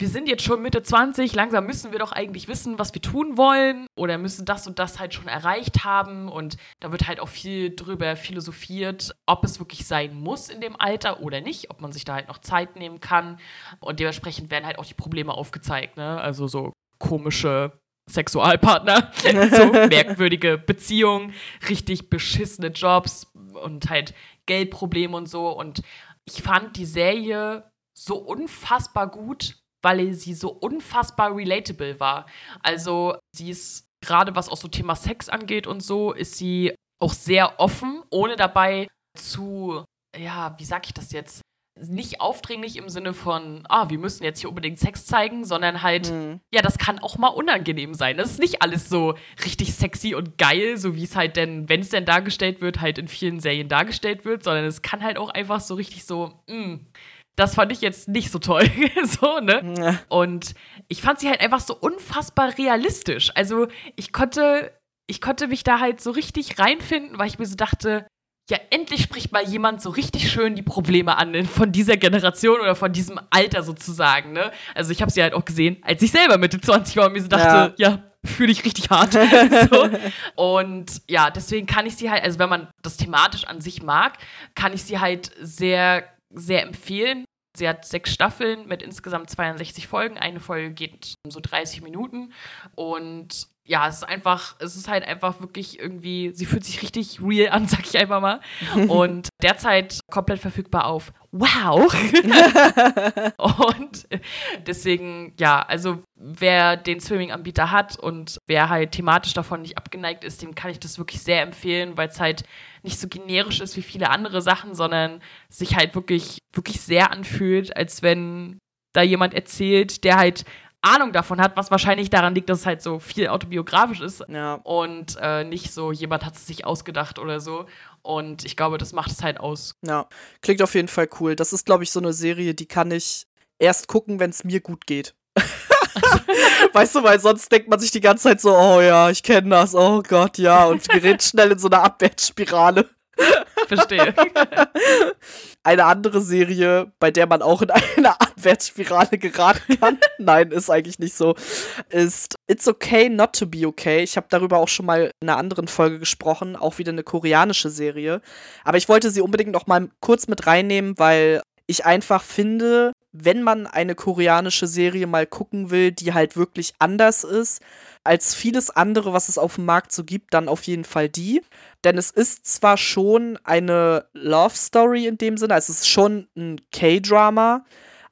wir sind jetzt schon Mitte 20, langsam müssen wir doch eigentlich wissen, was wir tun wollen oder müssen das und das halt schon erreicht haben. Und da wird halt auch viel drüber philosophiert, ob es wirklich sein muss in dem Alter oder nicht, ob man sich da halt noch Zeit nehmen kann. Und dementsprechend werden halt auch die Probleme aufgezeigt, ne? Also so komische Sexualpartner, so merkwürdige Beziehungen, richtig beschissene Jobs und halt Geldprobleme und so. Und ich fand die Serie so unfassbar gut, weil sie so unfassbar relatable war. Also sie ist gerade was auch so Thema Sex angeht und so, ist sie auch sehr offen, ohne dabei zu, ja, wie sag ich das jetzt? Nicht aufdringlich im Sinne von, ah, wir müssen jetzt hier unbedingt Sex zeigen, sondern halt, mhm. ja, das kann auch mal unangenehm sein. Das ist nicht alles so richtig sexy und geil, so wie es halt denn, wenn es denn dargestellt wird, halt in vielen Serien dargestellt wird, sondern es kann halt auch einfach so richtig so, mh, mm, das fand ich jetzt nicht so toll. so, ne? Ja. Und ich fand sie halt einfach so unfassbar realistisch. Also ich konnte, ich konnte mich da halt so richtig reinfinden, weil ich mir so dachte, ja, endlich spricht mal jemand so richtig schön die Probleme an von dieser Generation oder von diesem Alter sozusagen, ne? Also ich habe sie halt auch gesehen, als ich selber Mitte 20 war und mir so dachte, ja, ja fühle ich richtig hart. so. Und ja, deswegen kann ich sie halt, also wenn man das thematisch an sich mag, kann ich sie halt sehr, sehr empfehlen Sie hat sechs Staffeln mit insgesamt 62 Folgen. Eine Folge geht so 30 Minuten. Und ja, es ist einfach, es ist halt einfach wirklich irgendwie, sie fühlt sich richtig real an, sag ich einfach mal. Und derzeit komplett verfügbar auf Wow. und deswegen, ja, also wer den Swimming-Anbieter hat und wer halt thematisch davon nicht abgeneigt ist, dem kann ich das wirklich sehr empfehlen, weil es halt nicht so generisch ist wie viele andere Sachen, sondern sich halt wirklich, wirklich sehr anfühlt, als wenn da jemand erzählt, der halt Ahnung davon hat, was wahrscheinlich daran liegt, dass es halt so viel autobiografisch ist Ja. und äh, nicht so, jemand hat es sich ausgedacht oder so. Und ich glaube, das macht es halt aus. Ja, klingt auf jeden Fall cool. Das ist, glaube ich, so eine Serie, die kann ich erst gucken, wenn es mir gut geht. weißt du, weil sonst denkt man sich die ganze Zeit so, oh ja, ich kenne das, oh Gott, ja, und gerät schnell in so eine Abwärtsspirale. Verstehe. Eine andere Serie, bei der man auch in eine Abwärtsspirale geraten kann, nein, ist eigentlich nicht so, ist It's Okay Not to Be Okay. Ich habe darüber auch schon mal in einer anderen Folge gesprochen, auch wieder eine koreanische Serie. Aber ich wollte sie unbedingt noch mal kurz mit reinnehmen, weil ich einfach finde, wenn man eine koreanische Serie mal gucken will, die halt wirklich anders ist als vieles andere, was es auf dem Markt so gibt, dann auf jeden Fall die. Denn es ist zwar schon eine Love Story in dem Sinne, also es ist schon ein K-Drama,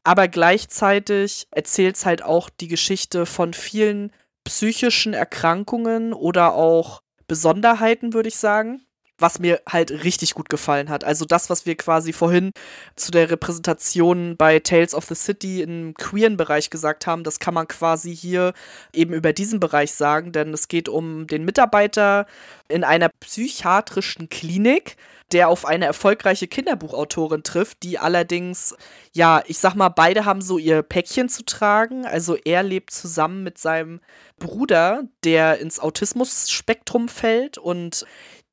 aber gleichzeitig erzählt es halt auch die Geschichte von vielen psychischen Erkrankungen oder auch Besonderheiten, würde ich sagen was mir halt richtig gut gefallen hat. Also das, was wir quasi vorhin zu der Repräsentation bei Tales of the City im queeren Bereich gesagt haben, das kann man quasi hier eben über diesen Bereich sagen, denn es geht um den Mitarbeiter in einer psychiatrischen Klinik, der auf eine erfolgreiche Kinderbuchautorin trifft, die allerdings, ja, ich sag mal, beide haben so ihr Päckchen zu tragen. Also er lebt zusammen mit seinem Bruder, der ins Autismus-Spektrum fällt und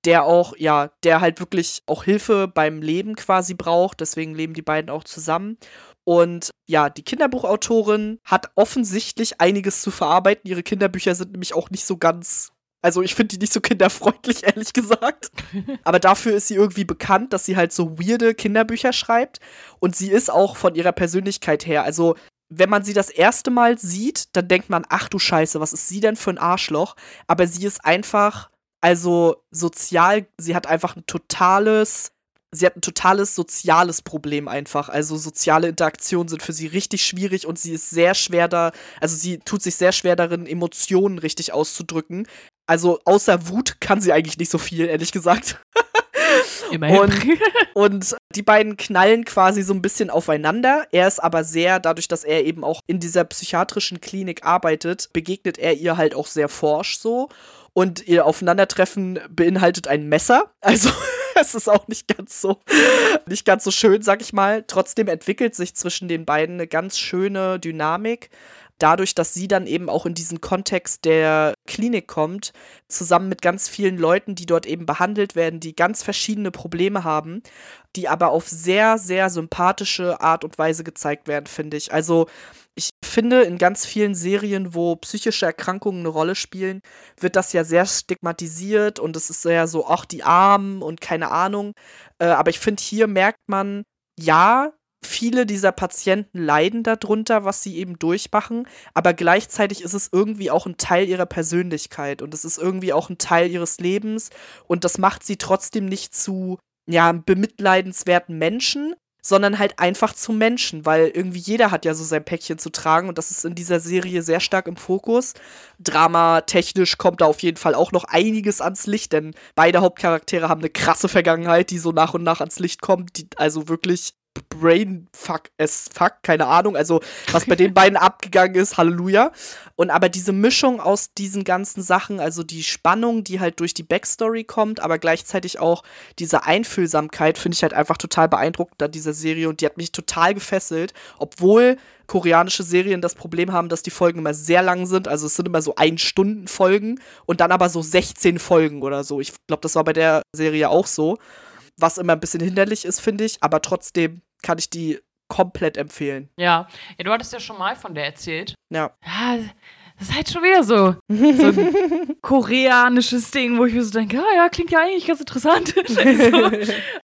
der auch, ja, der halt wirklich auch Hilfe beim Leben quasi braucht. Deswegen leben die beiden auch zusammen. Und ja, die Kinderbuchautorin hat offensichtlich einiges zu verarbeiten. Ihre Kinderbücher sind nämlich auch nicht so ganz. Also ich finde die nicht so kinderfreundlich, ehrlich gesagt. Aber dafür ist sie irgendwie bekannt, dass sie halt so weirde Kinderbücher schreibt. Und sie ist auch von ihrer Persönlichkeit her. Also wenn man sie das erste Mal sieht, dann denkt man, ach du Scheiße, was ist sie denn für ein Arschloch? Aber sie ist einfach also sozial, sie hat einfach ein totales, sie hat ein totales soziales Problem einfach. Also soziale Interaktionen sind für sie richtig schwierig und sie ist sehr schwer da, also sie tut sich sehr schwer darin, Emotionen richtig auszudrücken. Also außer Wut kann sie eigentlich nicht so viel, ehrlich gesagt. Immerhin. Und, und die beiden knallen quasi so ein bisschen aufeinander. Er ist aber sehr, dadurch, dass er eben auch in dieser psychiatrischen Klinik arbeitet, begegnet er ihr halt auch sehr forsch so. Und ihr Aufeinandertreffen beinhaltet ein Messer. Also es ist auch nicht ganz so, nicht ganz so schön, sag ich mal. Trotzdem entwickelt sich zwischen den beiden eine ganz schöne Dynamik dadurch, dass sie dann eben auch in diesen Kontext der Klinik kommt, zusammen mit ganz vielen Leuten, die dort eben behandelt werden, die ganz verschiedene Probleme haben, die aber auf sehr, sehr sympathische Art und Weise gezeigt werden, finde ich. Also ich finde, in ganz vielen Serien, wo psychische Erkrankungen eine Rolle spielen, wird das ja sehr stigmatisiert und es ist sehr so, ach, die Armen und keine Ahnung. Äh, aber ich finde, hier merkt man, ja, viele dieser Patienten leiden darunter, was sie eben durchmachen, aber gleichzeitig ist es irgendwie auch ein Teil ihrer Persönlichkeit und es ist irgendwie auch ein Teil ihres Lebens und das macht sie trotzdem nicht zu ja, bemitleidenswerten Menschen, sondern halt einfach zu Menschen, weil irgendwie jeder hat ja so sein Päckchen zu tragen und das ist in dieser Serie sehr stark im Fokus. Drama technisch kommt da auf jeden Fall auch noch einiges ans Licht, denn beide Hauptcharaktere haben eine krasse Vergangenheit, die so nach und nach ans Licht kommt, die also wirklich Brainfuck as fuck, keine Ahnung, also was bei den beiden abgegangen ist, Halleluja. Und aber diese Mischung aus diesen ganzen Sachen, also die Spannung, die halt durch die Backstory kommt, aber gleichzeitig auch diese Einfühlsamkeit, finde ich halt einfach total beeindruckend an dieser Serie. Und die hat mich total gefesselt, obwohl koreanische Serien das Problem haben, dass die Folgen immer sehr lang sind, also es sind immer so ein Stunden Folgen und dann aber so 16 Folgen oder so. Ich glaube, das war bei der Serie auch so. Was immer ein bisschen hinderlich ist, finde ich, aber trotzdem kann ich die komplett empfehlen. Ja. ja, du hattest ja schon mal von der erzählt. Ja. Ja, das ist halt schon wieder so, so ein koreanisches Ding, wo ich mir so denke, ah ja, klingt ja eigentlich ganz interessant. so.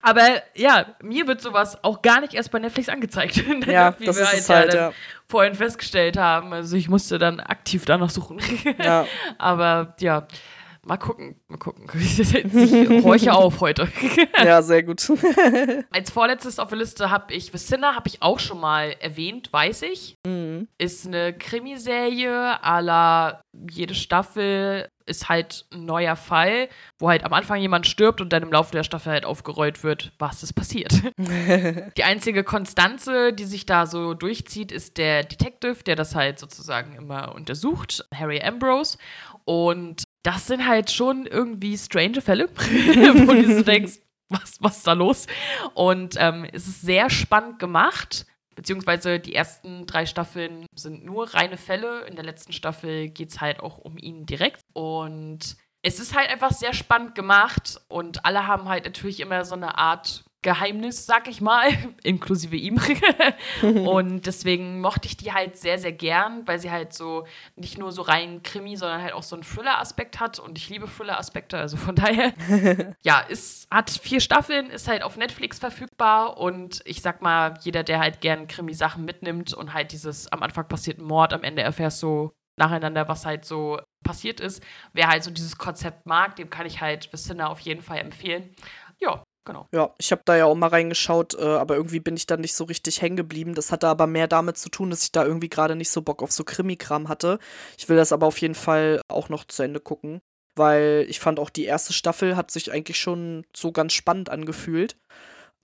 Aber ja, mir wird sowas auch gar nicht erst bei Netflix angezeigt. ja, das ist es halt, ja. Vorhin festgestellt haben. Also ich musste dann aktiv danach suchen. Ja. Aber ja, Mal gucken, mal gucken. Ich horche auf heute. ja, sehr gut. Als vorletztes auf der Liste habe ich Vicinna, habe ich auch schon mal erwähnt, weiß ich. Mhm. Ist eine Krimiserie, à la jede Staffel ist halt ein neuer Fall, wo halt am Anfang jemand stirbt und dann im Laufe der Staffel halt aufgerollt wird, was ist passiert. die einzige Konstanze, die sich da so durchzieht, ist der Detective, der das halt sozusagen immer untersucht, Harry Ambrose. Und das sind halt schon irgendwie strange Fälle, wo du so denkst, was, was ist da los? Und ähm, es ist sehr spannend gemacht, beziehungsweise die ersten drei Staffeln sind nur reine Fälle. In der letzten Staffel geht es halt auch um ihn direkt. Und es ist halt einfach sehr spannend gemacht und alle haben halt natürlich immer so eine Art Geheimnis, sag ich mal, inklusive ihm. und deswegen mochte ich die halt sehr, sehr gern, weil sie halt so nicht nur so rein Krimi, sondern halt auch so einen Thriller-Aspekt hat. Und ich liebe Thriller-Aspekte, also von daher. ja, es hat vier Staffeln, ist halt auf Netflix verfügbar. Und ich sag mal, jeder, der halt gern Krimi-Sachen mitnimmt und halt dieses am Anfang passierten Mord, am Ende erfährst du nacheinander, was halt so passiert ist. Wer halt so dieses Konzept mag, dem kann ich halt Vicinna auf jeden Fall empfehlen. Genau. Ja, ich habe da ja auch mal reingeschaut, äh, aber irgendwie bin ich da nicht so richtig hängen geblieben. Das hatte aber mehr damit zu tun, dass ich da irgendwie gerade nicht so Bock auf so Krimi-Kram hatte. Ich will das aber auf jeden Fall auch noch zu Ende gucken, weil ich fand auch die erste Staffel hat sich eigentlich schon so ganz spannend angefühlt.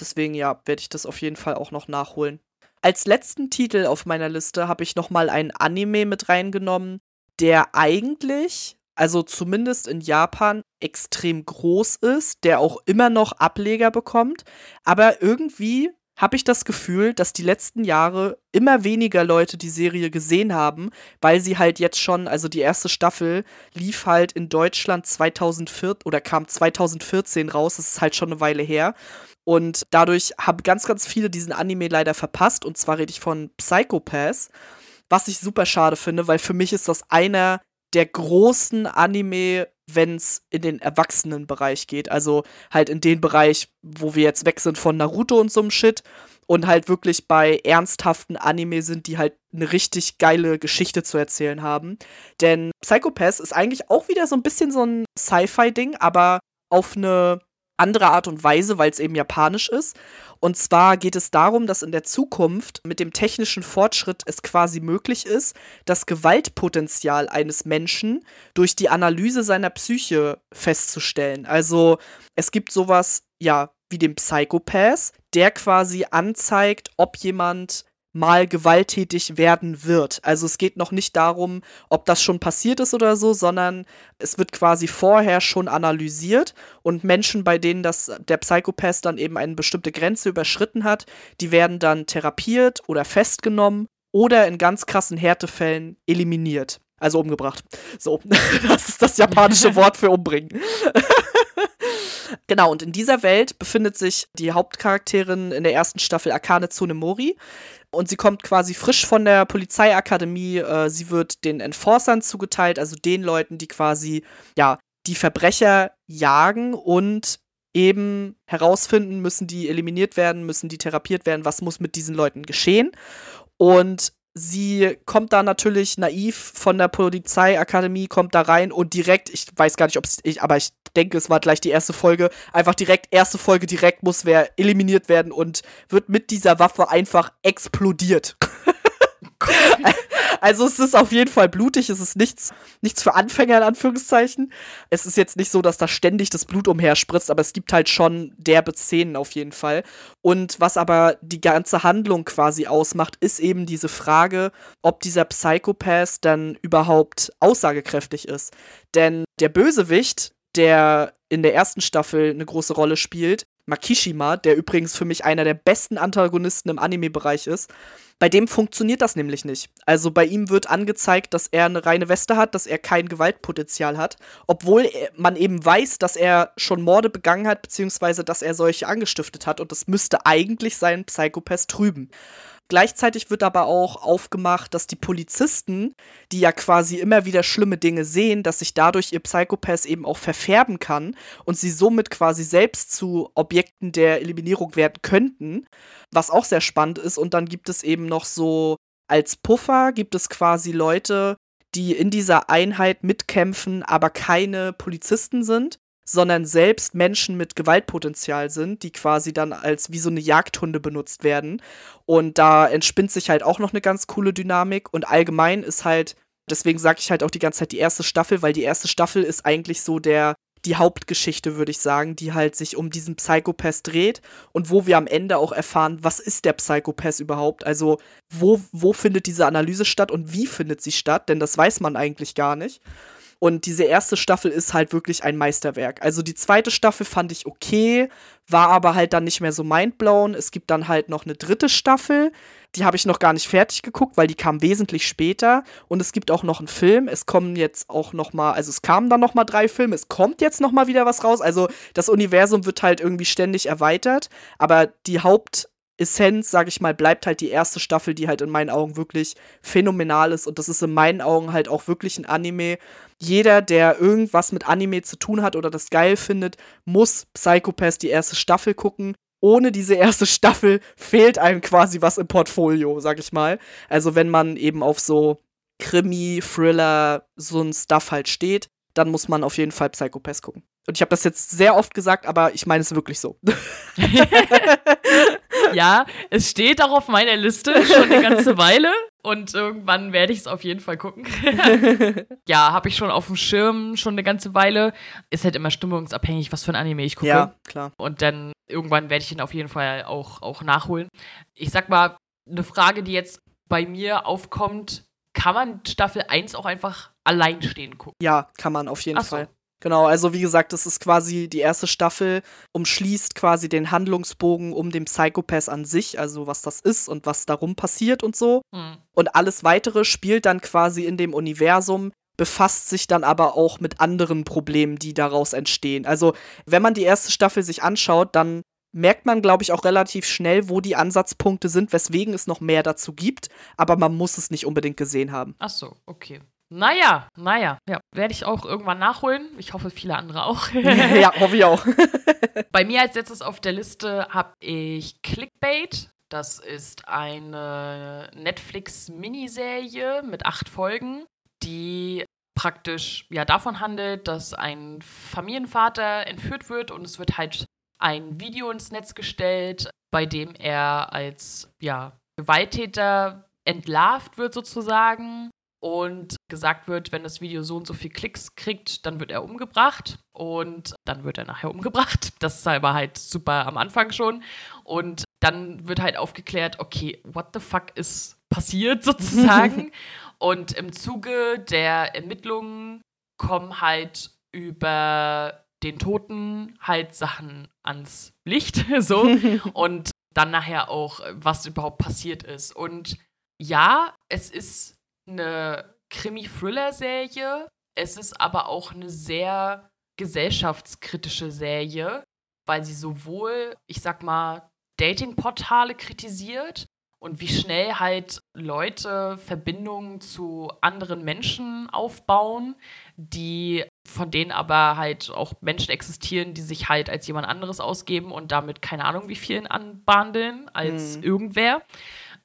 Deswegen ja, werde ich das auf jeden Fall auch noch nachholen. Als letzten Titel auf meiner Liste habe ich noch mal ein Anime mit reingenommen, der eigentlich also zumindest in Japan, extrem groß ist, der auch immer noch Ableger bekommt. Aber irgendwie habe ich das Gefühl, dass die letzten Jahre immer weniger Leute die Serie gesehen haben, weil sie halt jetzt schon, also die erste Staffel lief halt in Deutschland 2004 oder kam 2014 raus, das ist halt schon eine Weile her. Und dadurch haben ganz, ganz viele diesen Anime leider verpasst. Und zwar rede ich von Psychopath, was ich super schade finde, weil für mich ist das einer der großen Anime, wenn es in den Erwachsenenbereich geht. Also halt in den Bereich, wo wir jetzt weg sind von Naruto und so einem Shit. Und halt wirklich bei ernsthaften Anime sind, die halt eine richtig geile Geschichte zu erzählen haben. Denn Psychopath ist eigentlich auch wieder so ein bisschen so ein Sci-Fi-Ding, aber auf eine andere Art und Weise, weil es eben japanisch ist. Und zwar geht es darum, dass in der Zukunft mit dem technischen Fortschritt es quasi möglich ist, das Gewaltpotenzial eines Menschen durch die Analyse seiner Psyche festzustellen. Also es gibt sowas, ja, wie den Psychopath, der quasi anzeigt, ob jemand mal gewalttätig werden wird. Also es geht noch nicht darum, ob das schon passiert ist oder so, sondern es wird quasi vorher schon analysiert und Menschen, bei denen das der Psychopath dann eben eine bestimmte Grenze überschritten hat, die werden dann therapiert oder festgenommen oder in ganz krassen Härtefällen eliminiert. Also umgebracht. So, das ist das japanische Wort für umbringen. Genau, und in dieser Welt befindet sich die Hauptcharakterin in der ersten Staffel Akane Tsunemori. Und sie kommt quasi frisch von der Polizeiakademie. Äh, sie wird den Enforcern zugeteilt, also den Leuten, die quasi, ja, die Verbrecher jagen und eben herausfinden, müssen die eliminiert werden, müssen die therapiert werden, was muss mit diesen Leuten geschehen. Und sie kommt da natürlich naiv von der Polizeiakademie, kommt da rein und direkt, ich weiß gar nicht, ob es, aber ich denke, es war gleich die erste Folge, einfach direkt, erste Folge direkt muss wer eliminiert werden und wird mit dieser Waffe einfach explodiert. also es ist auf jeden Fall blutig, es ist nichts, nichts für Anfänger in Anführungszeichen. Es ist jetzt nicht so, dass da ständig das Blut umherspritzt, aber es gibt halt schon derbe Szenen auf jeden Fall. Und was aber die ganze Handlung quasi ausmacht, ist eben diese Frage, ob dieser Psychopath dann überhaupt aussagekräftig ist. Denn der Bösewicht, der in der ersten Staffel eine große Rolle spielt, Makishima, der übrigens für mich einer der besten Antagonisten im Anime-Bereich ist, bei dem funktioniert das nämlich nicht. Also bei ihm wird angezeigt, dass er eine reine Weste hat, dass er kein Gewaltpotenzial hat, obwohl man eben weiß, dass er schon Morde begangen hat, beziehungsweise dass er solche angestiftet hat und das müsste eigentlich seinen Psychopath trüben. Gleichzeitig wird aber auch aufgemacht, dass die Polizisten, die ja quasi immer wieder schlimme Dinge sehen, dass sich dadurch ihr Psychopath eben auch verfärben kann und sie somit quasi selbst zu Objekten der Eliminierung werden könnten, was auch sehr spannend ist. Und dann gibt es eben noch so als Puffer gibt es quasi Leute, die in dieser Einheit mitkämpfen, aber keine Polizisten sind sondern selbst Menschen mit Gewaltpotenzial sind, die quasi dann als wie so eine Jagdhunde benutzt werden. Und da entspinnt sich halt auch noch eine ganz coole Dynamik. Und allgemein ist halt, deswegen sage ich halt auch die ganze Zeit die erste Staffel, weil die erste Staffel ist eigentlich so der die Hauptgeschichte, würde ich sagen, die halt sich um diesen Psychopath dreht und wo wir am Ende auch erfahren, was ist der Psychopath überhaupt? Also, wo, wo findet diese Analyse statt und wie findet sie statt? Denn das weiß man eigentlich gar nicht. Und diese erste Staffel ist halt wirklich ein Meisterwerk. Also die zweite Staffel fand ich okay, war aber halt dann nicht mehr so mindblown. Es gibt dann halt noch eine dritte Staffel. Die habe ich noch gar nicht fertig geguckt, weil die kam wesentlich später. Und es gibt auch noch einen Film. Es kommen jetzt auch noch mal, also es kamen dann noch mal drei Filme. Es kommt jetzt noch mal wieder was raus. Also das Universum wird halt irgendwie ständig erweitert. Aber die Haupt Essenz, sag ich mal, bleibt halt die erste Staffel, die halt in meinen Augen wirklich phänomenal ist. Und das ist in meinen Augen halt auch wirklich ein Anime. Jeder, der irgendwas mit Anime zu tun hat oder das geil findet, muss Psychopath die erste Staffel gucken. Ohne diese erste Staffel fehlt einem quasi was im Portfolio, sag ich mal. Also wenn man eben auf so Krimi, Thriller, so ein Stuff halt steht, dann muss man auf jeden Fall Psychopath gucken. Und ich habe das jetzt sehr oft gesagt, aber ich meine es wirklich so. ja, es steht auch auf meiner Liste schon eine ganze Weile und irgendwann werde ich es auf jeden Fall gucken. ja, habe ich schon auf dem Schirm schon eine ganze Weile. Ist halt immer stimmungsabhängig, was für ein Anime ich gucke. Ja, klar. Und dann irgendwann werde ich ihn auf jeden Fall auch, auch nachholen. Ich sag mal, eine Frage, die jetzt bei mir aufkommt, kann man Staffel 1 auch einfach alleinstehend gucken? Ja, kann man auf jeden so. Fall. Genau, also wie gesagt, das ist quasi die erste Staffel, umschließt quasi den Handlungsbogen um den Psychopath an sich, also was das ist und was darum passiert und so. Hm. Und alles weitere spielt dann quasi in dem Universum, befasst sich dann aber auch mit anderen Problemen, die daraus entstehen. Also, wenn man die erste Staffel sich anschaut, dann merkt man, glaube ich, auch relativ schnell, wo die Ansatzpunkte sind, weswegen es noch mehr dazu gibt, aber man muss es nicht unbedingt gesehen haben. Ach so, okay. Naja, naja, ja, werde ich auch irgendwann nachholen. Ich hoffe, viele andere auch. ja, hoffe ich auch. Bei mir als letztes auf der Liste habe ich Clickbait. Das ist eine Netflix-Miniserie mit acht Folgen, die praktisch ja davon handelt, dass ein Familienvater entführt wird und es wird halt ein Video ins Netz gestellt, bei dem er als ja, Gewalttäter entlarvt wird sozusagen und gesagt wird, wenn das Video so und so viel Klicks kriegt, dann wird er umgebracht. Und dann wird er nachher umgebracht. Das ist aber halt super am Anfang schon. Und dann wird halt aufgeklärt, okay, what the fuck ist passiert sozusagen? Und im Zuge der Ermittlungen kommen halt über den Toten halt Sachen ans Licht so. Und dann nachher auch, was überhaupt passiert ist. Und ja, es ist eine Krimi-Thriller-Serie. Es ist aber auch eine sehr gesellschaftskritische Serie, weil sie sowohl, ich sag mal, Dating-Portale kritisiert und wie schnell halt Leute Verbindungen zu anderen Menschen aufbauen, die von denen aber halt auch Menschen existieren, die sich halt als jemand anderes ausgeben und damit keine Ahnung wie vielen anbandeln als Mhm. irgendwer.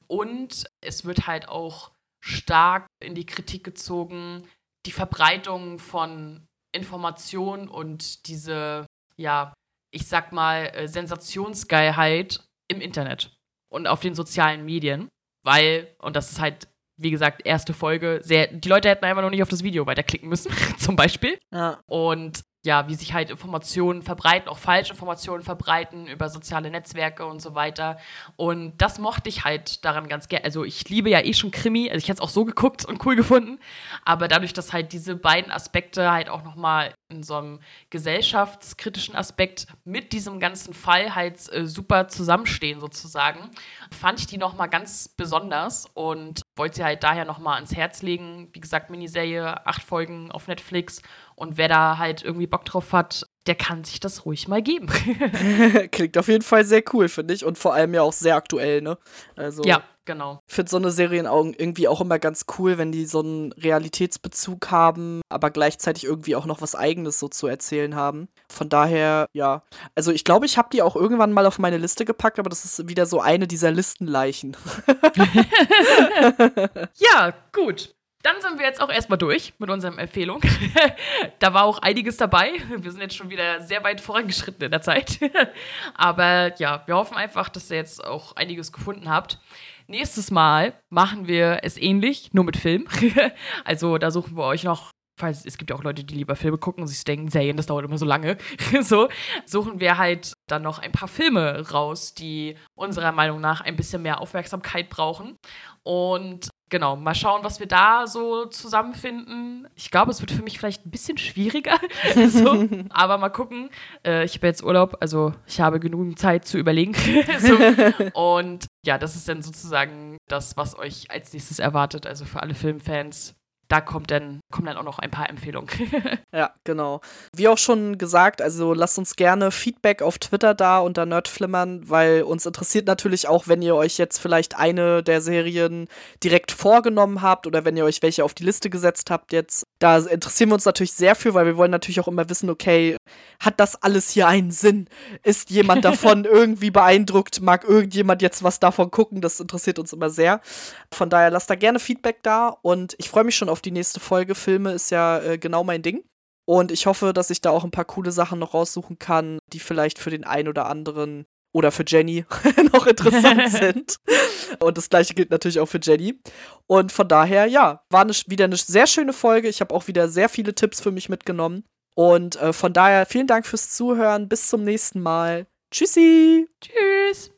Und es wird halt auch stark in die Kritik gezogen, die Verbreitung von Informationen und diese, ja, ich sag mal, äh, Sensationsgeilheit im Internet und auf den sozialen Medien. Weil, und das ist halt, wie gesagt, erste Folge, sehr, die Leute hätten einfach noch nicht auf das Video weiterklicken müssen, zum Beispiel. Ja. Und ja, wie sich halt Informationen verbreiten, auch falsche Informationen verbreiten über soziale Netzwerke und so weiter. Und das mochte ich halt daran ganz gerne. Also ich liebe ja eh schon Krimi, also ich hätte es auch so geguckt und cool gefunden. Aber dadurch, dass halt diese beiden Aspekte halt auch nochmal in so einem gesellschaftskritischen Aspekt mit diesem ganzen Fall halt äh, super zusammenstehen sozusagen, fand ich die nochmal ganz besonders und wollte sie halt daher nochmal ans Herz legen. Wie gesagt, Miniserie, acht Folgen auf Netflix und wer da halt irgendwie Bock drauf hat, der kann sich das ruhig mal geben. Klingt auf jeden Fall sehr cool, finde ich. Und vor allem ja auch sehr aktuell, ne? Also, Ja. genau. Ich finde so eine Serien irgendwie auch immer ganz cool, wenn die so einen Realitätsbezug haben, aber gleichzeitig irgendwie auch noch was Eigenes so zu erzählen haben. Von daher, ja. Also ich glaube, ich habe die auch irgendwann mal auf meine Liste gepackt, aber das ist wieder so eine dieser Listenleichen. ja, gut. Dann sind wir jetzt auch erstmal durch mit unserer Empfehlung. da war auch einiges dabei. Wir sind jetzt schon wieder sehr weit vorangeschritten in der Zeit. Aber ja, wir hoffen einfach, dass ihr jetzt auch einiges gefunden habt. Nächstes Mal machen wir es ähnlich, nur mit Film. also da suchen wir euch noch falls es gibt ja auch Leute, die lieber Filme gucken und sich denken, Serien, das dauert immer so lange. so suchen wir halt dann noch ein paar Filme raus, die unserer Meinung nach ein bisschen mehr Aufmerksamkeit brauchen. Und genau, mal schauen, was wir da so zusammenfinden. Ich glaube, es wird für mich vielleicht ein bisschen schwieriger. so, aber mal gucken. Äh, ich habe jetzt Urlaub, also ich habe genügend Zeit zu überlegen. so. Und ja, das ist dann sozusagen das, was euch als nächstes erwartet. Also für alle Filmfans da kommt dann, kommen dann auch noch ein paar Empfehlungen. ja, genau. Wie auch schon gesagt, also lasst uns gerne Feedback auf Twitter da unter Nerdflimmern, weil uns interessiert natürlich auch, wenn ihr euch jetzt vielleicht eine der Serien direkt vorgenommen habt oder wenn ihr euch welche auf die Liste gesetzt habt jetzt. Da interessieren wir uns natürlich sehr für, weil wir wollen natürlich auch immer wissen, okay, hat das alles hier einen Sinn? Ist jemand davon irgendwie beeindruckt? Mag irgendjemand jetzt was davon gucken? Das interessiert uns immer sehr. Von daher lasst da gerne Feedback da und ich freue mich schon auf die nächste Folge. Filme ist ja äh, genau mein Ding. Und ich hoffe, dass ich da auch ein paar coole Sachen noch raussuchen kann, die vielleicht für den einen oder anderen oder für Jenny noch interessant sind. Und das gleiche gilt natürlich auch für Jenny. Und von daher, ja, war eine, wieder eine sehr schöne Folge. Ich habe auch wieder sehr viele Tipps für mich mitgenommen. Und äh, von daher vielen Dank fürs Zuhören. Bis zum nächsten Mal. Tschüssi. Tschüss.